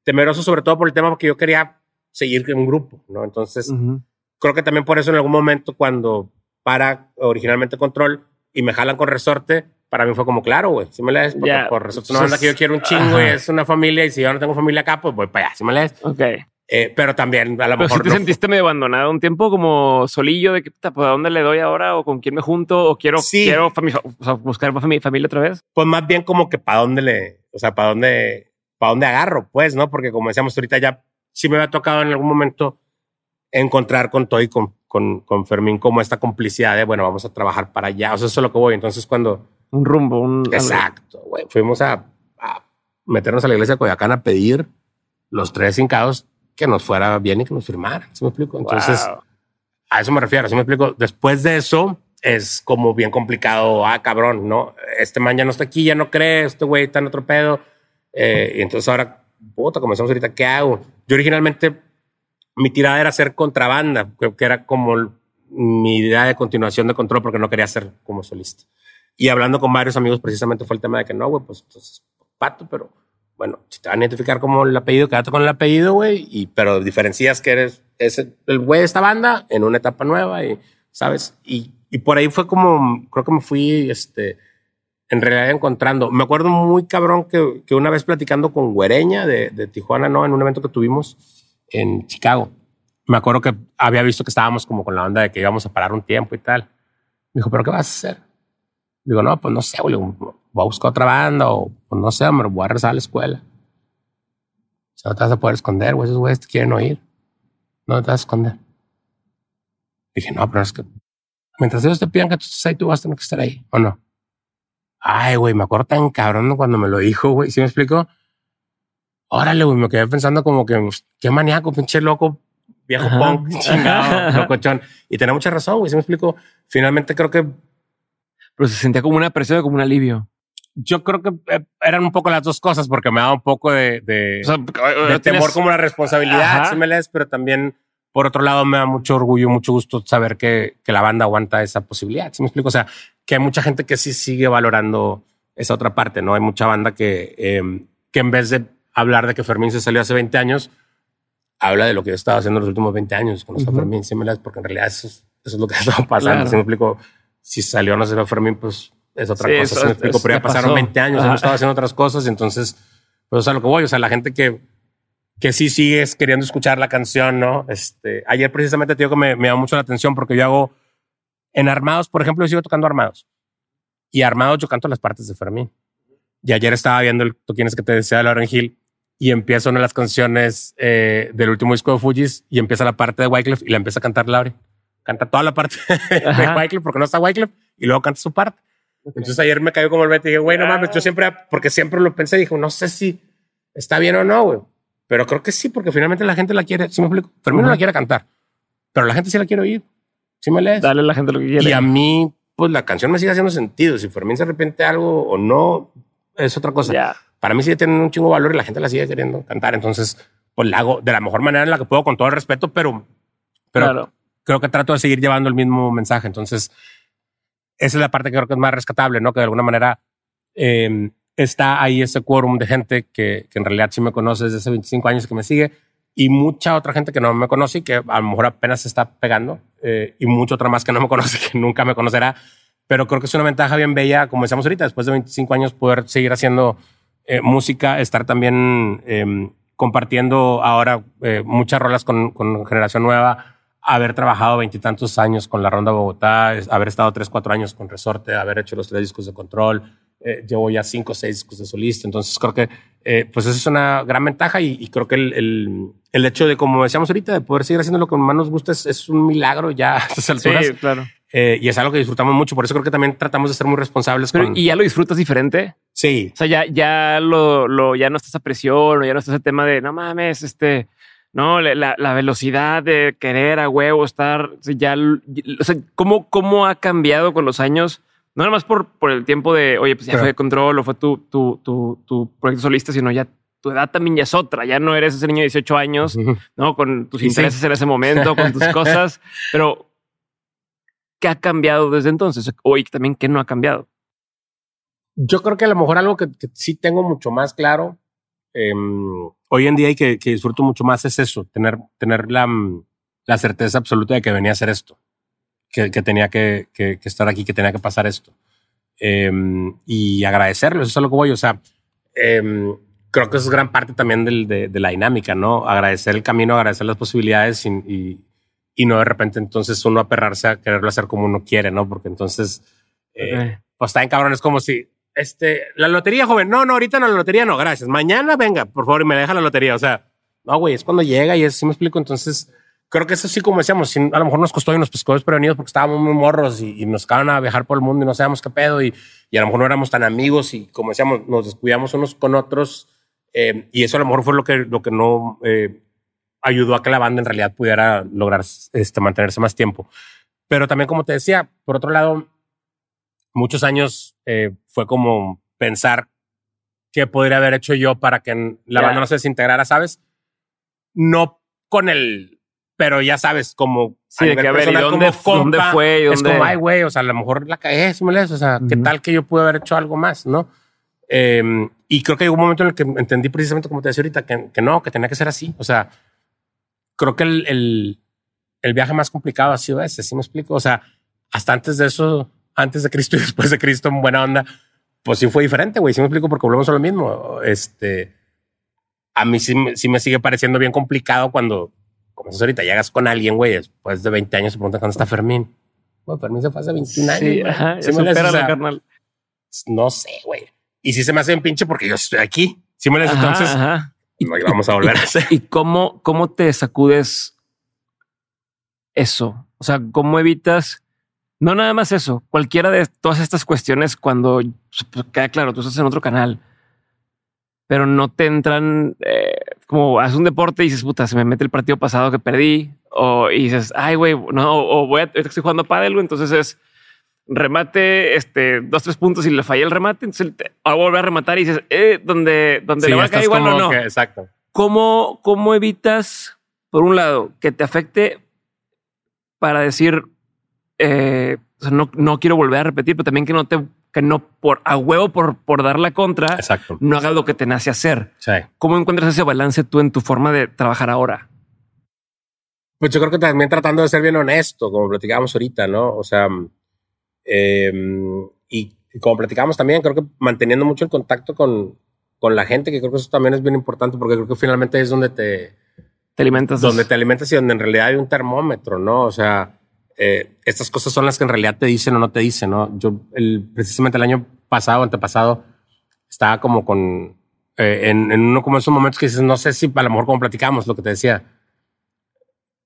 temeroso sobre todo por el tema porque yo quería seguir en un grupo, ¿no? Entonces, creo que también por eso en algún momento cuando para originalmente Control y me jalan con Resorte, para mí fue como claro, güey, si me lees, porque por Resorte es una banda que yo quiero un chingo y es una familia y si yo no tengo familia acá, pues voy para allá, si me lees. Ok. Eh, pero también a lo pero mejor. Si te sentiste medio abandonado un tiempo como solillo de que, pues, ¿a dónde le doy ahora? ¿O con quién me junto? ¿O quiero, quiero buscar mi familia otra vez? Pues más bien como que para dónde le, o sea, para dónde, para dónde agarro, pues, ¿no? Porque como decíamos ahorita, ya sí me había tocado en algún momento encontrar con Toy, con, con, con Fermín, como esta complicidad de, bueno, vamos a trabajar para allá. O sea, eso es lo que voy. Entonces, cuando. Un rumbo, un. Exacto, güey. Fuimos a, meternos a la iglesia de Coyacán a pedir los tres hincados que nos fuera bien y que nos firmaran. ¿Sí me explico? Entonces, a eso me refiero. ¿Sí me explico? Después de eso, es como bien complicado. Ah, cabrón, ¿no? Este man ya no está aquí, ya no cree, este güey está en otro pedo eh, y entonces ahora, puta, comenzamos ahorita, ¿qué hago? Yo originalmente, mi tirada era hacer contrabanda, que era como mi idea de continuación de control porque no quería ser como solista. Y hablando con varios amigos, precisamente fue el tema de que no, güey, pues entonces, pato, pero bueno, te van a identificar como el apellido, quédate con el apellido, güey, y, pero diferencias que eres ese, el güey de esta banda en una etapa nueva y, ¿sabes? Y, y por ahí fue como, creo que me fui, este, en realidad encontrando. Me acuerdo muy cabrón que, que una vez platicando con Güereña de, de, Tijuana, ¿no? En un evento que tuvimos en Chicago. Me acuerdo que había visto que estábamos como con la onda de que íbamos a parar un tiempo y tal. Me dijo, ¿pero qué vas a hacer? Digo, no, pues no sé, güey, voy a buscar otra banda o pues no sé, me voy a regresar a la escuela. O sea, no te vas a poder esconder, güey, esos güeyes te quieren oír. No te vas a esconder. Dije, no, pero es que mientras ellos te pidan que tú estés ahí, tú vas a tener que estar ahí, ¿o no? Ay, güey, me acuerdo tan cabrón cuando me lo dijo, güey. ¿Sí me explico? Órale, güey, me quedé pensando como que qué maníaco, pinche loco, viejo punk, chingado, (laughs) locochón. Y tenía mucha razón, güey. ¿Sí me explico? Finalmente creo que. Pero se sentía como una presión, como un alivio. Yo creo que eh, eran un poco las dos cosas, porque me daba un poco de, de, de temor como una responsabilidad, si me lees, pero también por otro lado, me da mucho orgullo, mucho gusto saber que, que la banda aguanta esa posibilidad. ¿Sí me explico? O sea, que hay mucha gente que sí sigue valorando esa otra parte, ¿no? Hay mucha banda que, em, que en vez de hablar de que Fermín se salió hace 20 años, habla de lo que yo estaba haciendo los últimos 20 años con uh Fermín, ¿sí me porque en realidad eso, eso es lo que estaba pasando. ¿Sí me explico? Si salió o no salió Fermín, pues es otra cosa. ¿Sí me explico? Pero ya pasaron 20 años, hemos estado haciendo otras cosas, entonces, pues a lo que voy, o sea, la gente que que sí sigues queriendo escuchar la canción, ¿no? Este, ayer precisamente te digo que me, me da mucho la atención porque yo hago en Armados, por ejemplo, yo sigo tocando Armados. Y Armados yo canto las partes de Fermín. Y ayer estaba viendo el Tú quieres que te desea de Lauren Hill y empieza una de las canciones eh, del último disco de Fujis y empieza la parte de Wycliffe y la empieza a cantar Lauren. Canta toda la parte (laughs) de Wycliffe porque no está Wycliffe y luego canta su parte. Entonces ayer me cayó como el vete y dije, güey, no mames, yo siempre, porque siempre lo pensé, dije, no sé si está bien o no, güey. Pero creo que sí, porque finalmente la gente la quiere. ¿Sí me explico? Fermín no la quiere cantar, pero la gente sí la quiere oír. ¿Sí me lees? Dale a la gente lo que quiere. Y a mí, pues la canción me sigue haciendo sentido. Si Fermín se arrepiente de algo o no, es otra cosa. Para mí sigue teniendo un chingo valor y la gente la sigue queriendo cantar. Entonces, pues la hago de la mejor manera en la que puedo, con todo el respeto, pero, pero creo que trato de seguir llevando el mismo mensaje. Entonces, esa es la parte que creo que es más rescatable, ¿no? Que de alguna manera eh, está ahí ese quórum de gente que, que, en realidad sí me conoce desde hace 25 años que me sigue y mucha otra gente que no me conoce y que a lo mejor apenas se está pegando eh, y mucha otra más que no me (laughs) conoce que nunca me conocerá. Pero creo que es una ventaja bien bella, como decíamos ahorita, después de 25 años poder seguir haciendo eh, música, estar también eh, compartiendo ahora eh, muchas rolas con, con, generación nueva, haber trabajado veintitantos años con la Ronda Bogotá, haber estado tres, cuatro años con Resorte, haber hecho los tres discos de control, eh, llevo ya cinco o seis discos de solista. Entonces creo que eh, pues eso es una gran ventaja y, y creo que el, el, el, hecho de, como decíamos ahorita, de poder seguir haciendo lo que más nos gusta es, es un milagro ya a estas alturas. Sí, claro. Eh, y es algo que disfrutamos mucho. Por eso creo que también tratamos de ser muy responsables. Pero, con... ¿Y ya lo disfrutas diferente? Sí. O sea, ya, ya lo, lo, ya no estás a presión o ya no estás el tema de no mames, este, no, la, la velocidad de querer a huevo estar, ya, o sea, ¿cómo, cómo ha cambiado con los años? No nada más por, por el tiempo de, oye, pues ya claro. fue control o fue tu, tu, tu, tu, proyecto solista, sino ya tu edad también ya es otra. Ya no eres ese niño de 18 años, uh -huh. ¿no? Con tus intereses sí. en ese momento, con tus (laughs) cosas. Pero, ¿qué ha cambiado desde entonces? O y también, ¿qué no ha cambiado? Yo creo que a lo mejor algo que, que sí tengo mucho más claro eh, hoy en día y que, que, disfruto mucho más es eso, tener, tener la, la certeza absoluta de que venía a hacer esto que, que tenía que, estar aquí, que tenía que pasar esto. Eh, y agradecerlo, eso es lo que voy. O sea, eh, creo que eso es gran parte también del, de, de, la dinámica, ¿no? Agradecer el camino, agradecer las posibilidades y, y, y, no de repente entonces uno aperrarse a quererlo hacer como uno quiere, ¿no? Porque entonces, eh, okay. pues está en cabrón, es como si, este, la lotería, joven, no, no, ahorita no, la lotería no, gracias. Mañana venga, por favor, y me deja la lotería. O sea, no, güey, es cuando llega y es, ¿sí me explico? Entonces, creo que eso sí, como decíamos, a lo mejor nos costó y nos pescó desprevenidos porque estábamos muy morros y, y, nos acaban a viajar por el mundo y no sabíamos qué pedo y, y, a lo mejor no éramos tan amigos y como decíamos, nos descuidamos unos con otros eh, y eso a lo mejor fue lo que, lo que no eh, ayudó a que la banda en realidad pudiera lograr este, mantenerse más tiempo. Pero también, como te decía, por otro lado, muchos años eh, fue como pensar qué podría haber hecho yo para que la yeah. banda no se desintegrara, ¿sabes? No con el pero ya sabes, como sí, a que a ver, personal, dónde, como compa, dónde fue? ¿Dónde? Es como, ay, güey, o sea, a lo mejor la cagué, si me lees, o sea, uh -huh. ¿qué tal que yo pude haber hecho algo más, no? Eh, y creo que hay un momento en el que entendí precisamente como te decía ahorita, que, que no, que tenía que ser así. O sea, creo que el, el, el, viaje más complicado ha sido ese, ¿sí me explico? O sea, hasta antes de eso, antes de Cristo y (laughs) después de Cristo, en buena onda, pues sí fue diferente, güey, sí me explico, porque volvemos a lo mismo. Este, a mí sí, sí me sigue pareciendo bien complicado cuando como eso ahorita llegas con alguien, güey, después de 20 años se pregunta cuándo está Fermín. Bueno, Fermín se fue hace 21 años. Sí, ajá, ¿Sí me carnal. No sé, güey. Y si se me hace bien pinche porque yo estoy aquí. Si me les entonces, ajá. no vamos a volver y, a (laughs) hacer. ¿Y cómo, cómo te sacudes eso? O sea, ¿cómo evitas? No nada más eso, cualquiera de todas estas cuestiones cuando pues, queda claro, tú estás en otro canal, pero no te entran eh, como haces un deporte y dices, puta, se me mete el partido pasado que perdí. O y dices, ay, güey, no, o voy a, estoy jugando a pádel, entonces es remate, este, dos, tres puntos y le fallé el remate. Entonces te, volver a rematar y dices, eh, donde, donde sí, le va a caer igual o no. Que, exacto. ¿Cómo, ¿Cómo evitas, por un lado, que te afecte para decir, eh, o sea, no, no quiero volver a repetir, pero también que no te que no por a huevo por, por dar la contra, Exacto. no hagas lo que te nace hacer. Sí. ¿Cómo encuentras ese balance tú en tu forma de trabajar ahora? Pues yo creo que también tratando de ser bien honesto, como platicábamos ahorita, ¿no? O sea, eh, y, y, como platicábamos también, creo que manteniendo mucho el contacto con, con la gente, que creo que eso también es bien importante, porque creo que finalmente es donde te, te alimentas. Donde te alimentas y donde en realidad hay un termómetro, ¿no? O sea, eh, estas cosas son las que en realidad te dicen o no te dicen, ¿no? Yo el, precisamente el año pasado, antepasado, estaba como con, eh, en, en, uno como esos momentos que dices, no sé si a lo mejor como platicamos, lo que te decía,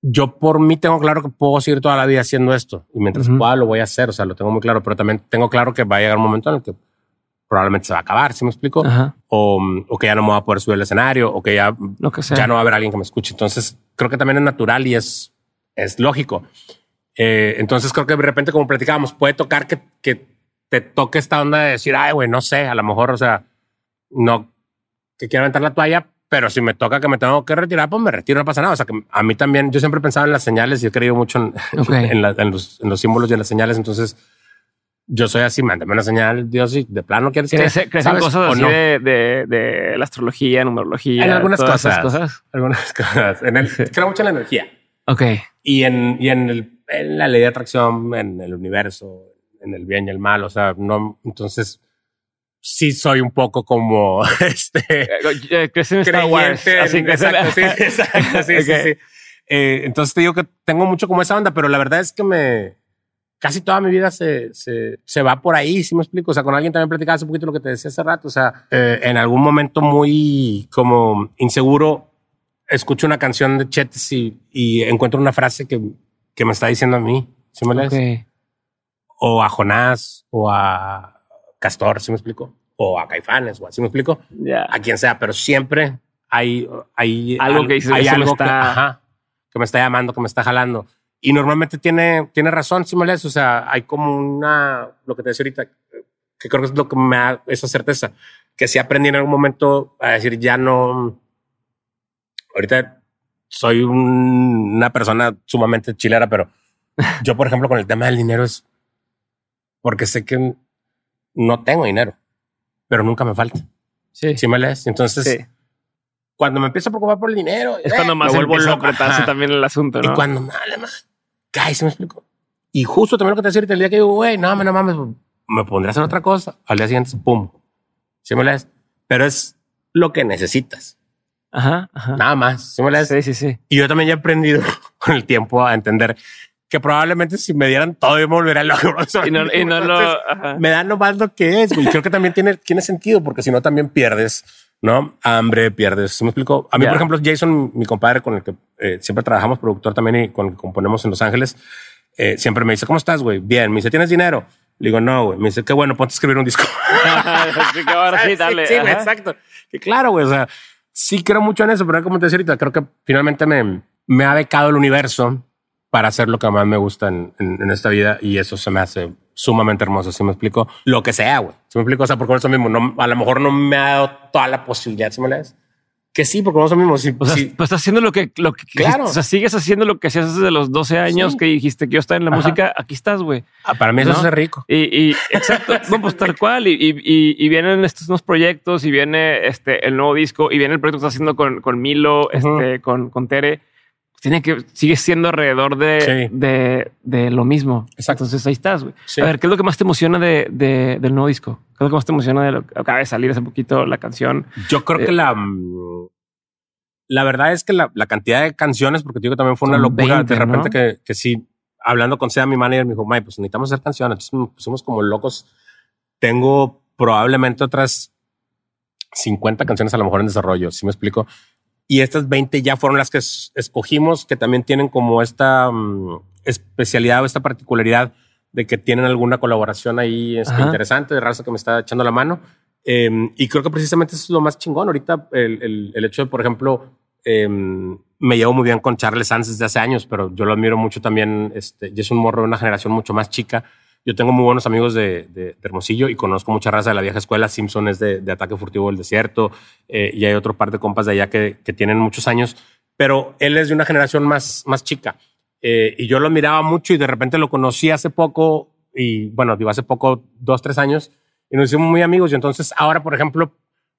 yo por mí tengo claro que puedo seguir toda la vida haciendo esto y mientras uh -huh. pueda lo voy a hacer, o sea, lo tengo muy claro, pero también tengo claro que va a llegar un momento en el que probablemente se va a acabar, ¿sí me explico? O, o, que ya no me voy a poder subir al escenario o que ya, que ya no va a haber alguien que me escuche. Entonces, creo que también es natural y es, es lógico. Eh, entonces creo que de repente, como platicábamos, puede tocar que, que te toque esta onda de decir, ay, güey, no sé, a lo mejor, o sea, no que quiero aventar la toalla, pero si me toca que me tengo que retirar, pues me retiro, no pasa nada. O sea, que a mí también, yo siempre pensaba en las señales y he creído mucho en, (laughs) okay. en, la, en, los, en, los, símbolos y en las señales. Entonces, yo soy así, mándame una señal, Dios, y de plano quieres crece, que crecen cosas así no? de, de, de, la astrología, numerología. En algunas cosas, cosas. Algunas (laughs) cosas. En el. Creo mucho en la energía. Ok. Y en, y en el en la ley de atracción, en el universo, en el bien y el mal. O sea, no, entonces sí soy un poco como (laughs) este. Crecí en Star Wars. Así que exacto, sí, (laughs) exacto, sí, okay. sí, sí. Eh, entonces te digo que tengo mucho como esa onda, pero la verdad es que me, casi toda mi vida se, se, se va por ahí, si me explico. O sea, con alguien también platicaba hace poquito lo que te decía hace rato. O sea, eh, en algún momento muy como inseguro, escucho una canción de Chetes y, y encuentro una frase que, que me está diciendo a mí. ¿Sí me lees? Ok. O a Jonás, o a Castor, ¿sí me explico? O a Caifanes, o así me explico. Ya. A quien sea, pero siempre hay, hay Algo al- que dices, hay "Eso me algo que, está-" ajá, que me está llamando, que me está jalando. Y normalmente tiene, tiene razón, si me lees. O sea, hay como una, lo que te decía ahorita, que creo que es lo que me da esa certeza, que sí aprendí en algún momento a decir, ya no, ahorita soy un- una persona sumamente chilera, pero (laughs) yo, por ejemplo, con el tema del dinero es porque sé que no tengo dinero, pero nunca me falta. Sí. ¿Sí me lees? Entonces, Sí. cuando me empiezo a preocupar por el dinero, Es eh, cuando más me vuelvo a apretarse también el asunto, ¿no? Y cuando me vale más, cae, ¿sí me explico? Y justo también lo que te decía el día que digo, güey, no, no mames, me pondré a hacer otra cosa. Al día siguiente, pum. ¿Sí me lees? Pero es lo que necesitas. Ajá, ajá. Nada más. ¿Sí me? Sí, sí, sí. Y yo también ya he aprendido (laughs) con el tiempo a entender que probablemente si me dieran todo, yo me volvería loco. (laughs) Y no, y no lo. Ajá. me da nomás lo que es, güey. Creo que también tiene, tiene sentido, porque si no también pierdes, ¿no? Hambre, pierdes. ¿Sí me explico? A mí, Ya. por ejemplo, Jason, mi compadre con el que eh, siempre trabajamos, productor también y con el que componemos en Los Ángeles, eh, siempre me dice, ¿cómo estás, güey? Bien. Me dice, ¿tienes dinero? Le digo, no, güey. Me dice, qué bueno, ponte a escribir un disco. (laughs) Ahora sí, dale. Sí, ajá. exacto. Que claro, güey. O sea, sí creo mucho en eso, pero como te decía ahorita, creo que finalmente me, me ha becado el universo para hacer lo que más me gusta en, en- en esta vida y eso se me hace sumamente hermoso. Si me explico lo que sea, güey. Si me explico, o sea, porque eso mismo, no, a lo mejor no me ha dado toda la posibilidad, si me lees. Que sí, porque eso mismo, sí, O sea, sí. pues estás haciendo lo que, lo que Claro. O sea, sigues haciendo lo que hacías desde los 12 años Sí. que dijiste que yo estaba en la Ajá. música. Aquí estás, güey. Ah, para mí eso ¿no? es rico. Y, y exacto, no, pues tal cual. Y, y, y- y vienen estos nuevos proyectos y viene este el nuevo disco y viene el proyecto que estás haciendo con, con Milo, este, con, con Tere. Tiene que sigue siendo alrededor de, Sí. de, de lo mismo. Exacto. Entonces ahí estás. Sí. A ver, ¿qué es lo que más te emociona de, de- del nuevo disco? ¿Qué es lo que más te emociona de lo que acaba de salir hace poquito la canción? Yo creo Eh, que la, mm, la verdad es que la, la cantidad de canciones, porque te digo que también fue una locura, 20, de repente ¿no? que, que sí, hablando con Sea, mi manager, me dijo, May, pues necesitamos hacer canciones. Entonces pusimos como locos. Tengo probablemente otras 50 canciones a lo mejor en desarrollo, si me explico. Y estas 20 ya fueron las que es- escogimos, que también tienen como esta mm, especialidad o esta particularidad de que tienen alguna colaboración ahí este, interesante, de raza que me está echando la mano. Eh, y creo que precisamente eso es lo más chingón. Ahorita el, el- el hecho de, por ejemplo, eh, me llevo muy bien con Charles Sanz desde hace años, pero yo lo admiro mucho también. Este, y es un morro de una generación mucho más chica. Yo tengo muy buenos amigos de, de- de Hermosillo y conozco mucha raza de la vieja escuela. Simpson es de, de Ataque Furtivo del Desierto eh, y hay otro par de compas de allá que, que tienen muchos años, pero él es de una generación más, más chica. Eh, y yo lo admiraba mucho y de repente lo conocí hace poco y bueno, digo hace poco, dos, tres años y nos hicimos muy amigos. Y entonces ahora, por ejemplo,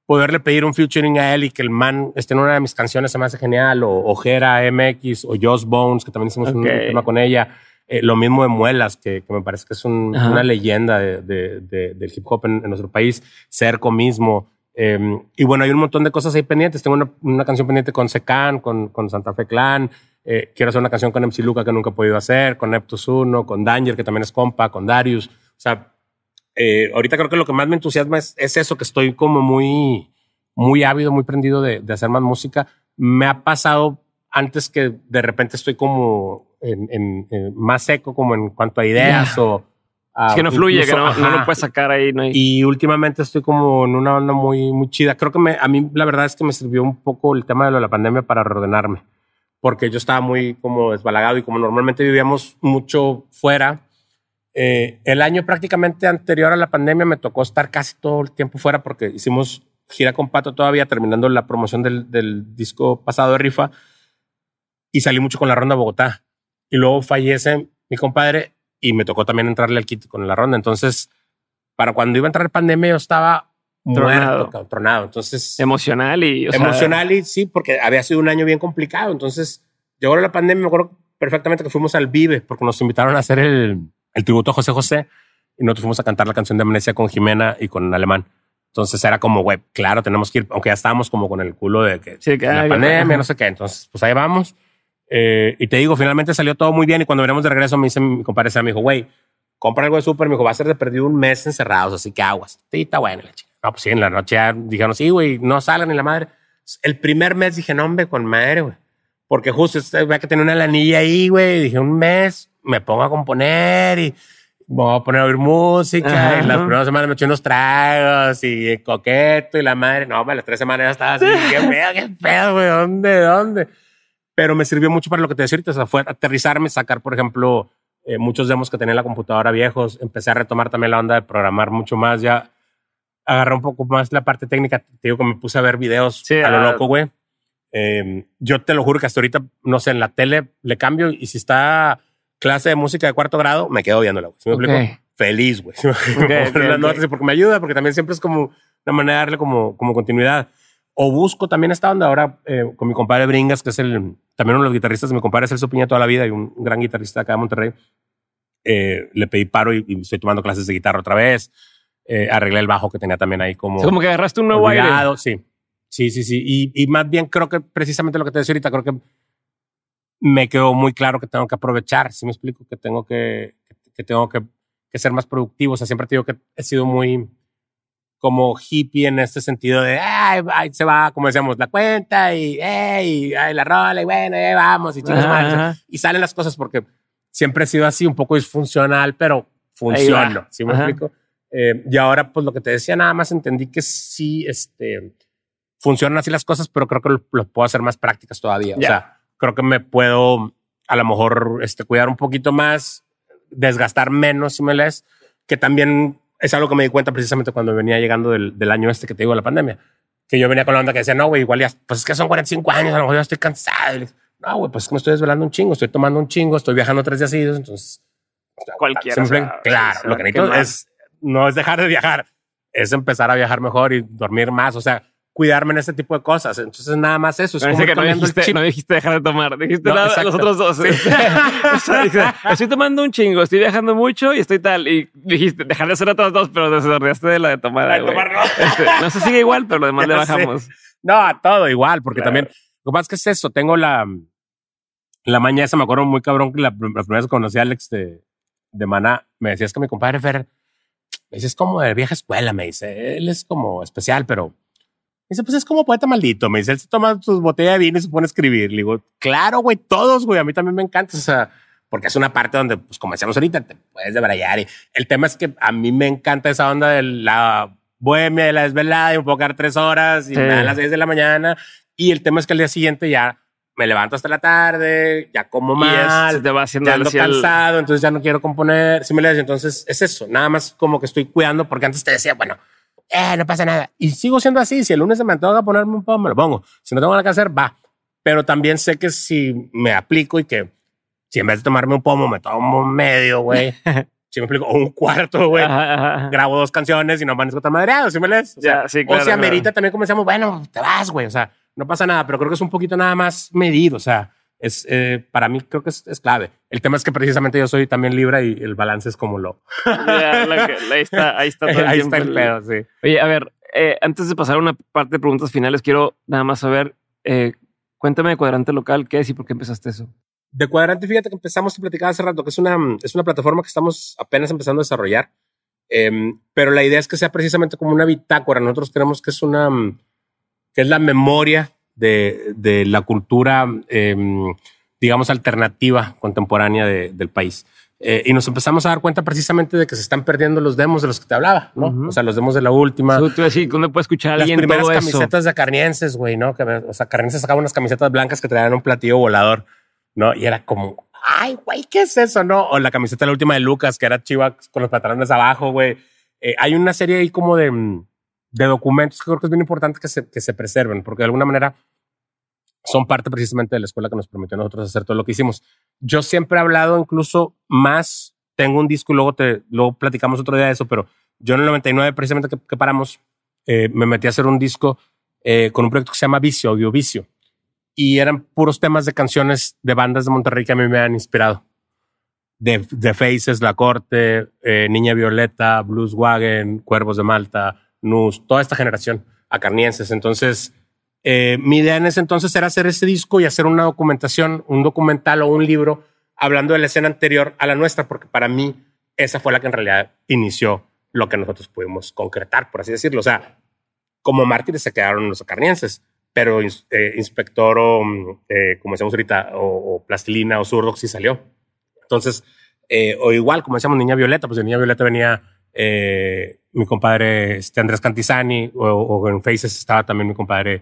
poderle pedir un featuring a él y que el man esté en una de mis canciones se me hace genial, o Ojera MX, o Joss Bones, que también hicimos un Ok. tema con ella. Eh, lo mismo de Muelas, que, que me parece que es un- una leyenda de- de- de- del hip hop en, en nuestro país. Cerco mismo. Eh, y bueno, hay un montón de cosas ahí pendientes. Tengo una, una canción pendiente con Secan, con, con Santa Fe Clan. Eh, quiero hacer una canción con MC Luca que nunca he podido hacer, con Neptus 1, con Danger, que también es compa, con Darius. O sea, eh, ahorita creo que lo que más me entusiasma es, es eso, que estoy como muy, muy ávido, muy prendido de, de hacer más música. Me ha pasado antes que de repente estoy como en, en- en más seco, como en cuanto a ideas o... a- Es que no fluye, que no, incluso- no lo puedes sacar ahí. No hay- Y últimamente estoy como en una onda muy, muy chida. Creo que me, a mí la verdad es que me sirvió un poco el tema de lo de la pandemia para reordenarme, porque yo estaba muy como desbalagado y como normalmente vivíamos mucho fuera. eh, el año prácticamente anterior a la pandemia me tocó estar casi todo el tiempo fuera porque hicimos gira con Pato todavía terminando la promoción del, del disco pasado de Rifa y salí mucho con la ronda a Bogotá. Y luego fallece mi compadre y me tocó también entrarle al kit con la ronda. Entonces, para cuando iba a entrar pandemia, yo estaba Tronado. muerto, tronado. Entonces, emocional y o sea, emocional y sí, porque había sido un año bien complicado. Entonces, llegó la pandemia, me acuerdo perfectamente que fuimos al Vive porque nos invitaron a hacer el, el tributo a José José y nosotros fuimos a cantar la canción de Amnesia con Jimena y con Alemán. Entonces era como, güey, claro, tenemos que ir, aunque ya estábamos como con el culo de que Sí, que, la pandemia, ajá. no sé qué. Entonces, pues ahí vamos. Eh, y te digo, finalmente salió todo muy bien. Y cuando venimos de regreso, me dice mi compadre, Sam, me dijo, güey, compra algo de súper, me dijo, va a ser de perdido un mes encerrados, así que aguas. Sí, está bueno la chica. No, pues sí, en la noche ya dijeron, sí, güey, no salgan ni la madre. El primer mes dije, no, hombre, con madre, güey. Porque justo este, ve que tenía una lanilla ahí, güey. Dije, un mes me pongo a componer y voy a poner a oír música. Ajá. Y las primeras semanas me eché unos tragos y coqueto y la madre. No, hombre, las tres semanas ya estaba así. (laughs) qué pedo, qué pedo, güey. ¿Dónde, dónde? Pero me sirvió mucho para lo que te decía ahorita. O sea, fue aterrizarme, sacar, por ejemplo, eh, muchos demos que tenía en la computadora viejos. Empecé a retomar también la onda de programar mucho más. Ya agarré un poco más la parte técnica. Te digo que me puse a ver videos Sí, a lo ah. loco, güey. Eh, yo te lo juro que hasta ahorita, no sé, en la tele le cambio y si está clase de música de cuarto grado, me quedo viéndola, güey. ¿Sí me Ok. explico? Feliz, güey. ¿Sí me explico? (laughs) Ok, Por ok, las ok. notas y porque me ayuda, porque también siempre es como una manera de darle como, como continuidad. O busco también esta onda ahora eh, con mi compadre Bringas, que es el, también uno de los guitarristas de mi compadre Celso Piña toda la vida y un gran guitarrista acá de Monterrey. Eh, le pedí paro y, y estoy tomando clases de guitarra otra vez. Eh, arreglé el bajo que tenía también ahí como Es como que agarraste un nuevo aire. sí. Sí, sí, sí. Y, y más bien creo que precisamente lo que te decía ahorita, creo que me quedó muy claro que tengo que aprovechar. Si me explico, que tengo que, que tengo que, que ser más productivo. O sea, siempre te digo que he sido muy como hippie en este sentido de, ay, ay, se va, como decíamos, la cuenta y, hey, ay, la rola y bueno, ahí vamos y ajá. Y salen las cosas porque siempre he sido así, un poco disfuncional, pero funciona. ¿Sí me Ajá. explico? Eh, y ahora, pues lo que te decía, nada más entendí que sí, este, funcionan así las cosas, pero creo que lo, lo puedo hacer más prácticas todavía. Ya. O sea, creo que me puedo a lo mejor este, cuidar un poquito más, desgastar menos, si me lees, que también es algo que me di cuenta precisamente cuando venía llegando del, del año este que te digo, la pandemia. Que yo venía con la onda que decía, no, güey, igual ya, pues es que son 45 años, a lo mejor ya estoy cansado. No, güey, pues es que me estoy desvelando un chingo, estoy tomando un chingo, estoy viajando tres días seguidos, entonces. Cualquiera, ¿sí me o sea, explico? claro, o sea, lo que ¿qué necesito es, no es dejar de viajar, es empezar a viajar mejor y dormir más, o sea, cuidarme en este tipo de cosas. Entonces, nada más eso. Es como que no dijiste, chip. no dijiste dejar de tomar. Dijiste No, nada, los otros dos. Sí. (laughs) o sea, (laughs) dijiste, estoy tomando un chingo, estoy viajando mucho y estoy tal. Y dijiste dejar de hacer otras dos, pero desordeaste de la de tomar. La de tomar, no. Este, no se sigue igual, pero lo demás le (laughs) sé. bajamos. No, a todo igual, porque Claro. también lo que pasa es que es eso. Tengo la, la mañana esa, me acuerdo muy cabrón que la, la primera vez que conocí a Alex de, de Maná, me decías que mi compadre Fer, me dice, es como de vieja escuela, me dice, él es como especial, pero dice, pues es como poeta maldito. Me dice, él se toma sus botellas de vino y se pone a escribir. Le digo, claro, güey, todos, güey, a mí también me encanta. O sea, porque es una parte donde, pues como decíamos ahorita, te puedes debrayar. Y el tema es que a mí me encanta esa onda de la bohemia, de la desvelada, y me puedo quedar tres horas y Sí. me dan las seis de la mañana. Y el tema es que al día siguiente ya me levanto hasta la tarde, ya como mal, te va haciendo ya ando cansado, entonces ya no quiero componer. Si me lees, entonces es eso, nada más como que estoy cuidando, porque antes te decía, bueno, eh, no pasa nada. Y sigo siendo así. Si el lunes se me antoja ponerme un poco, me lo pongo. Si no tengo nada que hacer, va. Pero también sé que si me aplico y que si en vez de tomarme un pomo, me tomo medio, güey. (laughs) si me explico, o un cuarto, güey. Grabo dos canciones y no van a tan madreado, ¿sí me lees? O sea, sí, claro, o si amerita claro. también como decíamos, bueno, te vas, güey. O sea, no pasa nada, pero creo que es un poquito nada más medido. O sea, es, eh, para mí creo que es, es clave. El tema es que precisamente yo soy también libre y el balance es como lo. Que- ahí está, ahí está (laughs) todo el Ahí está el pedo, sí. Oye, a ver, eh, antes de pasar a una parte de preguntas finales, quiero nada más saber, eh, cuéntame de cuadrante local, ¿qué es y por qué empezaste eso? De Cuadrante, fíjate que empezamos a platicar hace rato, que es una, es una plataforma que estamos apenas empezando a desarrollar. Em, pero la idea es que sea precisamente como una bitácora. Nosotros creemos que es una, que es la memoria de, de la cultura, em, digamos, alternativa contemporánea de- del país. Eh, y nos empezamos a dar cuenta precisamente de que se están perdiendo los demos de los que te hablaba, ¿no? Ujú. O sea, los demos de la última. Tú, tú decir, ¿dónde puede escuchar a Las primeras todo eso? camisetas de carnienses, güey, ¿no? Que, o sea, carnienses sacaba unas camisetas blancas que traían un platillo volador, ¿no? Y era como, ay, güey, ¿qué es eso, no? O la camiseta la última de Lucas, que era chiva con los pantalones abajo, güey. Eh, hay una serie ahí como de, mm, de documentos que creo que es bien importante que se, que se preserven, porque de alguna manera son parte precisamente de la escuela que nos permitió a nosotros hacer todo lo que hicimos. Yo siempre he hablado incluso más, tengo un disco y luego, te, luego platicamos otro día de eso, pero yo en el 99 precisamente que, que paramos, eh, me metí a hacer un disco eh, con un proyecto que se llama Vicio, Audio Vicio. Y eran puros temas de canciones de bandas de Monterrey que a mí me han inspirado. De, de Faces, La Corte, eh, Niña Violeta, Blues Wagon, Cuervos de Malta, Nus, toda esta generación, acarnienses. Entonces, eh, mi idea en ese entonces era hacer ese disco y hacer una documentación, un documental o un libro hablando de la escena anterior a la nuestra, porque para mí esa fue la que en realidad inició lo que nosotros pudimos concretar, por así decirlo. O sea, como mártires se quedaron los acarnienses, pero eh, inspector o, mm, eh, como decíamos ahorita, o, plastilina o zurdo sí salió. Entonces, eh, o igual, como decíamos, Niña Violeta, pues de Niña Violeta venía mi compadre este Andrés Cantizani, o, en Faces estaba también mi compadre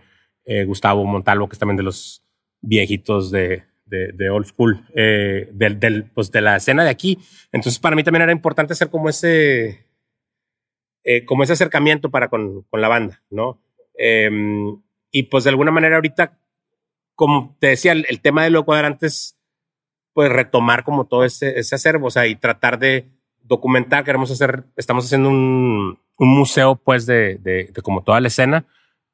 Gustavo Montalvo, que es también de los viejitos de, de, old school, del, del, pues de la escena de aquí. Entonces, para mí también era importante hacer como ese, como ese acercamiento para con, con la banda, ¿no? Em, y pues de alguna manera ahorita, como te decía, el, tema de lo cuadrantes, pues retomar como todo ese, ese acervo, o sea, y tratar de documentar, queremos hacer, estamos haciendo un, un museo pues de, de, de como toda la escena,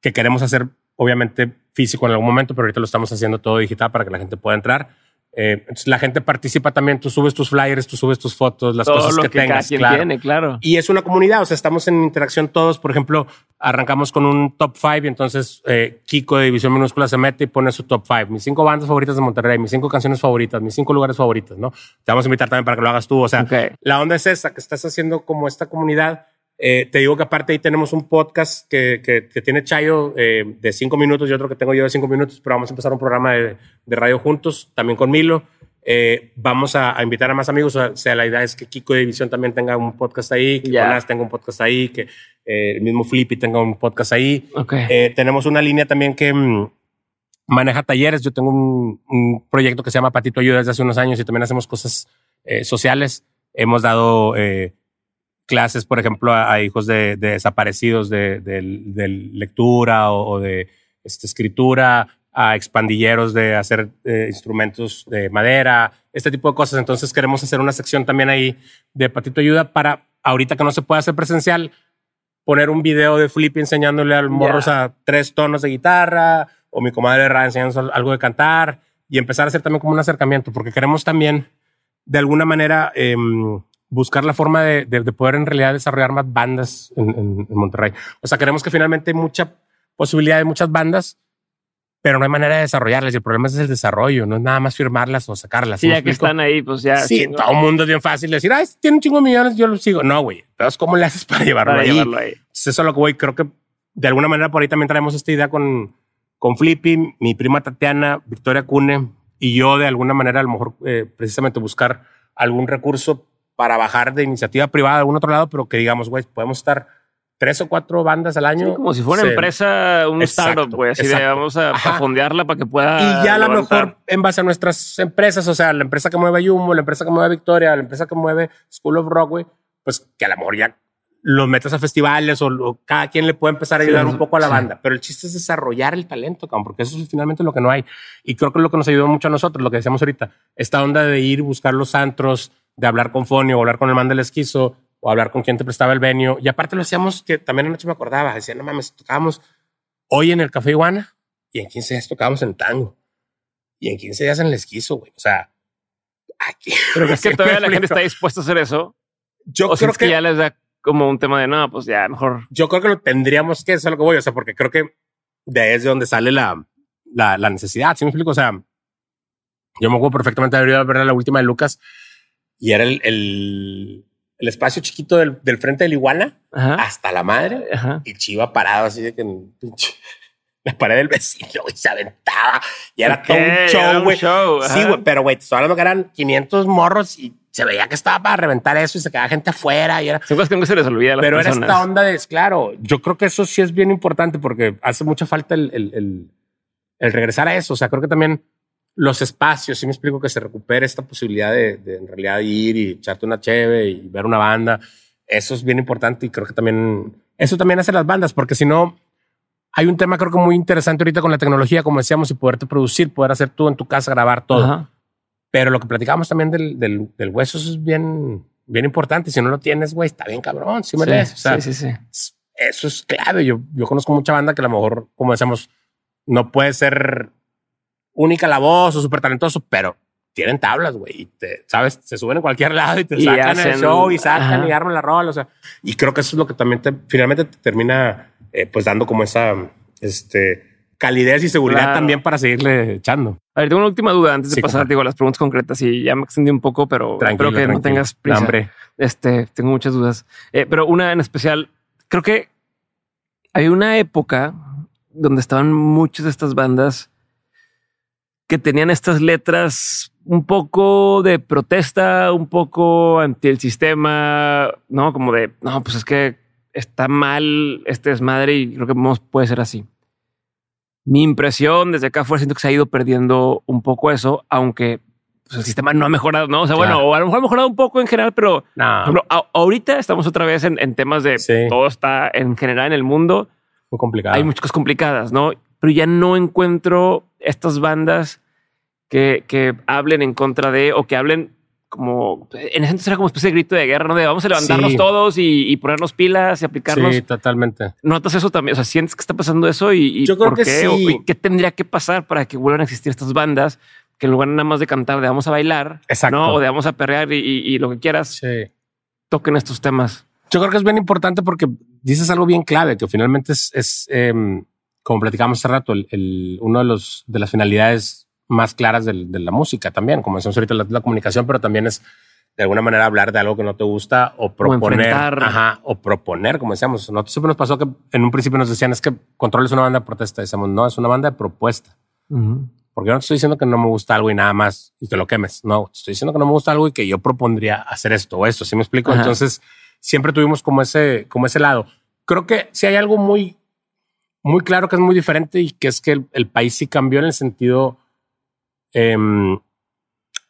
que queremos hacer obviamente físico en algún momento, pero ahorita lo estamos haciendo todo digital para que la gente pueda entrar eh, la gente participa también, tú subes tus flyers, tú subes tus fotos, las cosas que, tengas. Claro. Tiene, claro. Y es una comunidad, o sea, estamos en interacción todos. Por ejemplo, arrancamos con un top five y entonces eh, Kiko de División Minúscula se mete y pone su top five. Mis cinco bandas favoritas de Monterrey, mis cinco canciones favoritas, mis cinco lugares favoritos, ¿no? Te vamos a invitar también para que lo hagas tú. O sea, la onda es esa, que estás haciendo como esta comunidad eh, te digo que aparte ahí tenemos un podcast que, que, tiene Chayo eh, de cinco minutos y otro que tengo yo de cinco minutos, pero vamos a empezar un programa de, de radio juntos, también con Milo. Eh, vamos a, invitar a más amigos. O sea, la idea es que Kiko de División también tenga un podcast ahí, que yeah. tenga un podcast ahí, que el mismo Flippy tenga un podcast ahí. Okay. tenemos una línea también que mm, maneja talleres. Yo tengo un, un, proyecto que se llama Patito Ayuda desde hace unos años y también hacemos cosas sociales. Hemos dado clases, por ejemplo, a, hijos de, desaparecidos de, lectura o, de este, escritura, a expandilleros de hacer eh, instrumentos de madera, este tipo de cosas. Entonces queremos hacer una sección también ahí de Patito Ayuda para, ahorita que no se puede hacer presencial, poner un video de Felipe enseñándole al morros a tres tonos de guitarra o mi comadre Ra enseñando algo de cantar y empezar a hacer también como un acercamiento, porque queremos también de alguna manera em, buscar la forma de, de, poder en realidad desarrollar más bandas en, en, Monterrey. O sea, queremos que finalmente hay mucha posibilidad de muchas bandas, pero no hay manera de desarrollarlas. Y el problema es el desarrollo, no es nada más firmarlas o sacarlas. Sí, ya que están ahí, pues ya. Sí, todo el mundo es bien fácil decir, ay, tiene un chingo de millones, yo lo sigo. No, güey. Entonces, ¿cómo le haces para (laughs) llevarlo, para ahí? llevarlo ahí? eso es lo que voy. Creo que de alguna manera por ahí también traemos esta idea con, con Flippy, mi prima Tatiana, Victoria Cune y yo de alguna manera a lo mejor eh, precisamente buscar algún recurso para bajar de iniciativa privada a algún otro lado, pero que digamos, güey, podemos estar tres o cuatro bandas al año. como si fuera una empresa, un startup, güey. Así de vamos a, fondearla para que pueda. Y ya a lo mejor en base a nuestras empresas, o sea, la empresa que mueve Yumbo, la empresa que mueve Victoria, la empresa que mueve School of Rock, güey, pues que a lo mejor ya los metas a festivales o, cada quien le puede empezar a ayudar un poco a la banda. Pero el chiste es desarrollar el talento, porque eso es finalmente lo que no hay. Y creo que es lo que nos ayudó mucho a nosotros, lo que decíamos ahorita, esta onda de ir buscar los antros, de hablar con Fonio o hablar con el man del esquizo o hablar con quien te prestaba el venio. Y aparte lo hacíamos que también anoche me acordaba, decía, no mames, tocábamos hoy en el Café Iguana y en 15 días tocábamos en tango y en 15 días en el esquizo, güey. O sea, aquí. Pero (laughs) es que todavía la gente está dispuesta a hacer eso. Yo creo que, ya les da como un tema de no, pues ya mejor. Yo creo que lo tendríamos que, eso es lo que voy, o sea, porque creo que de ahí es de donde sale la, la, la necesidad. ¿Sí me explico? O sea, yo me acuerdo perfectamente de haber ido a ver la última de Lucas y era el, el, el espacio chiquito del, del, frente del iguana hasta la madre y Chiva parado así de que en (laughs) la pared del vecino y se aventaba y era todo un show, güey. Sí, güey, pero güey, te estoy hablando que eran 500 morros y se veía que estaba para reventar eso y se quedaba gente afuera y era. que no se les olvida. Pero era esta onda de, claro, yo creo que eso sí es bien importante porque hace mucha falta el, el, el, el regresar a eso. O sea, creo que también los espacios, si me explico, que se recupere esta posibilidad de, en realidad ir y echarte una cheve y ver una banda. Eso es bien importante y creo que también, eso también hace las bandas, porque si no, hay un tema creo que muy interesante ahorita con la tecnología, como decíamos, y poderte producir, poder hacer tú en tu casa, grabar todo. Pero lo que platicamos también del, del, del, hueso es bien, bien importante. Si no lo tienes, güey, está bien cabrón. ¿sí me sí, sí, sí, Eso es clave. Yo, yo conozco mucha banda que a lo mejor, como decíamos, no puede ser única la voz o súper talentoso, pero tienen tablas, güey. Y te, sabes, se suben en cualquier lado y te sacan el show y sacan y arman la rola. O sea, y creo que eso es lo que también te, finalmente te termina eh, pues dando como esa, este, calidez y seguridad Claro. también para seguirle echando. A ver, tengo una última duda antes de Sí, pasar digo, a las preguntas concretas y ya me extendí un poco, pero Tranquilo, espero que no tengas prisa. Hambre. Este, tengo muchas dudas. Eh, pero una en especial, creo que hay una época donde estaban muchas de estas bandas que tenían estas letras un poco de protesta, un poco anti el sistema, no como de no, pues es que está mal este desmadre y creo que puede ser así. Mi impresión desde acá fue siento que se ha ido perdiendo un poco eso, aunque pues, el sistema no ha mejorado, no? O sea, bueno, Claro. o a lo mejor ha mejorado un poco en general, pero No, ejemplo, ahorita estamos otra vez en, en temas de Sí. todo está en general en el mundo. muy complicado. Hay muchas cosas complicadas, ¿no? Pero ya no encuentro estas bandas que, que hablen en contra de o que hablen como en ese entonces era como especie de grito de guerra, ¿no? De vamos a levantarnos Sí. todos y, y ponernos pilas y aplicarnos. Sí, totalmente. ¿Notas eso también? O sea, ¿sientes que está pasando eso? ¿Y, y Yo creo por que qué? sí. ¿O- y ¿Qué tendría que pasar para que vuelvan a existir estas bandas que en lugar nada más de cantar de vamos a bailar, Exacto. ¿no? O de vamos a perrear y, y- lo que quieras, Sí. toquen estos temas? Yo creo que es bien importante porque dices algo bien clave, que finalmente es, es, em, como platicamos hace rato, el, el- uno de los de las finalidades más claras del- de la música también, como decíamos ahorita, la, la comunicación, pero también es de alguna manera hablar de algo que no te gusta o proponer, enfrentar. ajá, o proponer, como decíamos. Nosotros siempre nos pasó que en un principio nos decían es que Control es una banda de protesta. Decíamos, no, es una banda de propuesta. Porque yo no te estoy diciendo que no me gusta algo y nada más y que lo quemes. No, te estoy diciendo que no me gusta algo y que yo propondría hacer esto o esto. ¿Sí me explico? Ajá. Entonces, siempre tuvimos como ese, como ese lado. Creo que si hay algo muy, muy claro que es muy diferente y que es que el, el país sí cambió en el sentido em,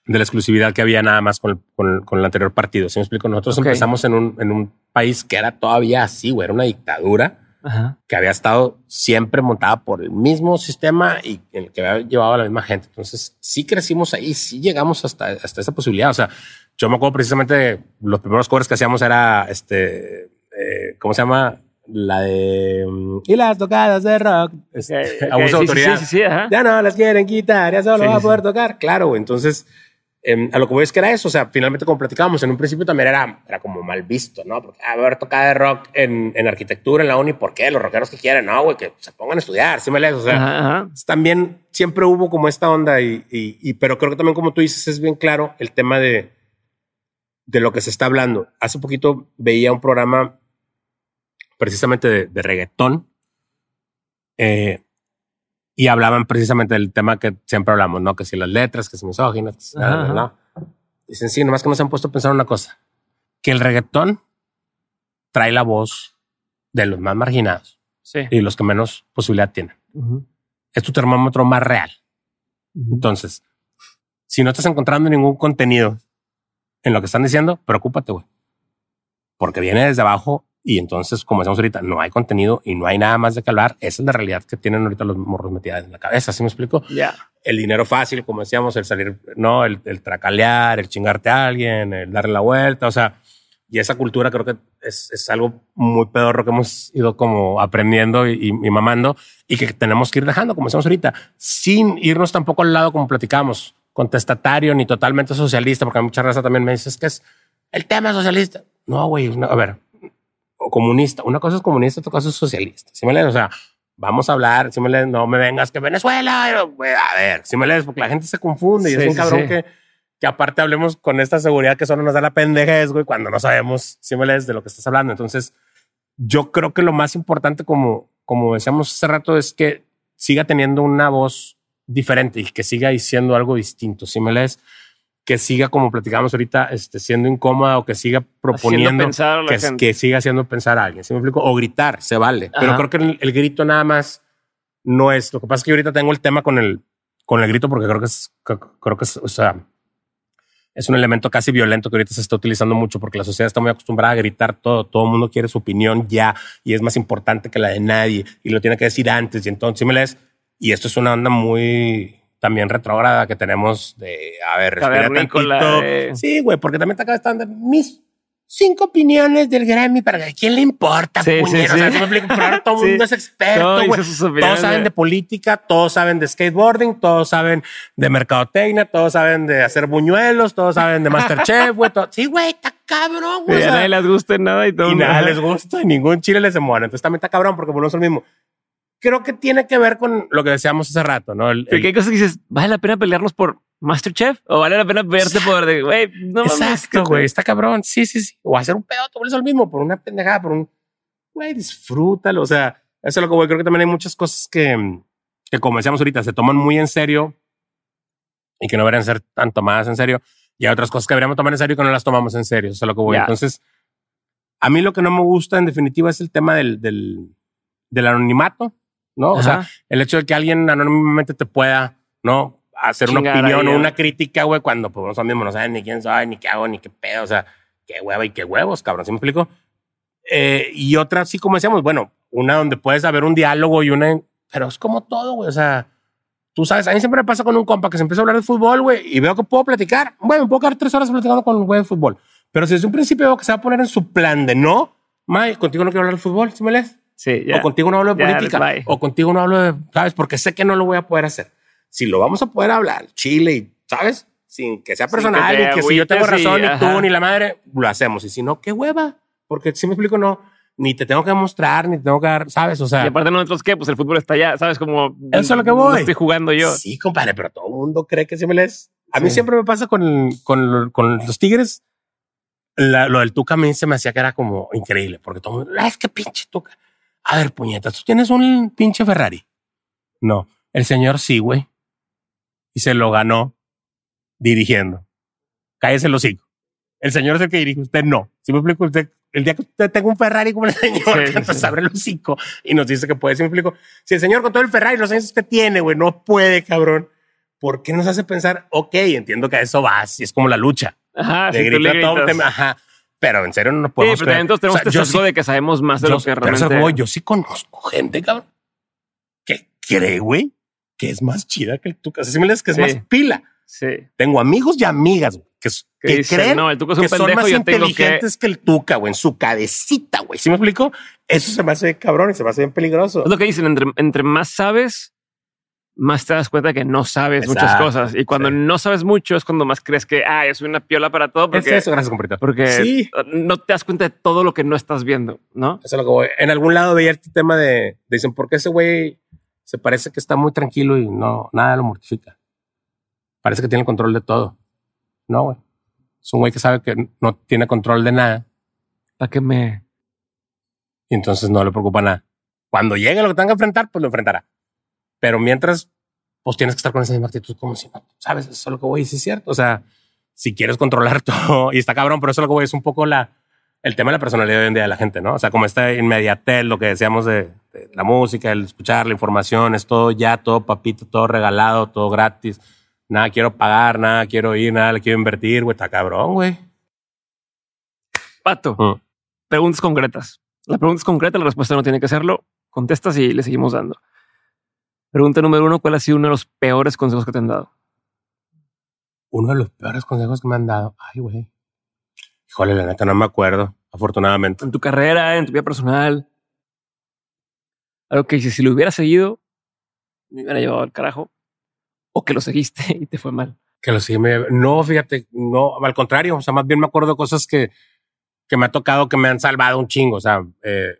de la exclusividad que había nada más con el, con el- con el anterior partido. ¿Sí me explico? Nosotros Ok. empezamos en un, en un país que era todavía así, güey, era una dictadura Ajá. que había estado siempre montada por el mismo sistema y en el que había llevado a la misma gente. Entonces, sí crecimos ahí, sí llegamos hasta, hasta esa posibilidad. O sea, yo me acuerdo precisamente de los primeros covers que hacíamos era este, eh, ¿cómo se llama? La de mm, y las tocadas de rock. Este, Ok, (laughs) ok, abuso de autoridad. Sí, sí, sí. Ya no las quieren quitar, ya solo va a poder tocar. Claro. Entonces, em, a lo que voy es que era eso. O sea, finalmente, como platicábamos, en un principio también era, era como mal visto, ¿no? Porque a ver, tocada de rock en, en arquitectura en la uni, ¿por qué? Los rockeros que quieren, no, güey, que se pongan a estudiar, sí me lees. O sea, Ajá, ajá. también siempre hubo como esta onda, y, y, y- pero creo que también, como tú dices, es bien claro el tema de, de lo que se está hablando. Hace poquito veía un programa precisamente de, de reggaetón eh, y hablaban precisamente del tema que siempre hablamos, ¿no? Que si las letras, que si misóginas, que si nada, ¿no? Dicen, sí, nomás que no se han puesto a pensar una cosa, que el reggaetón trae la voz de los más marginados Sí. y los que menos posibilidad tienen. Es tu termómetro más real. Entonces, si no estás encontrando ningún contenido en lo que están diciendo, preocúpate, güey. Porque viene desde abajo y entonces, como decimos ahorita, no hay contenido y no hay nada más de que hablar. Esa es la realidad que tienen ahorita los morros metidas en la cabeza. ¿Sí me explico? Ya. El dinero fácil, como decíamos, el salir, no, el, el tracalear, el chingarte a alguien, el darle la vuelta. O sea, y esa cultura creo que es, es algo muy pedorro que hemos ido como aprendiendo y, y- y mamando y que tenemos que ir dejando, como decimos ahorita, sin irnos tampoco al lado como platicamos, contestatario ni totalmente socialista, porque mucha raza también me dice "Es que es el tema socialista. No, güey, no, a ver, o comunista. Una cosa es comunista, otra cosa es socialista. Si me lees, o sea, vamos a hablar, si me lees, no me vengas que Venezuela, güey, a ver, si me lees, porque la gente se confunde y Sí, es un sí, cabrón sí. que, que aparte hablemos con esta seguridad que solo nos da la pendejez, güey, cuando no sabemos, si me lees, de lo que estás hablando. Entonces, yo creo que lo más importante, como, como decíamos hace rato, es que siga teniendo una voz diferente y que siga diciendo algo distinto. Si me lees, que siga, como platicamos ahorita, este, siendo incómoda o que siga proponiendo que, que siga haciendo pensar a alguien. ¿Sí me explico? O gritar, se vale. Pero Ajá. creo que el, el grito nada más no es. Lo que pasa es que ahorita tengo el tema con el, con el grito porque creo que es, creo, creo que es, o sea, es un elemento casi violento que ahorita se está utilizando mucho porque la sociedad está muy acostumbrada a gritar todo. Todo el mundo quiere su opinión ya y es más importante que la de nadie y lo tiene que decir antes. Y entonces, si me lees, y esto es una onda muy también retrógrada que tenemos de, a ver, respira tantito. eh. Sí, güey, porque también te acaba estando mis cinco opiniones del Grammy para que quién le importa, Sí, sí, puñero? O sea, sí. ¿sí explico? Todo el (laughs) Sí. mundo es experto, Todo güey. opiniones, Todos saben de política, todos saben de skateboarding, todos saben de mercadotecnia, todos saben de hacer buñuelos, todos saben de Masterchef, güey. todo- Sí, güey, está cabrón, güey. A nadie les gusta nada y todo. y nada les gusta y ningún chile les emociona. Entonces también está cabrón porque volvemos al mismo. Creo que tiene que ver con lo que decíamos hace rato, ¿no? El, hay cosas que dices, ¿vale la pena pelearnos por Masterchef? ¿O vale la pena verte por de, güey, no Exacto, güey. Está cabrón. Sí, sí, sí. O hacer un pedo, tú lo mismo por una pendejada, por un, güey, disfrútalo. O sea, eso es lo que voy. Creo que también hay muchas cosas que, que como decíamos ahorita, se toman muy en serio y que no deberían ser tan tomadas en serio. Y hay otras cosas que deberíamos tomar en serio y que no las tomamos en serio. Eso es lo que voy. Entonces, a mí lo que no me gusta en definitiva es el tema del, del, del anonimato, ¿no? O sea, Ajá. el hecho de que alguien anónimamente te pueda, ¿no? Hacer una opinión o ¿eh? una crítica, güey, cuando pues nosotros mismos no saben ni quién soy, ni qué hago, ni qué pedo, o sea, qué hueva y qué huevos, cabrón, ¿sí me explico? Eh, y otra, sí, como decíamos, bueno, una donde puedes haber un diálogo y una, pero es como todo, güey, o sea, tú sabes, a mí siempre me pasa con un compa que se empieza a hablar de fútbol, güey, y veo que puedo platicar, bueno, me puedo quedar tres horas platicando con un güey de fútbol, pero si desde un principio veo que se va a poner en su plan de no, May, contigo no quiero hablar de fútbol, ¿sí me lees? Sí. O contigo no hablo de política. O contigo no hablo de, ¿sabes? Porque sé que no lo voy a poder hacer. Si lo vamos a poder hablar, Chile, y, ¿sabes? Sin que sea personal que y que si yo tengo y- razón y, tú ni la madre, lo hacemos. Y si no, qué hueva. Porque si me explico, no, ni te tengo que mostrar, ni te tengo que dar, ¿sabes? O sea, Y aparte nosotros qué, pues el fútbol está allá, ¿sabes? Como Eso es lo que no voy. estoy jugando yo. Sí, compadre, pero todo el mundo cree que sí me lees. A mí Sí. siempre me pasa con, con, con los Tigres. la- lo del Tuca a mí se me hacía que era como increíble, porque todo el mundo, "Ah, es que pinche Tuca. A ver, puñetas, tú tienes un pinche Ferrari. No, el señor sí, güey. Y se lo ganó dirigiendo. Cállese el hocico. El señor es el que dirige, usted no. Si me explico, usted, el día que usted tenga un Ferrari como el señor, Sí, que sí. abre el hocico y nos dice que puede. Si me explico, si el señor con todo el Ferrari, los años que tiene, güey, no puede, cabrón. ¿Por qué nos hace pensar, ok, entiendo que a eso vas y es como la lucha? Ajá, de si gritar todo, te- ajá. Pero en serio no nos Sí, podemos pero también todos tenemos O sea, este sesgo sí- de que sabemos más de yo, lo que pero eso realmente... yo sí conozco gente, cabrón, que cree, güey, que es más chida que el Tuca. O sea, si me lees que es Sí. más pila. Sí. Tengo amigos y amigas güey, que, Que dicen, creen no, el Tuca es un que son pendejo, más yo tengo que... inteligentes que... el Tuca, güey, en su cabecita, güey. ¿Sí me explico? Eso se me hace cabrón y se me hace bien peligroso. Es lo que dicen, entre, entre más sabes, más te das cuenta que no sabes muchas cosas. Y cuando sí. no sabes mucho es cuando más crees que, ah, soy una piola para todo. Es Porque, eso, gracias, porque Sí. no te das cuenta de todo lo que no estás viendo, ¿no? Eso es lo que voy. En algún lado veía este tema de, dicen, ¿por qué ese güey se parece que está muy tranquilo y no, nada lo mortifica? Parece que tiene el control de todo. No, güey. Es un güey que sabe que no tiene control de nada Para que me... y entonces no le preocupa nada. Cuando llegue lo que tenga que enfrentar, pues lo enfrentará. Pero mientras, pues tienes que estar con esa misma actitud como si no, sabes, eso es lo que voy, sí es cierto. O sea, si quieres controlar (laughs) todo y está cabrón, pero eso es lo que voy, es un poco la, el tema de la personalidad hoy en día de la gente, ¿no? O sea, como esta inmediatez, lo que decíamos de, de la música, el escuchar la información, es todo ya, todo papito, todo regalado, todo gratis. Nada quiero pagar, nada quiero ir, nada le quiero invertir, güey, está cabrón, güey. Pato, Mm. preguntas concretas. La pregunta es concreta, la respuesta no tiene que serlo. Contestas y le seguimos dando. Pregunta número uno, ¿cuál ha sido uno de los peores consejos que te han dado? Uno de los peores consejos que me han dado. Ay, güey. Híjole, la neta, no me acuerdo, afortunadamente. En tu carrera, en tu vida personal. Algo que si lo hubiera seguido, me hubiera llevado al carajo. O que lo seguiste (laughs) y te fue mal. Que lo me- No, fíjate, no, al contrario. O sea, más bien me acuerdo de cosas que, que me ha tocado que me han salvado un chingo. O sea, eh,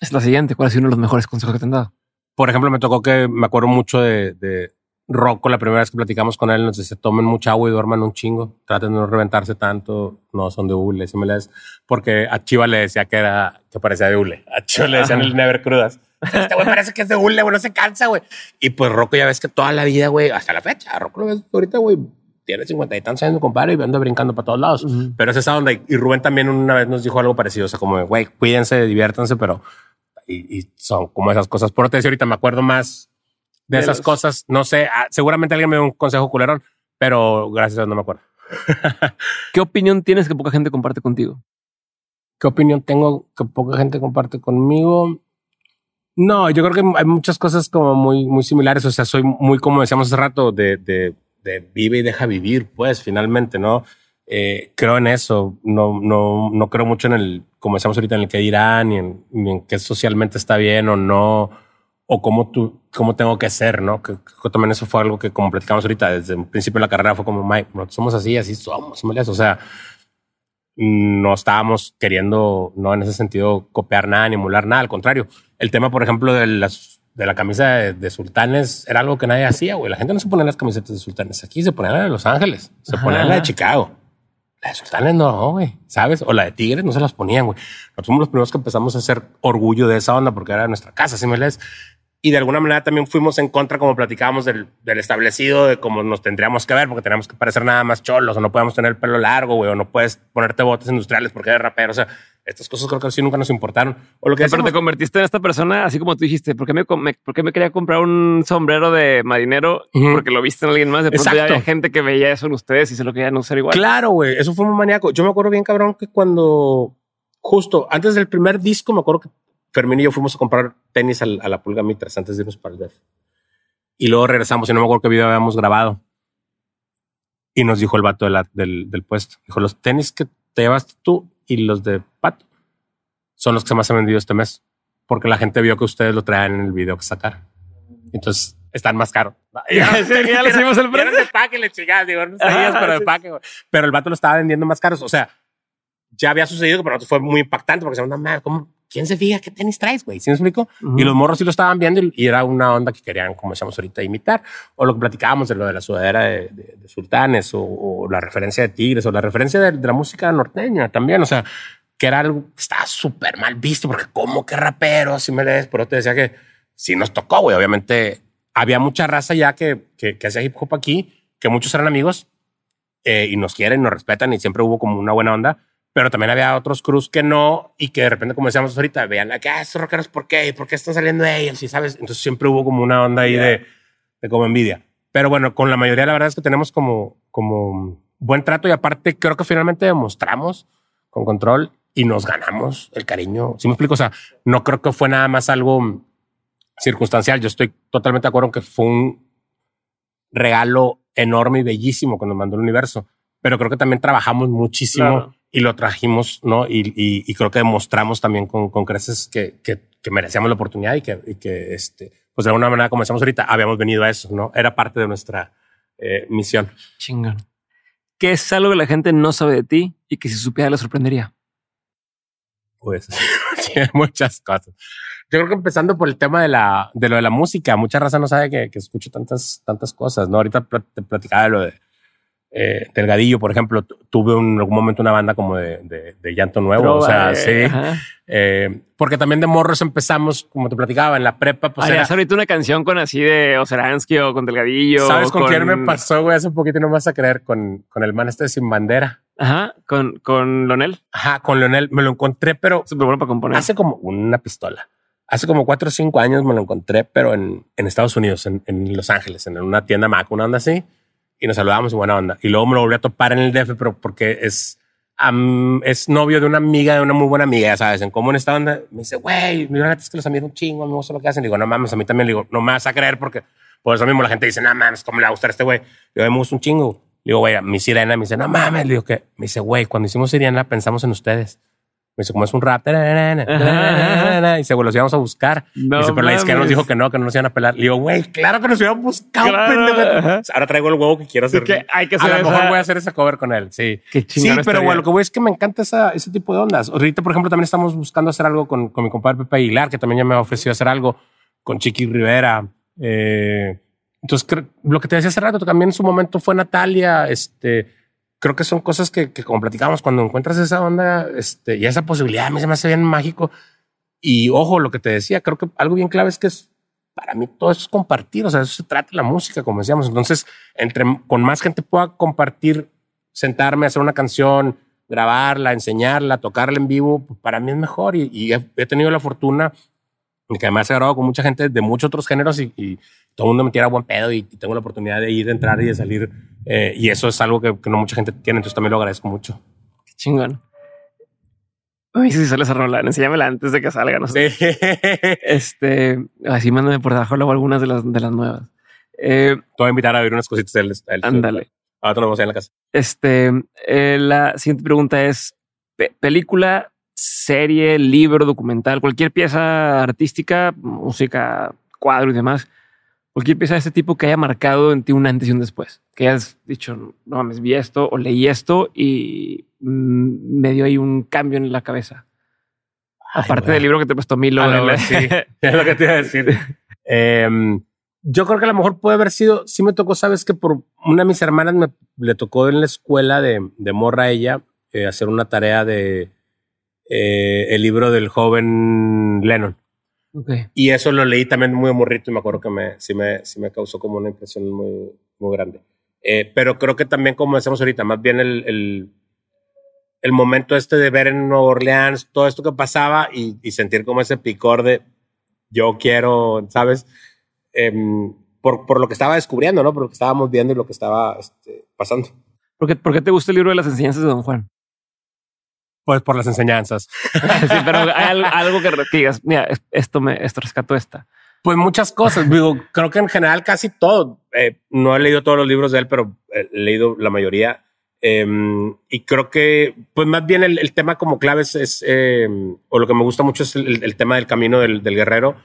Es la siguiente. ¿Cuál ha sido uno de los mejores consejos que te han dado? Por ejemplo, me tocó que me acuerdo mucho de, de Rocco. La primera vez que platicamos con él, nos dice: tomen mucha agua y duerman un chingo. Traten de no reventarse tanto. No son de hule. Si me porque a Chiva le decía que era que parecía de hule. A Chiva le decían el never crudas. Este güey parece que es de hule, güey, no se cansa, güey. Y pues Rocco ya ves que toda la vida, güey, hasta la fecha, Rocco lo ves ahorita, güey, tiene 50 y tantos años, compadre, y anda brincando para todos lados. Ujú. Pero es esa onda. Y Rubén también una vez nos dijo algo parecido. O sea, como, güey, cuídense, diviértanse, pero. Y, y son como esas cosas. Por te decía ahorita, me acuerdo más de, De esas los- cosas. No sé, ah, seguramente alguien me dio un consejo culerón, pero gracias a Dios no me acuerdo. (laughs) ¿Qué opinión tienes que poca gente comparte contigo? ¿Qué opinión tengo que poca gente comparte conmigo? No, yo creo que hay muchas cosas como muy, muy similares. O sea, soy muy, como decíamos hace rato, de, de, de vive y deja vivir, pues finalmente, ¿no? Eh, creo en eso. No, no, no creo mucho en el, como decíamos ahorita, en el que dirán, ni en, ni en qué socialmente está bien o no, o cómo tú, cómo tengo que ser, ¿no? Que, que también eso fue algo que, como platicamos ahorita, desde el principio de la carrera fue como, Mike, somos así, así somos, ¿me entiendes? O sea, no estábamos queriendo, no en ese sentido, copiar nada ni emular nada. Al contrario, el tema, por ejemplo, de las, de la camisa de, de sultanes era algo que nadie hacía, güey. La gente no se ponía las camisetas de sultanes. Aquí se ponían la de Los Ángeles, se Ajá. ponían la de Chicago. La de sultanes no, güey, ¿sabes? O la de Tigres no se las ponían, güey. Nosotros fuimos los primeros que empezamos a hacer orgullo de esa onda porque era nuestra casa, ¿sí me lees? Y de alguna manera también fuimos en contra, como platicábamos, del, del establecido, de cómo nos tendríamos que ver, porque teníamos que parecer nada más cholos, o no podemos tener el pelo largo, güey, o no puedes ponerte botes industriales porque eres rapero. O sea, estas cosas creo que sí nunca nos importaron. O lo que Pero te convertiste en esta persona, así como tú dijiste, ¿por qué me, com- me- por qué me quería comprar un sombrero de marinero? Porque lo viste en alguien más. De pronto ya había gente que veía eso en ustedes y se lo querían usar igual. Claro, güey, eso fue muy maníaco. Yo me acuerdo bien, cabrón, que cuando justo antes del primer disco, me acuerdo que Fermín y yo fuimos a comprar tenis a, la Pulga Mitras antes de irnos para el DEF. Y luego regresamos y no me acuerdo qué video habíamos grabado. Y nos dijo el vato de la- del, del puesto. Dijo, los tenis que te llevaste tú y los de Pato son los que más han vendido este mes. Porque la gente vio que ustedes lo traían en el video que sacaron. Entonces están más caros. (laughs) Ya, sí, ya hicimos el (laughs) precio. de paque, le chingadas, digo, no sabías, Ajá, pero de sí. paque, güey. Pero el vato lo estaba vendiendo más caros. O sea, ya había sucedido nosotros fue muy impactante porque se no ¿cómo? ¿Quién se fija qué tenis traes, güey? ¿Sí me explico? Ujú. Y los morros sí lo estaban viendo y, y era una onda que querían, como decíamos ahorita, imitar. O lo que platicábamos de lo de la sudadera de, de- de sultanes o, o la referencia de tigres o la referencia de, de la música norteña también. O sea, que era algo que estaba súper mal visto porque como que rapero, si me lees, pero te decía que sí nos tocó, güey. Obviamente había mucha raza ya que, que, que hacía hip hop aquí, que muchos eran amigos eh, y nos quieren, nos respetan y siempre hubo como una buena onda. Pero también había otros cruz que no y que de repente, como decíamos ahorita, vean que ah, estos rockeros, ¿por qué? ¿Por qué están saliendo de ellos? Y sabes, entonces siempre hubo como una onda ahí de, de como envidia. Pero bueno, con la mayoría la verdad es que tenemos como, como buen trato y aparte creo que finalmente demostramos con control y nos ganamos el cariño. Si me explico, o sea, no creo que fue nada más algo circunstancial. Yo estoy totalmente de acuerdo que fue un regalo enorme y bellísimo que nos mandó el universo, pero creo que también trabajamos muchísimo Claro. Y lo trajimos, ¿no? Y, y- y creo que demostramos también con, con creces que, que, que merecíamos la oportunidad y que, y que este, pues de alguna manera, como decíamos ahorita, habíamos venido a eso, ¿no? Era parte de nuestra eh, misión. Chingón. ¿Qué es algo que la gente no sabe de ti y que si supiera le sorprendería? Pues (laughs) muchas cosas. Yo creo que empezando por el tema de la de lo de la música, mucha raza no sabe que, que escucho tantas tantas cosas. No, ahorita te platicaba de lo de eh, Delgadillo, por ejemplo. Tu- Tuve en algún momento una banda como de, de, de llanto nuevo. o sea, sí. eh. Eh, porque también de morros empezamos, como te platicaba, en la prepa. Pues haz ahorita una canción con así de Oseransky o con Delgadillo. ¿Sabes con, quién me pasó, güey? Hace un poquito no me vas a creer con, con el man este de sin bandera. Ajá, con, con Lonel. Ajá, con Leonel. Me lo encontré, pero Súper bueno para componer. Hace como una pistola. Hace como cuatro o cinco años me lo encontré, pero en, en Estados Unidos, en, en Los Ángeles, en una tienda Mac, una onda así. Y nos saludamos y buena onda. Y luego me lo volví a topar en el DF, pero porque es, am, es novio de una amiga, de una muy buena amiga, sabes, en común esta onda. Me dice, güey, mira, es que los amigos un chingo, me gusta lo que hacen. digo, no mames, a mí también. Le digo, no me vas a creer porque por eso mismo la gente dice, no mames, ¿cómo le va a gustar este güey? Yo me gusta un chingo. Le digo, güey, mi sirena me dice, no mames. Le digo que, me dice, güey, cuando hicimos sirena pensamos en ustedes. Me dice, como es un rap. Y dice, güey, los íbamos a buscar. No dice, pero la izquierda nos dijo que no, que no nos iban a pelar. Le digo, güey, claro que nos hubieran buscado, Claro, sea, Ahora traigo el huevo que quiero hacer. que hay que a hacer lo mejor voy a hacer esa cover con él. Sí. Qué Sí, pero bueno, lo que voy es que me encanta esa, ese tipo de ondas. Ahorita, por ejemplo, también estamos buscando hacer algo con, con mi compadre Pepe Aguilar, que también ya me ha ofrecido hacer algo con Chiqui Rivera. Eh, entonces, lo que te decía hace rato, también en su momento fue Natalia. Este, creo que son cosas que, que como platicamos, cuando encuentras esa onda este, y esa posibilidad, a mí se me hace bien mágico. Y ojo, lo que te decía, creo que algo bien clave es que es, para mí todo eso es compartir, o sea, eso se trata la música, como decíamos. Entonces, entre con más gente pueda compartir, sentarme, hacer una canción, grabarla, enseñarla, tocarla en vivo, pues, para mí es mejor. Y, y he, he tenido la fortuna de que además he grabado con mucha gente de muchos otros géneros y, y todo el mundo me tira buen pedo y, y tengo la oportunidad de ir, de entrar y de salir. Eh, y eso es algo que, que no mucha gente tiene, entonces también lo agradezco mucho. Qué chingón. Dice si sale esa rola, enséñamela antes de que salga. No sé. Sí. (laughs) Este, así mándame por debajo luego algunas de las, de las nuevas. Eh, Te voy a invitar a ver unas cositas del, ándale. Ahora nos vamos a ir en la casa. Este, eh, la siguiente pregunta es: pe- película, serie, libro, documental, cualquier pieza artística, música, cuadro y demás, cualquier pieza de este tipo que haya marcado en ti un antes y un después. Que hayas dicho, no mames, vi esto o leí esto y mm, me dio ahí un cambio en la cabeza. Aparte güey. del libro que te prestó Milo. Ah, no, sí, (laughs) es lo que te iba a decir. Em, yo creo que a lo mejor puede haber sido, sí me tocó, sabes que por una de mis hermanas me, le tocó en la escuela de, de morra a ella eh, hacer una tarea de eh, el libro del joven Lennon. Ok. Y eso lo leí también muy morrito y me acuerdo que me, sí, me, sí me causó como una impresión muy, muy grande. Eh, pero creo que también, como decíamos ahorita, más bien el, el, el momento este de ver en Nueva Orleans todo esto que pasaba y, y sentir como ese picor de yo quiero, ¿sabes? Em, por, por lo que estaba descubriendo, ¿no? Por lo que estábamos viendo y lo que estaba este, pasando. ¿Por qué, por qué te gusta el libro de las enseñanzas de Don Juan? Pues por las enseñanzas. (laughs) sí, pero hay al- algo que, digas, mira, es- esto me esto rescató esta. Pues muchas cosas. Digo, creo que en general casi todo. Eh, no he leído todos los libros de él, pero he leído la mayoría. Em, y creo que, pues más bien el, el tema como clave es, es, em, o lo que me gusta mucho es el, el tema del camino del, del guerrero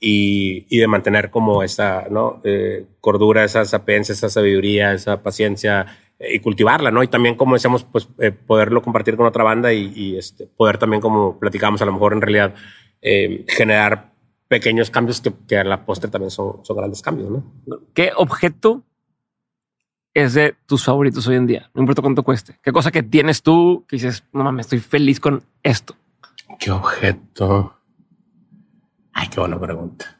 y, y de mantener como esa ¿no? Eh, cordura, esa sapiencia, esa sabiduría, esa paciencia eh, y cultivarla, ¿no? Y también, como decíamos, pues eh, poderlo compartir con otra banda y, y, este, poder también, como platicábamos, a lo mejor en realidad eh, generar pequeños cambios que, que a la postre también son, son grandes cambios, ¿no? ¿Qué objeto es de tus favoritos hoy en día? No importa cuánto cueste. ¿Qué cosa que tienes tú que dices, no mames, estoy feliz con esto? ¿Qué objeto? Ay, qué buena pregunta.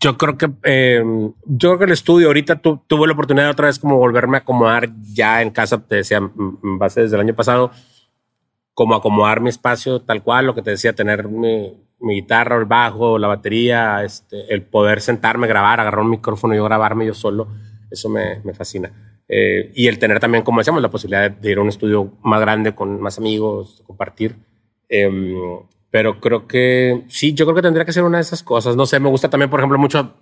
Yo creo que eh, yo creo que el estudio ahorita tu- tuve la oportunidad otra vez como volverme a acomodar ya en casa, te decía, en base desde el año pasado, como acomodar mi espacio tal cual, lo que te decía, tener mi, mi guitarra, el bajo, la batería, este, el poder sentarme, grabar, agarrar un micrófono y yo grabarme yo solo, eso me, me fascina. Eh, y el tener también, como decíamos, la posibilidad de, de ir a un estudio más grande con más amigos, compartir. Em, pero creo que sí, yo creo que tendría que ser una de esas cosas. No sé, me gusta también, por ejemplo, mucho.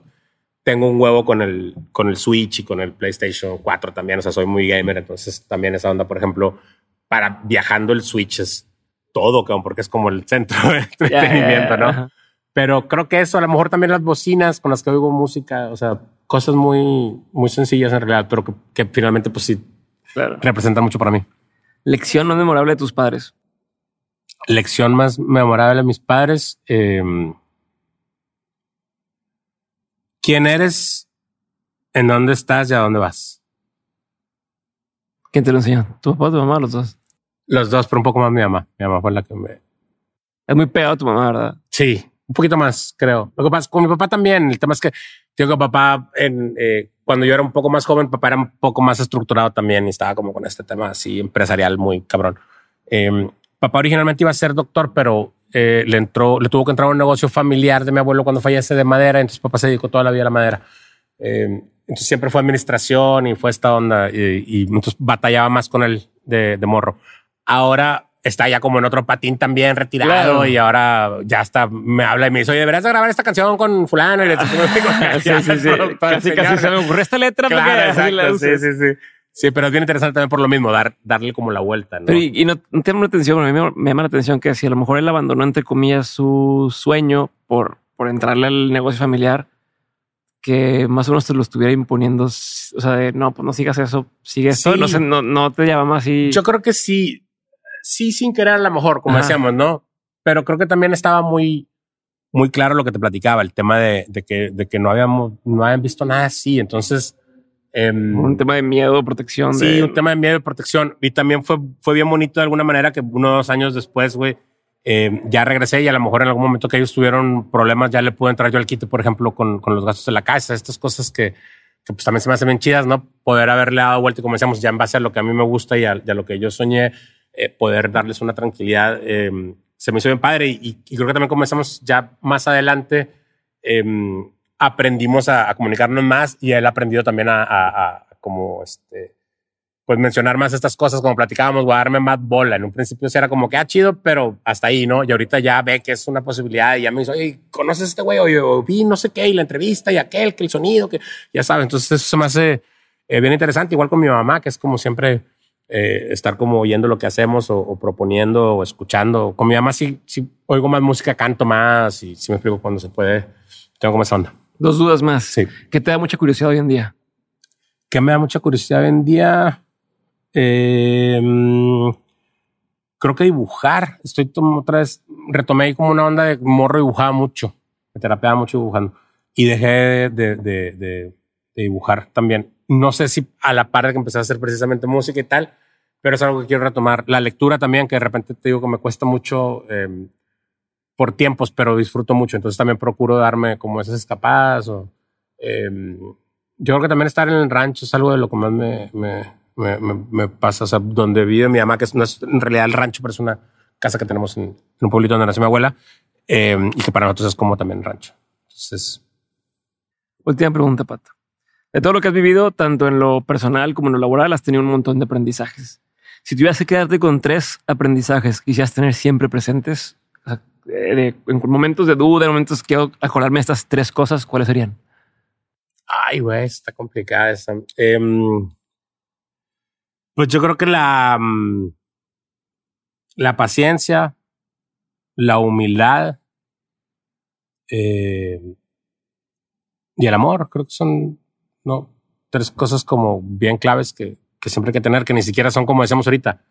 Tengo un huevo con el, con el Switch y con el PlayStation 4 también. O sea, soy muy gamer. Entonces, también esa onda, por ejemplo, para viajando el Switch es todo, porque es como el centro (laughs) de entretenimiento, ¿no? Pero creo que eso, a lo mejor también las bocinas con las que oigo música, o sea, cosas muy, muy sencillas en realidad, pero que, que finalmente, pues sí, Claro. representan mucho para mí. Lección no memorable de tus padres. Lección más memorable de mis padres. eh, ¿Quién eres? ¿En dónde estás y a dónde vas? ¿Quién te lo enseñó? ¿Tu papá o tu mamá? Los dos. Los dos, pero un poco más mi mamá. Mi mamá fue la que me... Es muy pegado tu mamá, ¿verdad? Sí, un poquito más, creo. Lo que pasa con mi papá también. El tema es que digo que papá, en, eh, cuando yo era un poco más joven, papá era un poco más estructurado también y estaba como con este tema así empresarial muy cabrón. Eh, papá originalmente iba a ser doctor, pero eh, le entró, le tuvo que entrar a un negocio familiar de mi abuelo cuando fallece de madera. Entonces papá se dedicó toda la vida a la madera. Eh, entonces siempre fue administración y fue esta onda y, y entonces batallaba más con él de, de morro. Ahora está ya como en otro patín también retirado Claro. y ahora ya está, me habla y me dice, oye, deberías de grabar esta canción con fulano. Y le (laughs) sí, sí, sí. Casi, casi se me ocurrió esta letra. Claro, exacto, sí, sí, sí. Sí, pero es bien interesante también por lo mismo, dar, darle como la vuelta, ¿no? Pero y, y no, no te llama la atención, a mí me, me llama la atención que si a lo mejor él abandonó entre comillas su sueño por, por entrarle al negocio familiar, que más o menos te lo estuviera imponiendo, o sea, de no, pues no sigas eso, sigue esto, Sí. no, sé, no, no te llama más así. Yo creo que sí, sí, sin querer a lo mejor, como Ajá. decíamos, ¿no? Pero creo que también estaba muy, muy claro lo que te platicaba, el tema de, de que, de que no habíamos, no habían visto nada así. Entonces, em, un tema de miedo, protección. Sí, de, un tema de miedo y protección. Y también fue, fue bien bonito de alguna manera que uno o dos años después, güey, eh, ya regresé y a lo mejor en algún momento que ellos tuvieron problemas, ya le pude entrar yo al quite, por ejemplo, con, con los gastos de la casa, estas cosas que, que pues también se me hacen bien chidas, ¿no? Poder haberle dado vuelta y como decíamos, ya en base a lo que a mí me gusta y a, y a lo que yo soñé, eh, poder darles una tranquilidad, eh, se me hizo bien padre y, y creo que también como decíamos ya más adelante, aprendimos a, a comunicarnos más y él ha aprendido también a, a- a como este, pues mencionar más estas cosas como platicábamos, voy a darme más bola. En un principio sí era como que, ah, chido, pero hasta ahí, ¿no? Y ahorita ya ve que es una posibilidad y ya me dice, oye, ¿conoces a este güey? Oye, o vi no sé qué, y la entrevista y aquel, que el sonido, que ya sabes. Entonces eso se me hace eh, bien interesante, igual con mi mamá, que es como siempre eh, estar como oyendo lo que hacemos o, o proponiendo o escuchando. Con mi mamá sí, sí oigo más música, canto más y si me explico cuando se puede. Tengo como esa onda. Dos dudas más. Sí. Que te da mucha curiosidad hoy en día. que me da mucha curiosidad hoy en día. Eh, creo que dibujar. Estoy otra vez, retomé ahí como una onda de morro, dibujaba mucho. me terapeaba mucho dibujando. Y dejé de, de, de, dibujar también. No sé si a la par de que empecé a hacer precisamente música y tal, pero es algo que quiero retomar. La lectura también, que de repente te digo que me cuesta mucho em, por tiempos, pero disfruto mucho. Entonces también procuro darme como esas escapadas. O, em, yo creo que también estar en el rancho es algo de lo que más me, me, me, me pasa. O sea, donde vive mi mamá, que no es en realidad el rancho, pero es una casa que tenemos en, un pueblito donde nació mi abuela em, y que para nosotros es como también rancho. Entonces. Última pregunta, Pato. De todo lo que has vivido, tanto en lo personal como en lo laboral, has tenido un montón de aprendizajes. Si tuvieras que quedarte con tres aprendizajes que quisieras tener siempre presentes, en momentos de duda, en momentos que quiero acordarme estas tres cosas, ¿cuáles serían? Ay, güey, está complicada esa. Em, pues yo creo que la, mm, la paciencia, la humildad eh, y el amor, creo que son no tres cosas como bien claves que, que siempre hay que tener, que ni siquiera son como decíamos ahorita,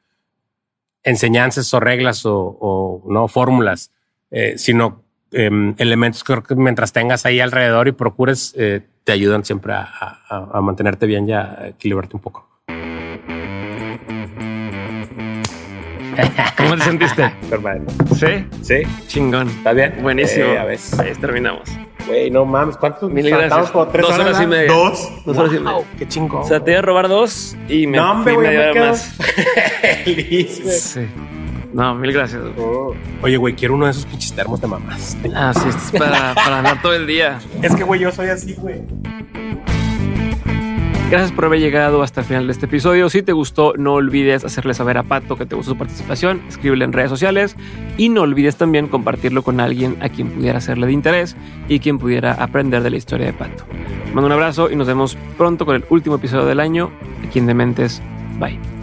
enseñanzas o reglas o, o no fórmulas, eh, sino em, elementos que creo que mientras tengas ahí alrededor y procures, eh, te ayudan siempre a, a, a, mantenerte bien y a equilibrarte un poco. ¿Cómo te sentiste? (laughs) ¿Sí? Sí. Chingón. ¿Está bien? Buenísimo. Eh, a ver. Ahí terminamos. Güey, no mames, ¿cuántos? Mil gracias. Como tres dos horas, y media. Dos. Dos horas y media. Qué chingón. O sea, te iba a robar dos y me No, fui media me hora más. (laughs) feliz. Sí. No, mil gracias. Oh. Oye, güey, quiero uno de esos pinches termos de mamás. Ah, sí, esto es para, (laughs) para andar todo el día. Es que, güey, yo soy así, güey. Gracias por haber llegado hasta el final de este episodio. Si te gustó, no olvides hacerle saber a Pato que te gustó su participación, escríbele en redes sociales y no olvides también compartirlo con alguien a quien pudiera serle de interés y quien pudiera aprender de la historia de Pato. Mando un abrazo y nos vemos pronto con el último episodio del año aquí en Dementes. Bye.